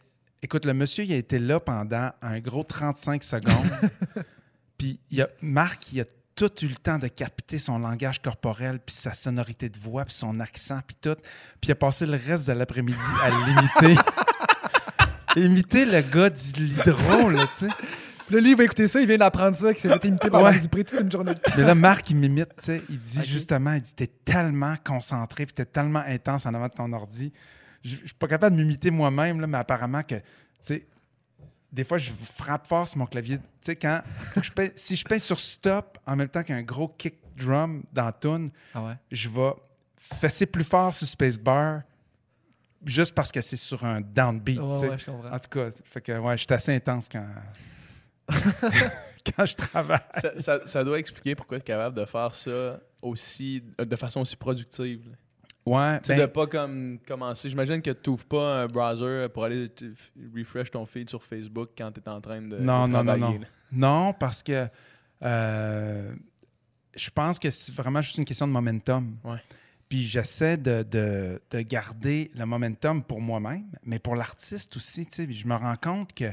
Écoute, le monsieur, il a été là pendant un gros 35 secondes. puis il y a, Marc, il a tout eu le temps de capter son langage corporel, puis sa sonorité de voix, puis son accent, puis tout. Puis il a passé le reste de l'après-midi à l'imiter. imiter le gars d'Hydro, là, tu sais. Lui, il va écouter ça, il vient d'apprendre ça, qu'il s'est fait imiter par Ouais. Dupré toute une journée. Mais là, Marc, il m'imite, tu sais. Il dit justement, il dit, t'es tellement concentré, puis t'es tellement intense en avant de ton ordi. Je je suis pas capable de m'imiter moi-même, là, mais apparemment que, tu sais, des fois, je frappe fort sur mon clavier. Tu sais, quand, je si je pèse sur stop en même temps qu'un gros kick drum dans la tune, Ah ouais? je vais fesser plus fort sur spacebar juste parce que c'est sur un downbeat. Ouais, je. En tout cas, fait que, ouais, je suis assez intense quand, quand je travaille. ça, ça- ça doit expliquer pourquoi tu es capable de faire ça aussi, de façon aussi productive. Ouais, Tu ben- de pas comme commencer. J'imagine que tu n'ouvres pas un browser pour aller refresh ton feed sur Facebook quand tu es en train de, Non, de non, non, non. là. Non, parce que euh, je pense que c'est vraiment juste une question de momentum. Ouais. Puis j'essaie de, de- de garder le momentum pour moi-même, mais pour l'artiste aussi. Je me rends compte que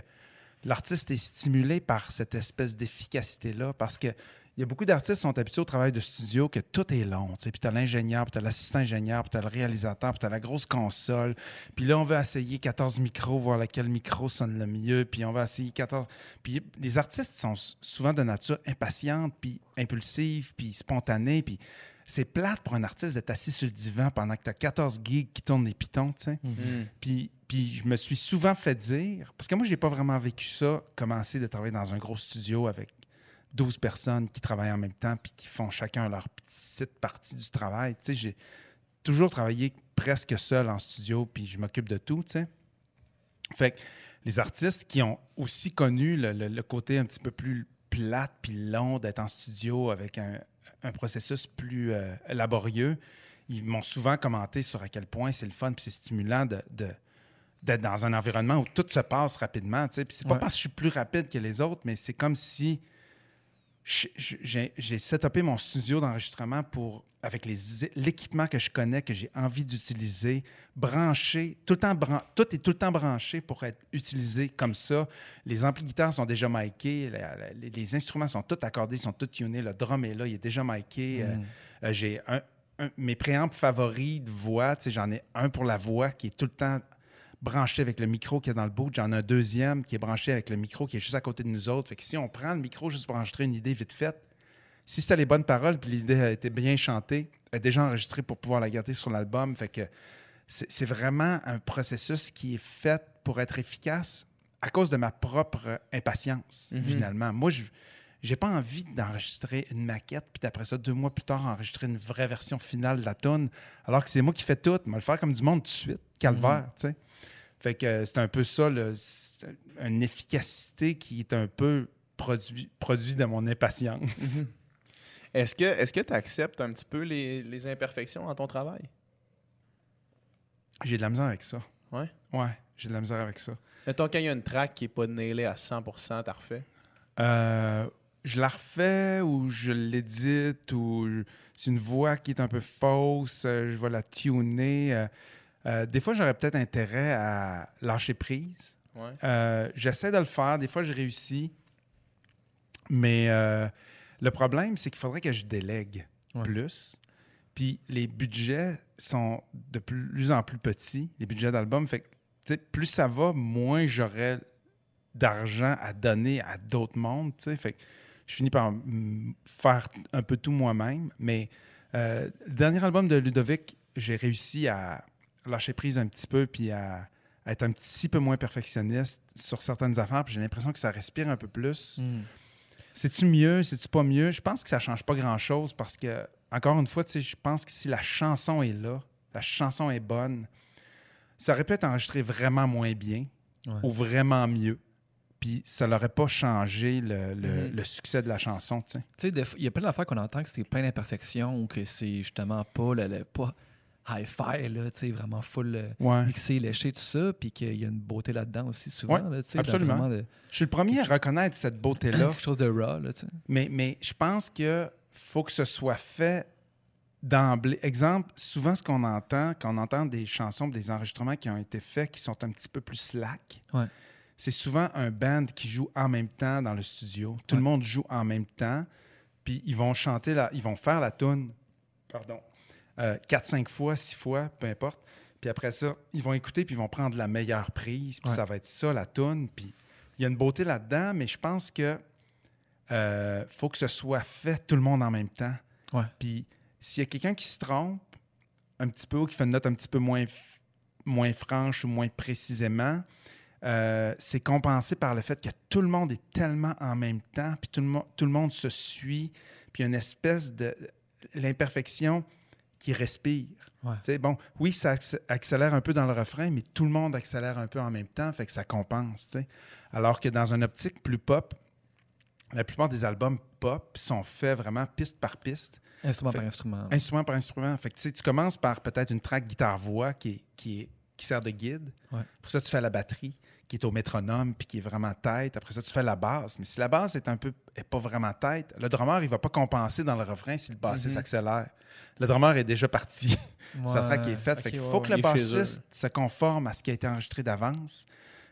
l'artiste est stimulé par cette espèce d'efficacité-là parce que il y a beaucoup d'artistes qui sont habitués au travail de studio que tout est long. Puis tu as l'ingénieur, puis tu as l'assistant ingénieur, puis tu as le réalisateur, puis tu as la grosse console. Puis là, on veut essayer 14 micros, voir lequel micro sonne le mieux. Puis on va essayer 14. Puis les artistes sont souvent de nature impatiente, puis impulsive, puis spontanée. Puis c'est plate pour un artiste d'être assis sur le divan pendant que tu as 14 gigs qui tournent des pitons, tu sais. Mm. Puis, puis je me suis souvent fait dire, parce que moi, j'ai pas vraiment vécu ça, commencer de travailler dans un gros studio avec 12 personnes qui travaillent en même temps puis qui font chacun leur petite partie du travail. Tu sais, j'ai toujours travaillé presque seul en studio puis je m'occupe de tout, tu sais. Fait que les artistes qui ont aussi connu le, le- le côté un petit peu plus plate puis long d'être en studio avec un, un processus plus euh, laborieux, ils m'ont souvent commenté sur à quel point c'est le fun puis c'est stimulant de, de- d'être dans un environnement où tout se passe rapidement. tu sais. Puis c'est pas Ouais. parce que je suis plus rapide que les autres, mais c'est comme si j'ai setupé mon studio d'enregistrement pour avec l'équipement que je connais, que j'ai envie d'utiliser, branché, tout le temps bran- tout est tout le temps branché pour être utilisé comme ça. Les amplis guitares sont déjà micés, les, les instruments sont tous accordés, sont tous tunés, le drum est là, il est déjà miké. Euh, euh, j'ai un, un- mes préampes favoris de voix, j'en ai un pour la voix qui est tout le temps branché avec le micro qui est dans le bout. J'en ai un deuxième qui est branché avec le micro qui est juste à côté de nous autres. Fait que si on prend le micro juste pour enregistrer une idée vite faite, si c'était les bonnes paroles puis l'idée a été bien chantée, elle est déjà enregistrée pour pouvoir la garder sur l'album. Fait que c'est vraiment un processus qui est fait pour être efficace à cause de ma propre impatience, Mhm. finalement. Moi, je j'ai pas envie d'enregistrer une maquette, puis après ça, deux mois plus tard, enregistrer une vraie version finale de la tune, alors que c'est moi qui fais tout. Mais le faire comme du monde tout de suite, calvaire, tu sais. Fait que c'est un peu ça, c'est une efficacité qui est un peu produit, produit de mon impatience. Est-ce que est-ce que tu acceptes un petit peu les, les imperfections dans ton travail? J'ai de la misère avec ça. Ouais? Ouais, j'ai de la misère avec ça. Mettons, quand il y a une track qui n'est pas nailée à 100%, t'as refait? Euh, je la refais ou je l'édite ou c'est une voix qui est un peu fausse, euh, je vais la tuner. euh, euh, des fois, j'aurais peut-être intérêt à lâcher prise. Ouais. Euh, J'essaie de le faire. Des fois, je réussis. Mais euh, le problème, c'est qu'il faudrait que je délègue Ouais. plus. Puis les budgets sont de plus en plus petits, les budgets d'albums. Fait que, plus ça va, moins j'aurai d'argent à donner à d'autres mondes. Fait que je finis par faire un peu tout moi-même. Mais le dernier album de Ludovic, j'ai réussi à lâcher prise un petit peu puis à, à être un petit peu moins perfectionniste sur certaines affaires. Puis j'ai l'impression que ça respire un peu plus. Hmm. C'est-tu mieux? C'est-tu pas mieux? Je pense que ça change pas grand-chose parce que, encore une fois, je pense que si la chanson est là, la chanson est bonne, ça aurait pu être enregistré vraiment moins bien Ouais. ou vraiment mieux. Puis ça n'aurait pas changé le, le- Mhm. le succès de la chanson, tu sais. Il y a plein d'affaires qu'on entend que c'est plein d'imperfections ou que c'est justement pas, le, le- pas hi-fi, là, tu sais, vraiment full euh, Ouais. mixé, léché, tout ça, puis qu'il y a une beauté là-dedans aussi, souvent. Ouais, là, absolument. de- Je suis le premier à reconnaître cette beauté-là. quelque chose de raw, là, tu sais. Mais, mais je pense que faut que ce soit fait d'emblée, exemple, souvent ce qu'on entend, quand on entend des chansons, des enregistrements qui ont été faits, qui sont un petit peu plus slack, Ouais. c'est souvent un band qui joue en même temps dans le studio. Tout le monde joue en même temps, puis ils vont chanter, la, ils vont faire la tune, pardon, euh, 4, 5 fois, 6 fois, peu importe. Puis après ça, ils vont écouter, puis ils vont prendre la meilleure prise, puis Ouais. ça va être ça, la tune. Puis il y a une beauté là-dedans, mais je pense que euh, faut que ce soit fait tout le monde en même temps. Ouais. Puis s'il y a quelqu'un qui se trompe un petit peu ou qui fait une note un petit peu moins, moins franche ou moins précisément, euh, c'est compensé par le fait que tout le monde est tellement en même temps, puis tout le, tout le monde se suit, puis une espèce de l'imperfection qui respire. Ouais. Bon, oui, ça acc- accélère un peu dans le refrain, mais tout le monde accélère un peu en même temps, fait que ça compense. Alors que dans une optique plus pop, la plupart des albums pop sont faits vraiment piste par piste, Instrument Fait- par instrument. instrument par instrument. Fait que tu commences par peut-être une track guitare-voix qui, qui, qui sert de guide. Ouais. Après ça, tu fais la batterie qui est au métronome puis qui est vraiment tête. Après ça, tu fais la basse. Mais si la basse est un peu est pas vraiment tête, le drummer, il va pas compenser dans le refrain si le bassiste Mhm. accélère. Le drummer est déjà parti. Sa Ouais. track est fait ouais, faut ouais. que le Il bassiste se conforme à ce qui a été enregistré d'avance.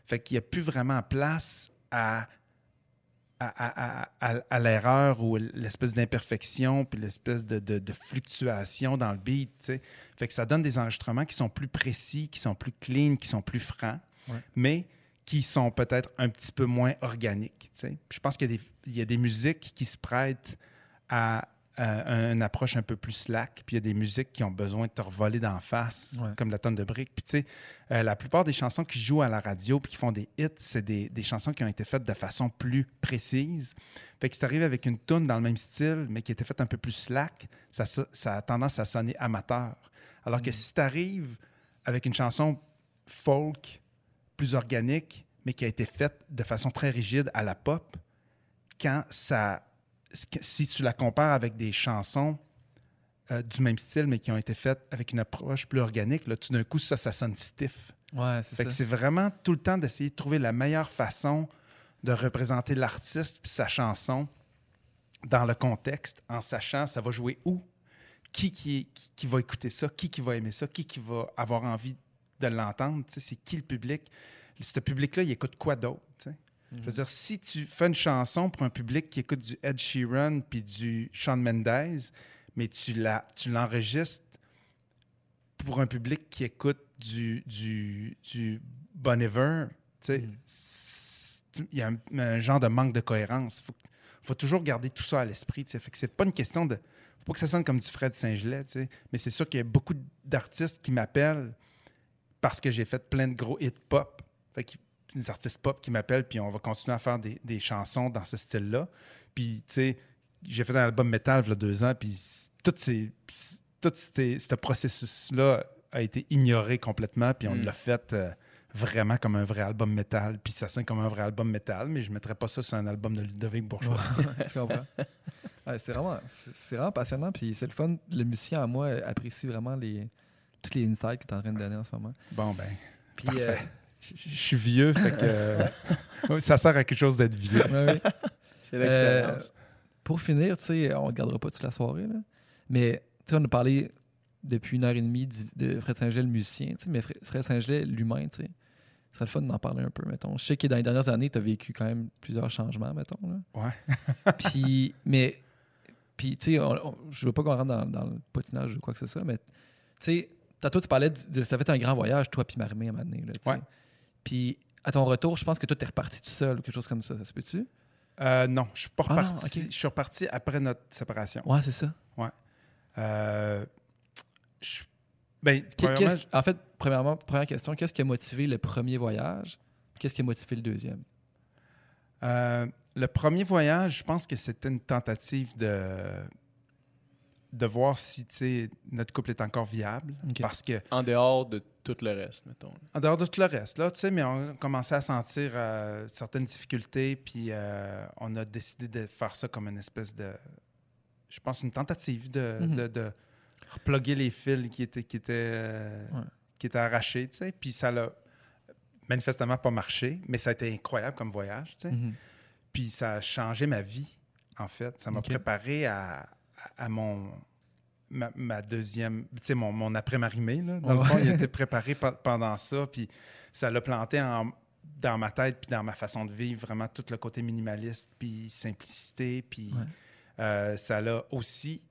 Fait qu'il n'y a plus vraiment place à à, à- à- à- à l'erreur ou l'espèce d'imperfection puis l'espèce de, de- de fluctuation dans le beat. Fait que ça donne des enregistrements qui sont plus précis, qui sont plus clean, qui sont plus francs, Ouais. mais qui sont peut-être un petit peu moins organiques. tu. Je pense qu'il y, a des- il y a des musiques qui se prêtent à, à une approche un peu plus slack, puis il y a des musiques qui ont besoin de te revoler d'en face, Ouais. comme la tonne de briques. Puis tu sais, euh, la plupart des chansons qui jouent à la radio puis qui font des hits, c'est des, des chansons qui ont été faites de façon plus précise. Fait que si t'arrives avec une tune dans le même style, mais qui était faite un peu plus slack, ça, a tendance à sonner amateur. Alors que si t'arrives avec une chanson folk, plus organique, mais qui a été faite de façon très rigide à la pop, quand ça, si tu la compares avec des chansons euh, du même style, mais qui ont été faites avec une approche plus organique, là, tout d'un coup, ça, ça sonne stiff. Ouais, c'est ça. que c'est vraiment tout le temps d'essayer de trouver la meilleure façon de représenter l'artiste puis sa chanson dans le contexte, en sachant ça va jouer où, qui qui, qui, qui va écouter ça, qui qui va aimer ça, qui qui va avoir envie de l'entendre, c'est qui le public? Ce public-là, il écoute quoi d'autre? Je veux dire, si tu fais une chanson pour un public qui écoute du Ed Sheeran puis du Shawn Mendes, mais tu la, tu l'enregistres pour un public qui écoute du, du, du Bon Iver, c'est- il y a un, un genre de manque de cohérence. Il faut, faut toujours garder tout ça à l'esprit. Fait que c'est pas une question de. faut pas que ça sonne comme du Fred Saint-Gelais, mais c'est sûr qu'il y a beaucoup d'artistes qui m'appellent parce que j'ai fait plein de gros hits pop. Fait que des artistes pop qui m'appellent, puis on va continuer à faire des, des chansons dans ce style-là. Puis, tu sais, j'ai fait un album métal il y a deux ans, puis tout, ces, tout ce processus-là a été ignoré complètement, puis on Mm. l'a fait euh, vraiment comme un vrai album métal, puis ça sonne comme un vrai album métal, mais je ne mettrais pas ça sur un album de Ludovic Bourgeois. Ouais, je comprends. Ouais, c'est vraiment, vraiment passionnant. Puis c'est le fun. Le musicien en moi apprécie vraiment les, tous les insights que tu es en train de donner en ce moment. Bon, ben, Puis, Parfait. euh, je je suis vieux, fait que euh, ça sert à quelque chose d'être vieux. ouais, ouais. C'est l'expérience. pour finir, tu sais, on ne gardera pas toute la soirée, là. mais tu sais, on a parlé depuis une heure et demie du- de Fred Saint-Gelais, le musicien, tu sais, mais Fred, Fred Saint-Gelais, l'humain, tu sais. Ce serait le fun d'en parler un peu, mettons. Je sais que dans les dernières années, tu as vécu quand même plusieurs changements, mettons. Là. Ouais. puis, mais, puis, tu sais, je veux pas qu'on rentre dans, dans le patinage ou quoi que ce soit, mais, tu sais, tantôt, tu parlais de, ça fait un grand voyage, toi puis Marimé, à un moment donné, là. Ouais. Puis, à ton retour, je pense que toi, t'es reparti tout seul ou quelque chose comme ça. Ça se peut-tu? Euh, non, je suis pas Ah non, reparti. Je suis reparti après notre séparation. Ouais, c'est ça. Euh, je- ben, premièrement, en fait, premièrement, première question, qu'est-ce qui a motivé le premier voyage? Qu'est-ce qui a motivé le deuxième? euh, le premier voyage, je pense que c'était une tentative de de voir si tu sais, notre couple est encore viable. Parce que, En dehors de tout le reste, mettons. en dehors de tout le reste, là, tu sais, mais on commençait à sentir euh, certaines difficultés, puis euh, on a décidé de faire ça comme une espèce de, je pense, une tentative de, Mhm. de, de reploguer les fils qui étaient, qui étaient, euh, Ouais. qui étaient arrachés, tu sais, puis ça l'a manifestement pas marché, mais ça a été incroyable comme voyage, tu sais. Mhm. Puis ça a changé ma vie, en fait. Ça m'a préparé à, à- mon, ma, ma deuxième, tu sais, mon, mon après-marimé, là. Dans le fond, il était préparé pe- pendant ça, puis ça l'a planté en- dans ma tête, puis dans ma façon de vivre, vraiment tout le côté minimaliste, puis simplicité, puis Ouais. euh, ça l'a aussi,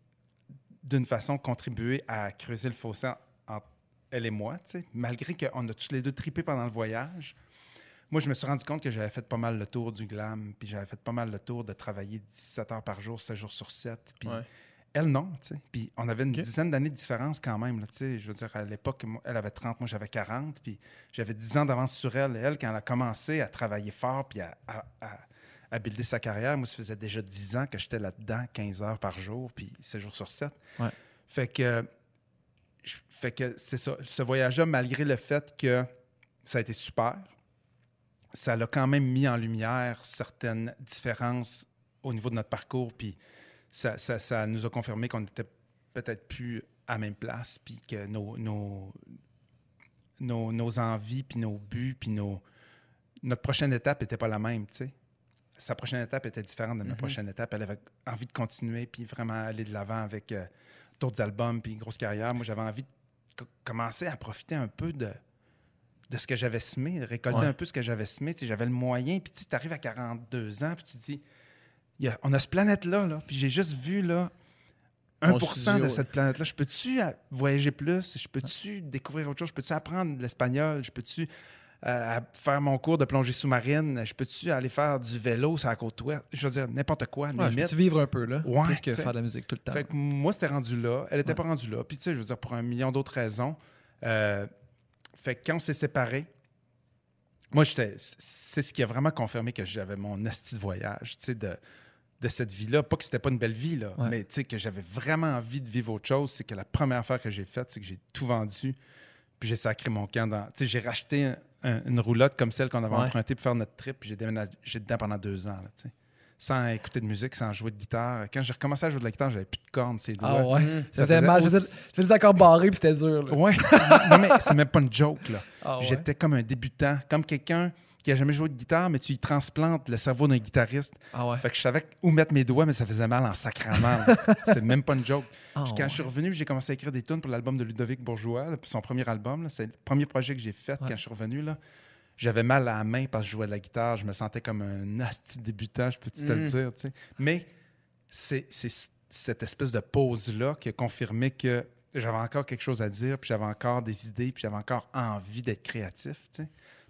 d'une façon, contribué à creuser le fossé en- entre elle et moi, tu sais. Malgré qu'on a tous les deux tripé pendant le voyage, moi, je me suis rendu compte que j'avais fait pas mal le tour du glam, puis j'avais fait pas mal le tour de travailler 17 heures par jour, 7 jours sur 7. Puis Ouais. Elle, non, tu sais. Puis on avait une dizaine d'années de différence quand même, là, tu sais. Je veux dire, à l'époque, elle avait 30, moi, j'avais 40, puis j'avais 10 ans d'avance sur elle. Et elle, quand elle a commencé à travailler fort, puis à, à, à, à builder sa carrière, moi, ça faisait déjà 10 ans que j'étais là-dedans, 15 heures par jour, puis 7 jours sur 7. Ouais. Fait que, je- fait que c'est ça. Ce voyage-là, malgré le fait que ça a été super, ça l'a quand même mis en lumière certaines différences au niveau de notre parcours, puis ça, ça- ça nous a confirmé qu'on n'était peut-être plus à la même place, puis que nos, nos, nos, nos envies, puis nos buts, puis nos, notre prochaine étape n'était pas la même, tu sais. Sa prochaine étape était différente de ma prochaine étape. Elle avait envie de continuer, puis vraiment aller de l'avant avec euh, d'autres albums, puis une grosse carrière. Moi, j'avais envie de co- commencer à profiter un peu de, de ce que j'avais semé, de récolter Ouais. un peu ce que j'avais semé. Tu sais, J'avais le moyen, puis tu arrives à 42 ans, puis tu te dis, y a- on a cette planète-là, là, puis j'ai juste vu là, 1% Mon studio, de ouais. cette planète-là. Je peux-tu euh, voyager plus? Je peux-tu découvrir autre chose? Je peux-tu apprendre l'espagnol? Je peux-tu euh, faire mon cours de plongée sous-marine? Je peux-tu aller faire du vélo sur la côte ouest? Je veux dire, n'importe quoi, Ouais, je peux-tu vivre un peu, là, Ouais, plus que faire de la musique tout le temps? Fait que moi, c'était rendu là. Elle n'était pas rendue là. Puis, tu sais, je veux dire, pour un million d'autres raisons. Euh, fait que quand on s'est séparés, moi, j'étais. C'est ce qui a vraiment confirmé que j'avais mon asti de voyage, tu sais, de, de cette vie-là. Pas que c'était pas une belle vie, là, Ouais. mais tu sais, que j'avais vraiment envie de vivre autre chose. C'est que la première affaire que j'ai faite, c'est que j'ai tout vendu. Puis j'ai sacré mon camp dans. Tu sais, j'ai racheté un- un- une roulotte comme celle qu'on avait Ouais. empruntée pour faire notre trip. Puis j'ai déménagé dedans pendant deux ans, là, tu sais. Sans écouter de musique, sans jouer de guitare. Quand j'ai recommencé à jouer de la guitare, j'avais plus de cordes, ces doigts. Ah ouais? Mm. Ça faisait mal. Je aussi- je faisais des accords barrés, puis c'était dur. Là. Ouais. non, mais c'est même pas une joke, là. Ah ouais? J'étais comme un débutant, comme quelqu'un qui a jamais joué de guitare, mais tu y transplantes le cerveau d'un guitariste. Ah ouais. Fait que je savais où mettre mes doigts, mais ça faisait mal en sacrament. C'était même pas une joke. Ah Puis quand ouais. je suis revenu, j'ai commencé à écrire des tunes pour l'album de Ludovic Bourgeois, là, puis son premier album. C'est le premier projet que j'ai fait Ouais. quand je suis revenu. Là. J'avais mal à la main parce que je jouais de la guitare. Je me sentais comme un asti débutant, je peux-tu te le Mm. dire. tu sais. Mais c'est cette espèce de pause-là qui a confirmé que j'avais encore quelque chose à dire, puis j'avais encore des idées, puis j'avais encore envie d'être créatif.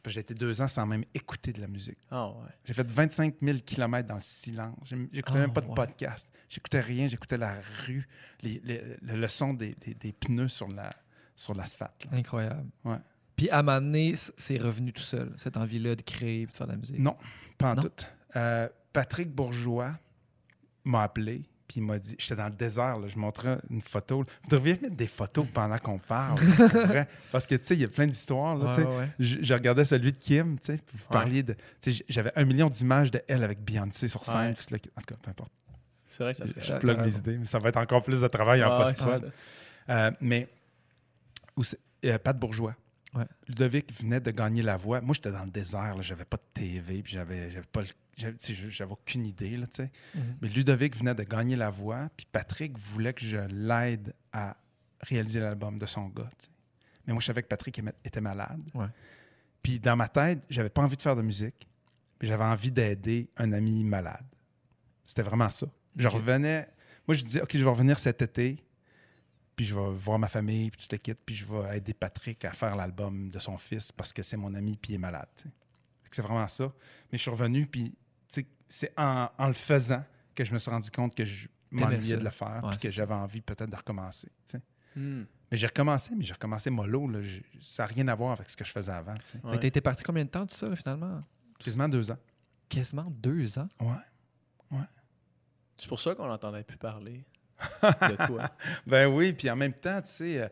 J'ai été deux ans sans même écouter de la musique. Ah ouais. J'ai fait 25 000 kilomètres dans le silence. J'écoutais Ah, même pas de ouais. podcast. J'écoutais rien. J'écoutais la rue, les- les- le, le son des, des- des pneus sur la sur l'asphalte. Incroyable. Ouais. Puis à un moment donné, c'est revenu tout seul, cette envie-là de créer et de faire de la musique? Non, pas en Non? tout. Euh, Patrick Bourgeois m'a appelé. Puis il m'a dit, j'étais dans le désert, là, je montrais une photo. Vous devriez mettre des photos pendant qu'on parle. vrai. Parce que, tu sais, il y a plein d'histoires. là, Ouais, ouais. Je, je regardais celui de Kim, tu sais, puis vous Ouais. parliez de... tu sais, J'avais un million d'images de elle avec Beyoncé sur scène. En tout cas, peu importe. C'est vrai que ça se Je, plug mes idées, mais ça va être encore plus de travail en post-prod. Euh, mais où euh, Pat Bourgeois. Ouais. Ludovic venait de gagner la voix. Moi, j'étais dans le désert. là. J'avais pas de TV, puis j'avais, j'avais pas, le- j'avais, tu aucune idée, là, tu sais. Mhm. Mais Ludovic venait de gagner la voix, puis Patrick voulait que je l'aide à réaliser l'album de son gars, tu sais. Mais moi, je savais que Patrick était malade. Ouais. Puis dans ma tête, j'avais pas envie de faire de musique, mais j'avais envie d'aider un ami malade. C'était vraiment ça. Je revenais. Moi, je disais, OK, je vais revenir cet été, puis je vais voir ma famille, puis tout le kit, puis je vais aider Patrick à faire l'album de son fils parce que c'est mon ami, puis il est malade. tu sais. C'est vraiment ça. Mais je suis revenu, puis tu c'est en, en le faisant que je me suis rendu compte que je m'ennuyais de le faire, Ouais, puis que j'avais envie peut-être de recommencer. tu sais. Hmm. Mais j'ai recommencé, mais j'ai recommencé mollo. là. Ça n'a rien à voir avec ce que je faisais avant. tu Ouais. été parti combien de temps tout ça, là, finalement? Quasiment deux ans. Quasiment deux ans? Ouais. C'est pour ça qu'on n'entendait plus parler de toi. Ben oui, puis en même temps, tu sais,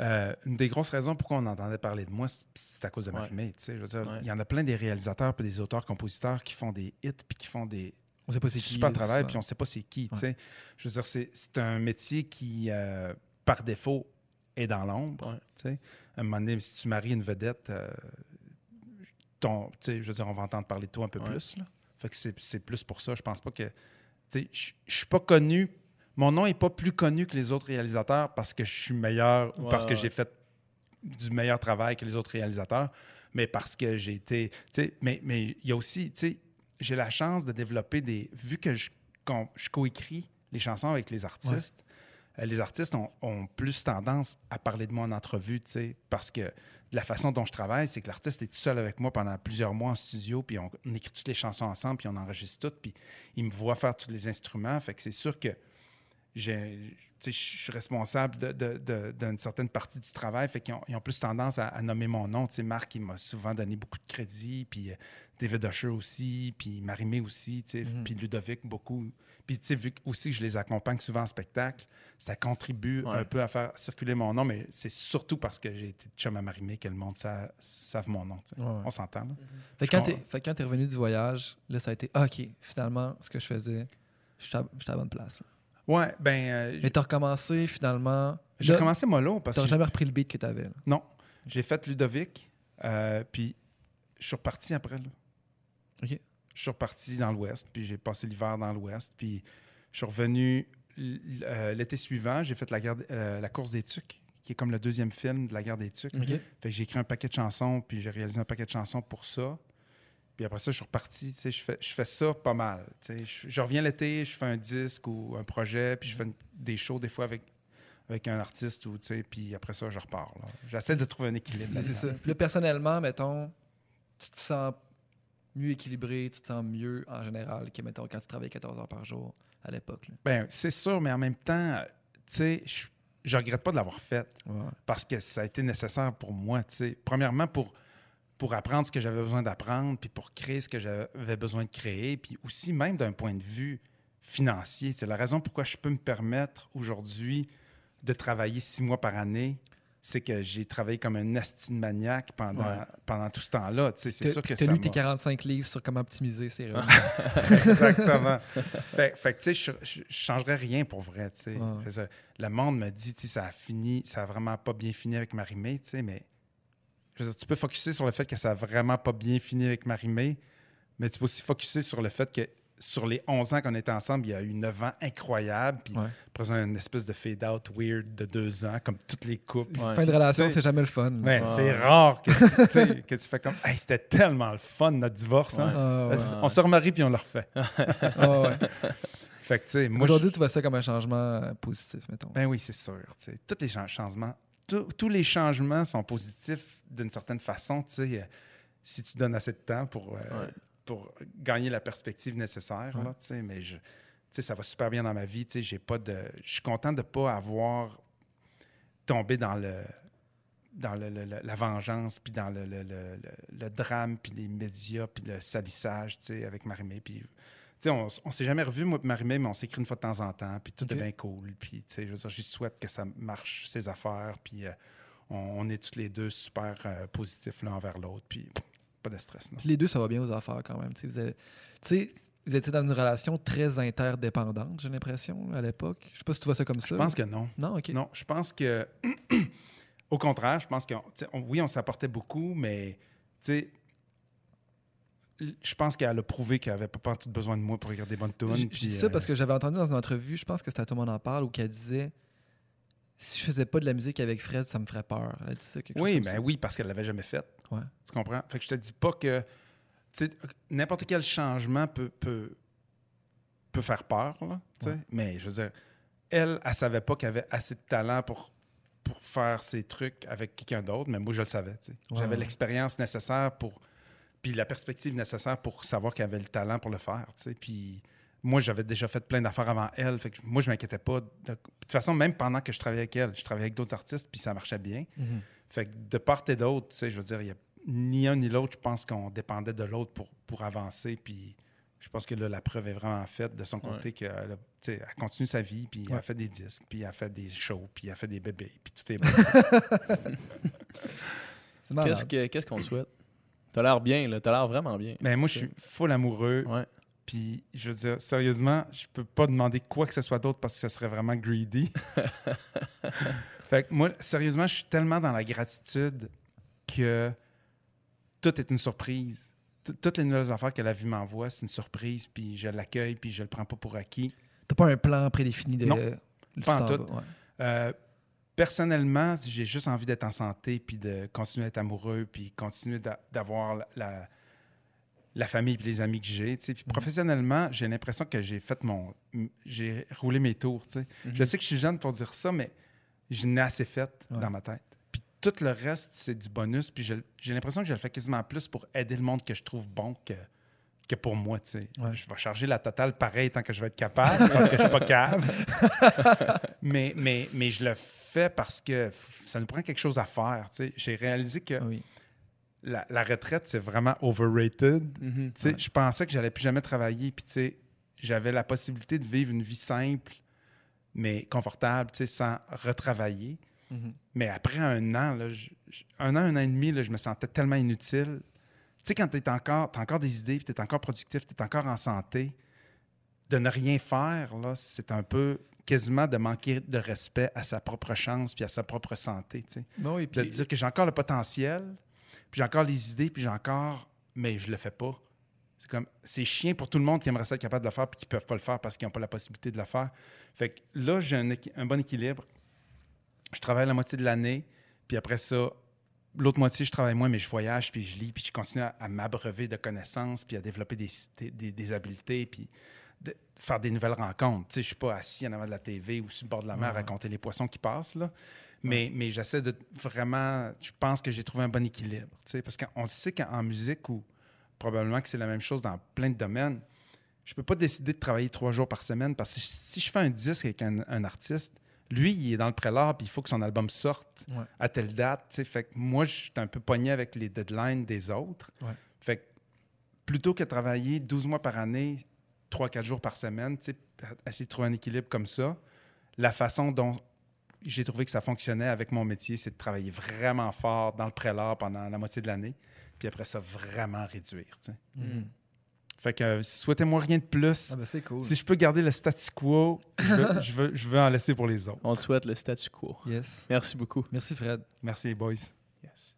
euh, une des grosses raisons pourquoi on entendait parler de moi, c'est- à cause de Ouais. Marie-Mé. Tu sais, je veux dire, Ouais. il y en a plein des réalisateurs puis des auteurs, compositeurs qui font des hits puis qui font des On sait pas c'est qui. super tout travail puis on sait pas c'est qui. Ouais. sais. Je veux dire, c'est c'est un métier qui, euh, par défaut, est dans l'ombre. Sais. À un moment donné, si tu maries une vedette, euh, ton, tu sais, je veux dire, on va entendre parler de toi un peu plus. Là. Fait que c'est c'est plus pour ça. Je pense pas que. tu sais, Je je suis pas connu mon nom est pas plus connu que les autres réalisateurs parce que je suis meilleur ou Ouais, parce que ouais. j'ai fait du meilleur travail que les autres réalisateurs, mais parce que j'ai été. Mais il y a aussi, tu sais, j'ai la chance de développer des. Vu que je, je coécris les chansons avec les artistes, euh, les artistes ont, ont plus tendance à parler de moi en entrevue, tu sais, parce que la façon dont je travaille, c'est que l'artiste est tout seul avec moi pendant plusieurs mois en studio, puis on, on écrit toutes les chansons ensemble, puis on enregistre toutes, puis il me voit faire tous les instruments. Fait que c'est sûr que tu je suis responsable de- de- de- d'une certaine partie du travail, fait qu'ils ont, ils ont plus tendance à, à nommer mon nom. Tu Marc, il m'a souvent donné beaucoup de crédit, puis euh, David Usher aussi, puis Marimé aussi, tu sais, puis Ludovic beaucoup. Puis tu vu que aussi que je les accompagne souvent en spectacle, ça contribue Ouais. un peu à faire circuler mon nom, mais c'est surtout parce que j'ai été chum à Marimé que le monde sa- savent mon nom. tu sais. Ouais, ouais. On s'entend, là. Fait que Je quand fait quand t'es revenu du voyage, là, ça a été ah, OK, finalement, ce que je faisais, j'étais à, j'étais à la bonne place. Ouais, ben, euh, Mais t'as recommencé finalement. j'ai Là, commencé mollo parce T'as que jamais repris le beat que t'avais. là. Non. J'ai fait Ludovic, euh, puis je suis reparti après. Là. OK. Je suis reparti dans l'Ouest, puis j'ai passé l'hiver dans l'Ouest, puis je suis revenu euh, l'été suivant. J'ai fait la, guerre- euh, la course des Tucs, qui est comme le deuxième film de la guerre des Tucs. OK. Fait que j'ai écrit un paquet de chansons, puis j'ai réalisé un paquet de chansons pour ça. Puis après ça, je suis reparti. tu sais, Je fais, je fais ça pas mal. tu sais. Je, je reviens l'été, je fais un disque ou un projet, puis je fais une- des shows des fois avec, avec un artiste, ou, tu sais, puis après ça, je repars. J'essaie de trouver un équilibre. C'est ça. Puis là, personnellement, mettons, tu te sens mieux équilibré, tu te sens mieux en général que, mettons, quand tu travaillais 14 heures par jour à l'époque. Ben, c'est sûr, mais en même temps, tu sais, je, je regrette pas de l'avoir fait Ouais. parce que ça a été nécessaire pour moi, tu sais. Premièrement, pour, pour apprendre ce que j'avais besoin d'apprendre, puis pour créer ce que j'avais besoin de créer, puis aussi même d'un point de vue financier. C'est la raison pourquoi je peux me permettre aujourd'hui de travailler six mois par année. C'est que j'ai travaillé comme un asti de maniaque pendant, Ouais. pendant tout ce temps-là. Tu sais, C'est sûr que T'as ça lu tes m'a- 45 livres sur comment optimiser ses revenus. Exactement. fait, fait que, tu sais, je, je changerais rien pour vrai, tu sais. Ouais. Le monde me dit, tu sais, ça a fini, ça a vraiment pas bien fini avec Marimé, tu sais, mais je veux dire, tu peux focuser sur le fait que ça a vraiment pas bien fini avec Marimé, mais tu peux aussi focuser sur le fait que sur les 11 ans qu'on était ensemble, il y a eu 9 ans incroyables, puis Ouais. après une espèce de fade-out weird de deux ans, comme toutes les couples. Ouais. fin de relation, c'est jamais le fun. Ouais, c'est rare que tu, que tu fais comme, hey, c'était tellement le fun, notre divorce, hein? Ah, ouais. On se remarie puis on le refait. Ah, ouais. Fait que, tu sais, moi, je- Aujourd'hui, tu vois ça comme un changement positif, mettons. Ben oui, c'est sûr. tu sais. Tous les chan- changements, tous- les changements sont positifs d'une certaine façon. tu sais, euh, si tu donnes assez de temps pour, euh, Ouais. pour gagner la perspective nécessaire, Ouais. là, tu sais, mais je, tu sais, ça va super bien dans ma vie. tu sais, J'ai pas de, je suis content de ne pas avoir tombé dans le dans le- le- le- la vengeance, puis dans le, le- le- le- le drame, puis les médias, puis le salissage, tu sais, avec Marimé. Puis, on, on s'est jamais revu, moi et Marimé, mais on s'écrit une fois de temps en temps, puis tout est bien cool. Puis, tu sais, je veux dire, souhaite que ça marche, ses affaires, puis euh, on, on est tous les deux super euh, positifs l'un envers l'autre, puis pas de stress, non. Puis les deux, ça va bien aux affaires quand même. Tu sais, vous, avez- vous étiez dans une relation très interdépendante, j'ai l'impression, à l'époque. Je sais pas si tu vois ça comme ça. Je pense que non. Non, OK. Non, je pense que, au contraire, je pense que, oui, on s'apportait beaucoup, mais, tu sais, l- je pense qu'elle a prouvé qu'elle avait pas tout besoin de moi pour regarder des bonnes tunes. Je dis ça euh, parce que j'avais entendu dans une entrevue, je pense que c'était à Tout le monde en parle, où qu'elle disait si je faisais pas de la musique avec Fred, ça me ferait peur. Elle dit ça, quelque chose Oui, comme ben ça. oui, parce qu'elle l'avait jamais fait. Ouais. Tu comprends? Fait que je te dis pas que, n'importe quel changement peut, peut, peut faire peur, là. Ouais. Mais, je veux dire, elle, elle savait pas qu'elle avait assez de talent pour pour faire ces trucs avec quelqu'un d'autre, mais moi, je le savais. Ouais, J'avais l'expérience nécessaire pour. Puis la perspective nécessaire pour savoir qu'elle avait le talent pour le faire. tu sais. Puis moi, j'avais déjà fait plein d'affaires avant elle. Fait que moi, je m'inquiétais pas. De... de toute façon, même pendant que je travaillais avec elle, je travaillais avec d'autres artistes, puis ça marchait bien. Mhm. Fait que de part et d'autre, tu sais, je veux dire, il y a ni un ni l'autre, je pense qu'on dépendait de l'autre pour, pour avancer. Puis je pense que là, la preuve est vraiment faite de son côté qu'elle a- tu sais, elle continue sa vie, puis elle Ouais. a fait des disques, puis elle a fait des shows, puis elle a fait des bébés, puis tout est bon. Qu'est-ce qu'on souhaite? T'as l'air bien, là. T'as l'air vraiment bien. Mais moi, je suis full amoureux. Ouais. Puis, je veux dire, sérieusement, je peux pas demander quoi que ce soit d'autre parce que ce serait vraiment greedy. fait que moi, sérieusement, je suis tellement dans la gratitude que tout est une surprise. T- Toutes les nouvelles affaires que la vie m'envoie, c'est une surprise, puis je l'accueille, puis je le prends pas pour acquis. T'as pas un plan prédéfini de. Non, pas en tout. ouais. Euh, personnellement, j'ai juste envie d'être en santé, puis de continuer à être amoureux, puis continuer d'a- d'avoir la, la, la famille et les amis que j'ai. Puis professionnellement, j'ai l'impression que j'ai fait mon... J'ai roulé mes tours. sais. Je sais que je suis jeune pour dire ça, mais je n'ai assez fait Ouais. dans ma tête. Puis tout le reste, c'est du bonus. Puis j'ai l'impression que je le fais quasiment plus pour aider le monde que je trouve bon que, que pour moi. tu sais. Ouais. Je vais charger la totale pareil tant que je vais être capable, parce que je suis pas capable. mais, mais, mais je le fais parce que ça nous prend quelque chose à faire. tu sais. J'ai réalisé que oui. la, la retraite, c'est vraiment overrated. Mhm. Tu sais, Je pensais que j'allais plus jamais travailler, puis tu sais, j'avais la possibilité de vivre une vie simple, mais confortable, tu sais, sans retravailler. Mhm. Mais après un an, là, je- je- un an, un an et demi, là, je me sentais tellement inutile. Tu sais, quand tu encore, as encore des idées, puis tu es encore productif, tu es encore en santé, de ne rien faire, là, c'est un peu quasiment de manquer de respect à sa propre chance puis à sa propre santé. sais Ben oui, de puis- dire que j'ai encore le potentiel, puis j'ai encore les idées, puis j'ai encore, mais je le fais pas. C'est comme, c'est chiant pour tout le monde qui aimerait ça être capable de le faire, puis qui peuvent pas le faire parce qu'ils n'ont pas la possibilité de le faire. Fait que là, j'ai un bon équilibre. Je travaille la moitié de l'année, puis après ça, l'autre moitié, je travaille moins, mais je voyage, puis je lis, puis je continue à, à m'abreuver de connaissances, puis à développer des, des, des- des habiletés, puis de faire des nouvelles rencontres. Tu sais, je suis pas assis en avant de la TV ou sur le bord de la mer à raconter les poissons qui passent, là. Mais, mais j'essaie de vraiment... Je pense que j'ai trouvé un bon équilibre, tu sais, parce qu'on sait qu'en musique, ou probablement que c'est la même chose dans plein de domaines, je peux pas décider de travailler trois jours par semaine parce que si je fais un disque avec un, un artiste, lui, il est dans le prélat, puis il faut que son album sorte Ouais. à telle date. tu sais. Fait que moi, je suis un peu pogné avec les deadlines des autres. Ouais. Fait que plutôt que travailler 12 mois par année, 3-4 jours par semaine, tu sais, essayer de trouver un équilibre comme ça, la façon dont j'ai trouvé que ça fonctionnait avec mon métier, c'est de travailler vraiment fort dans le prélat pendant la moitié de l'année, puis après ça, vraiment réduire. sais. Fait que euh, souhaitez-moi rien de plus. Ah ben c'est cool. Si je peux garder le statu quo, je veux, je veux, je veux en laisser pour les autres. On te souhaite le statu quo. Yes. Merci beaucoup. Merci Fred. Merci, boys. Yes.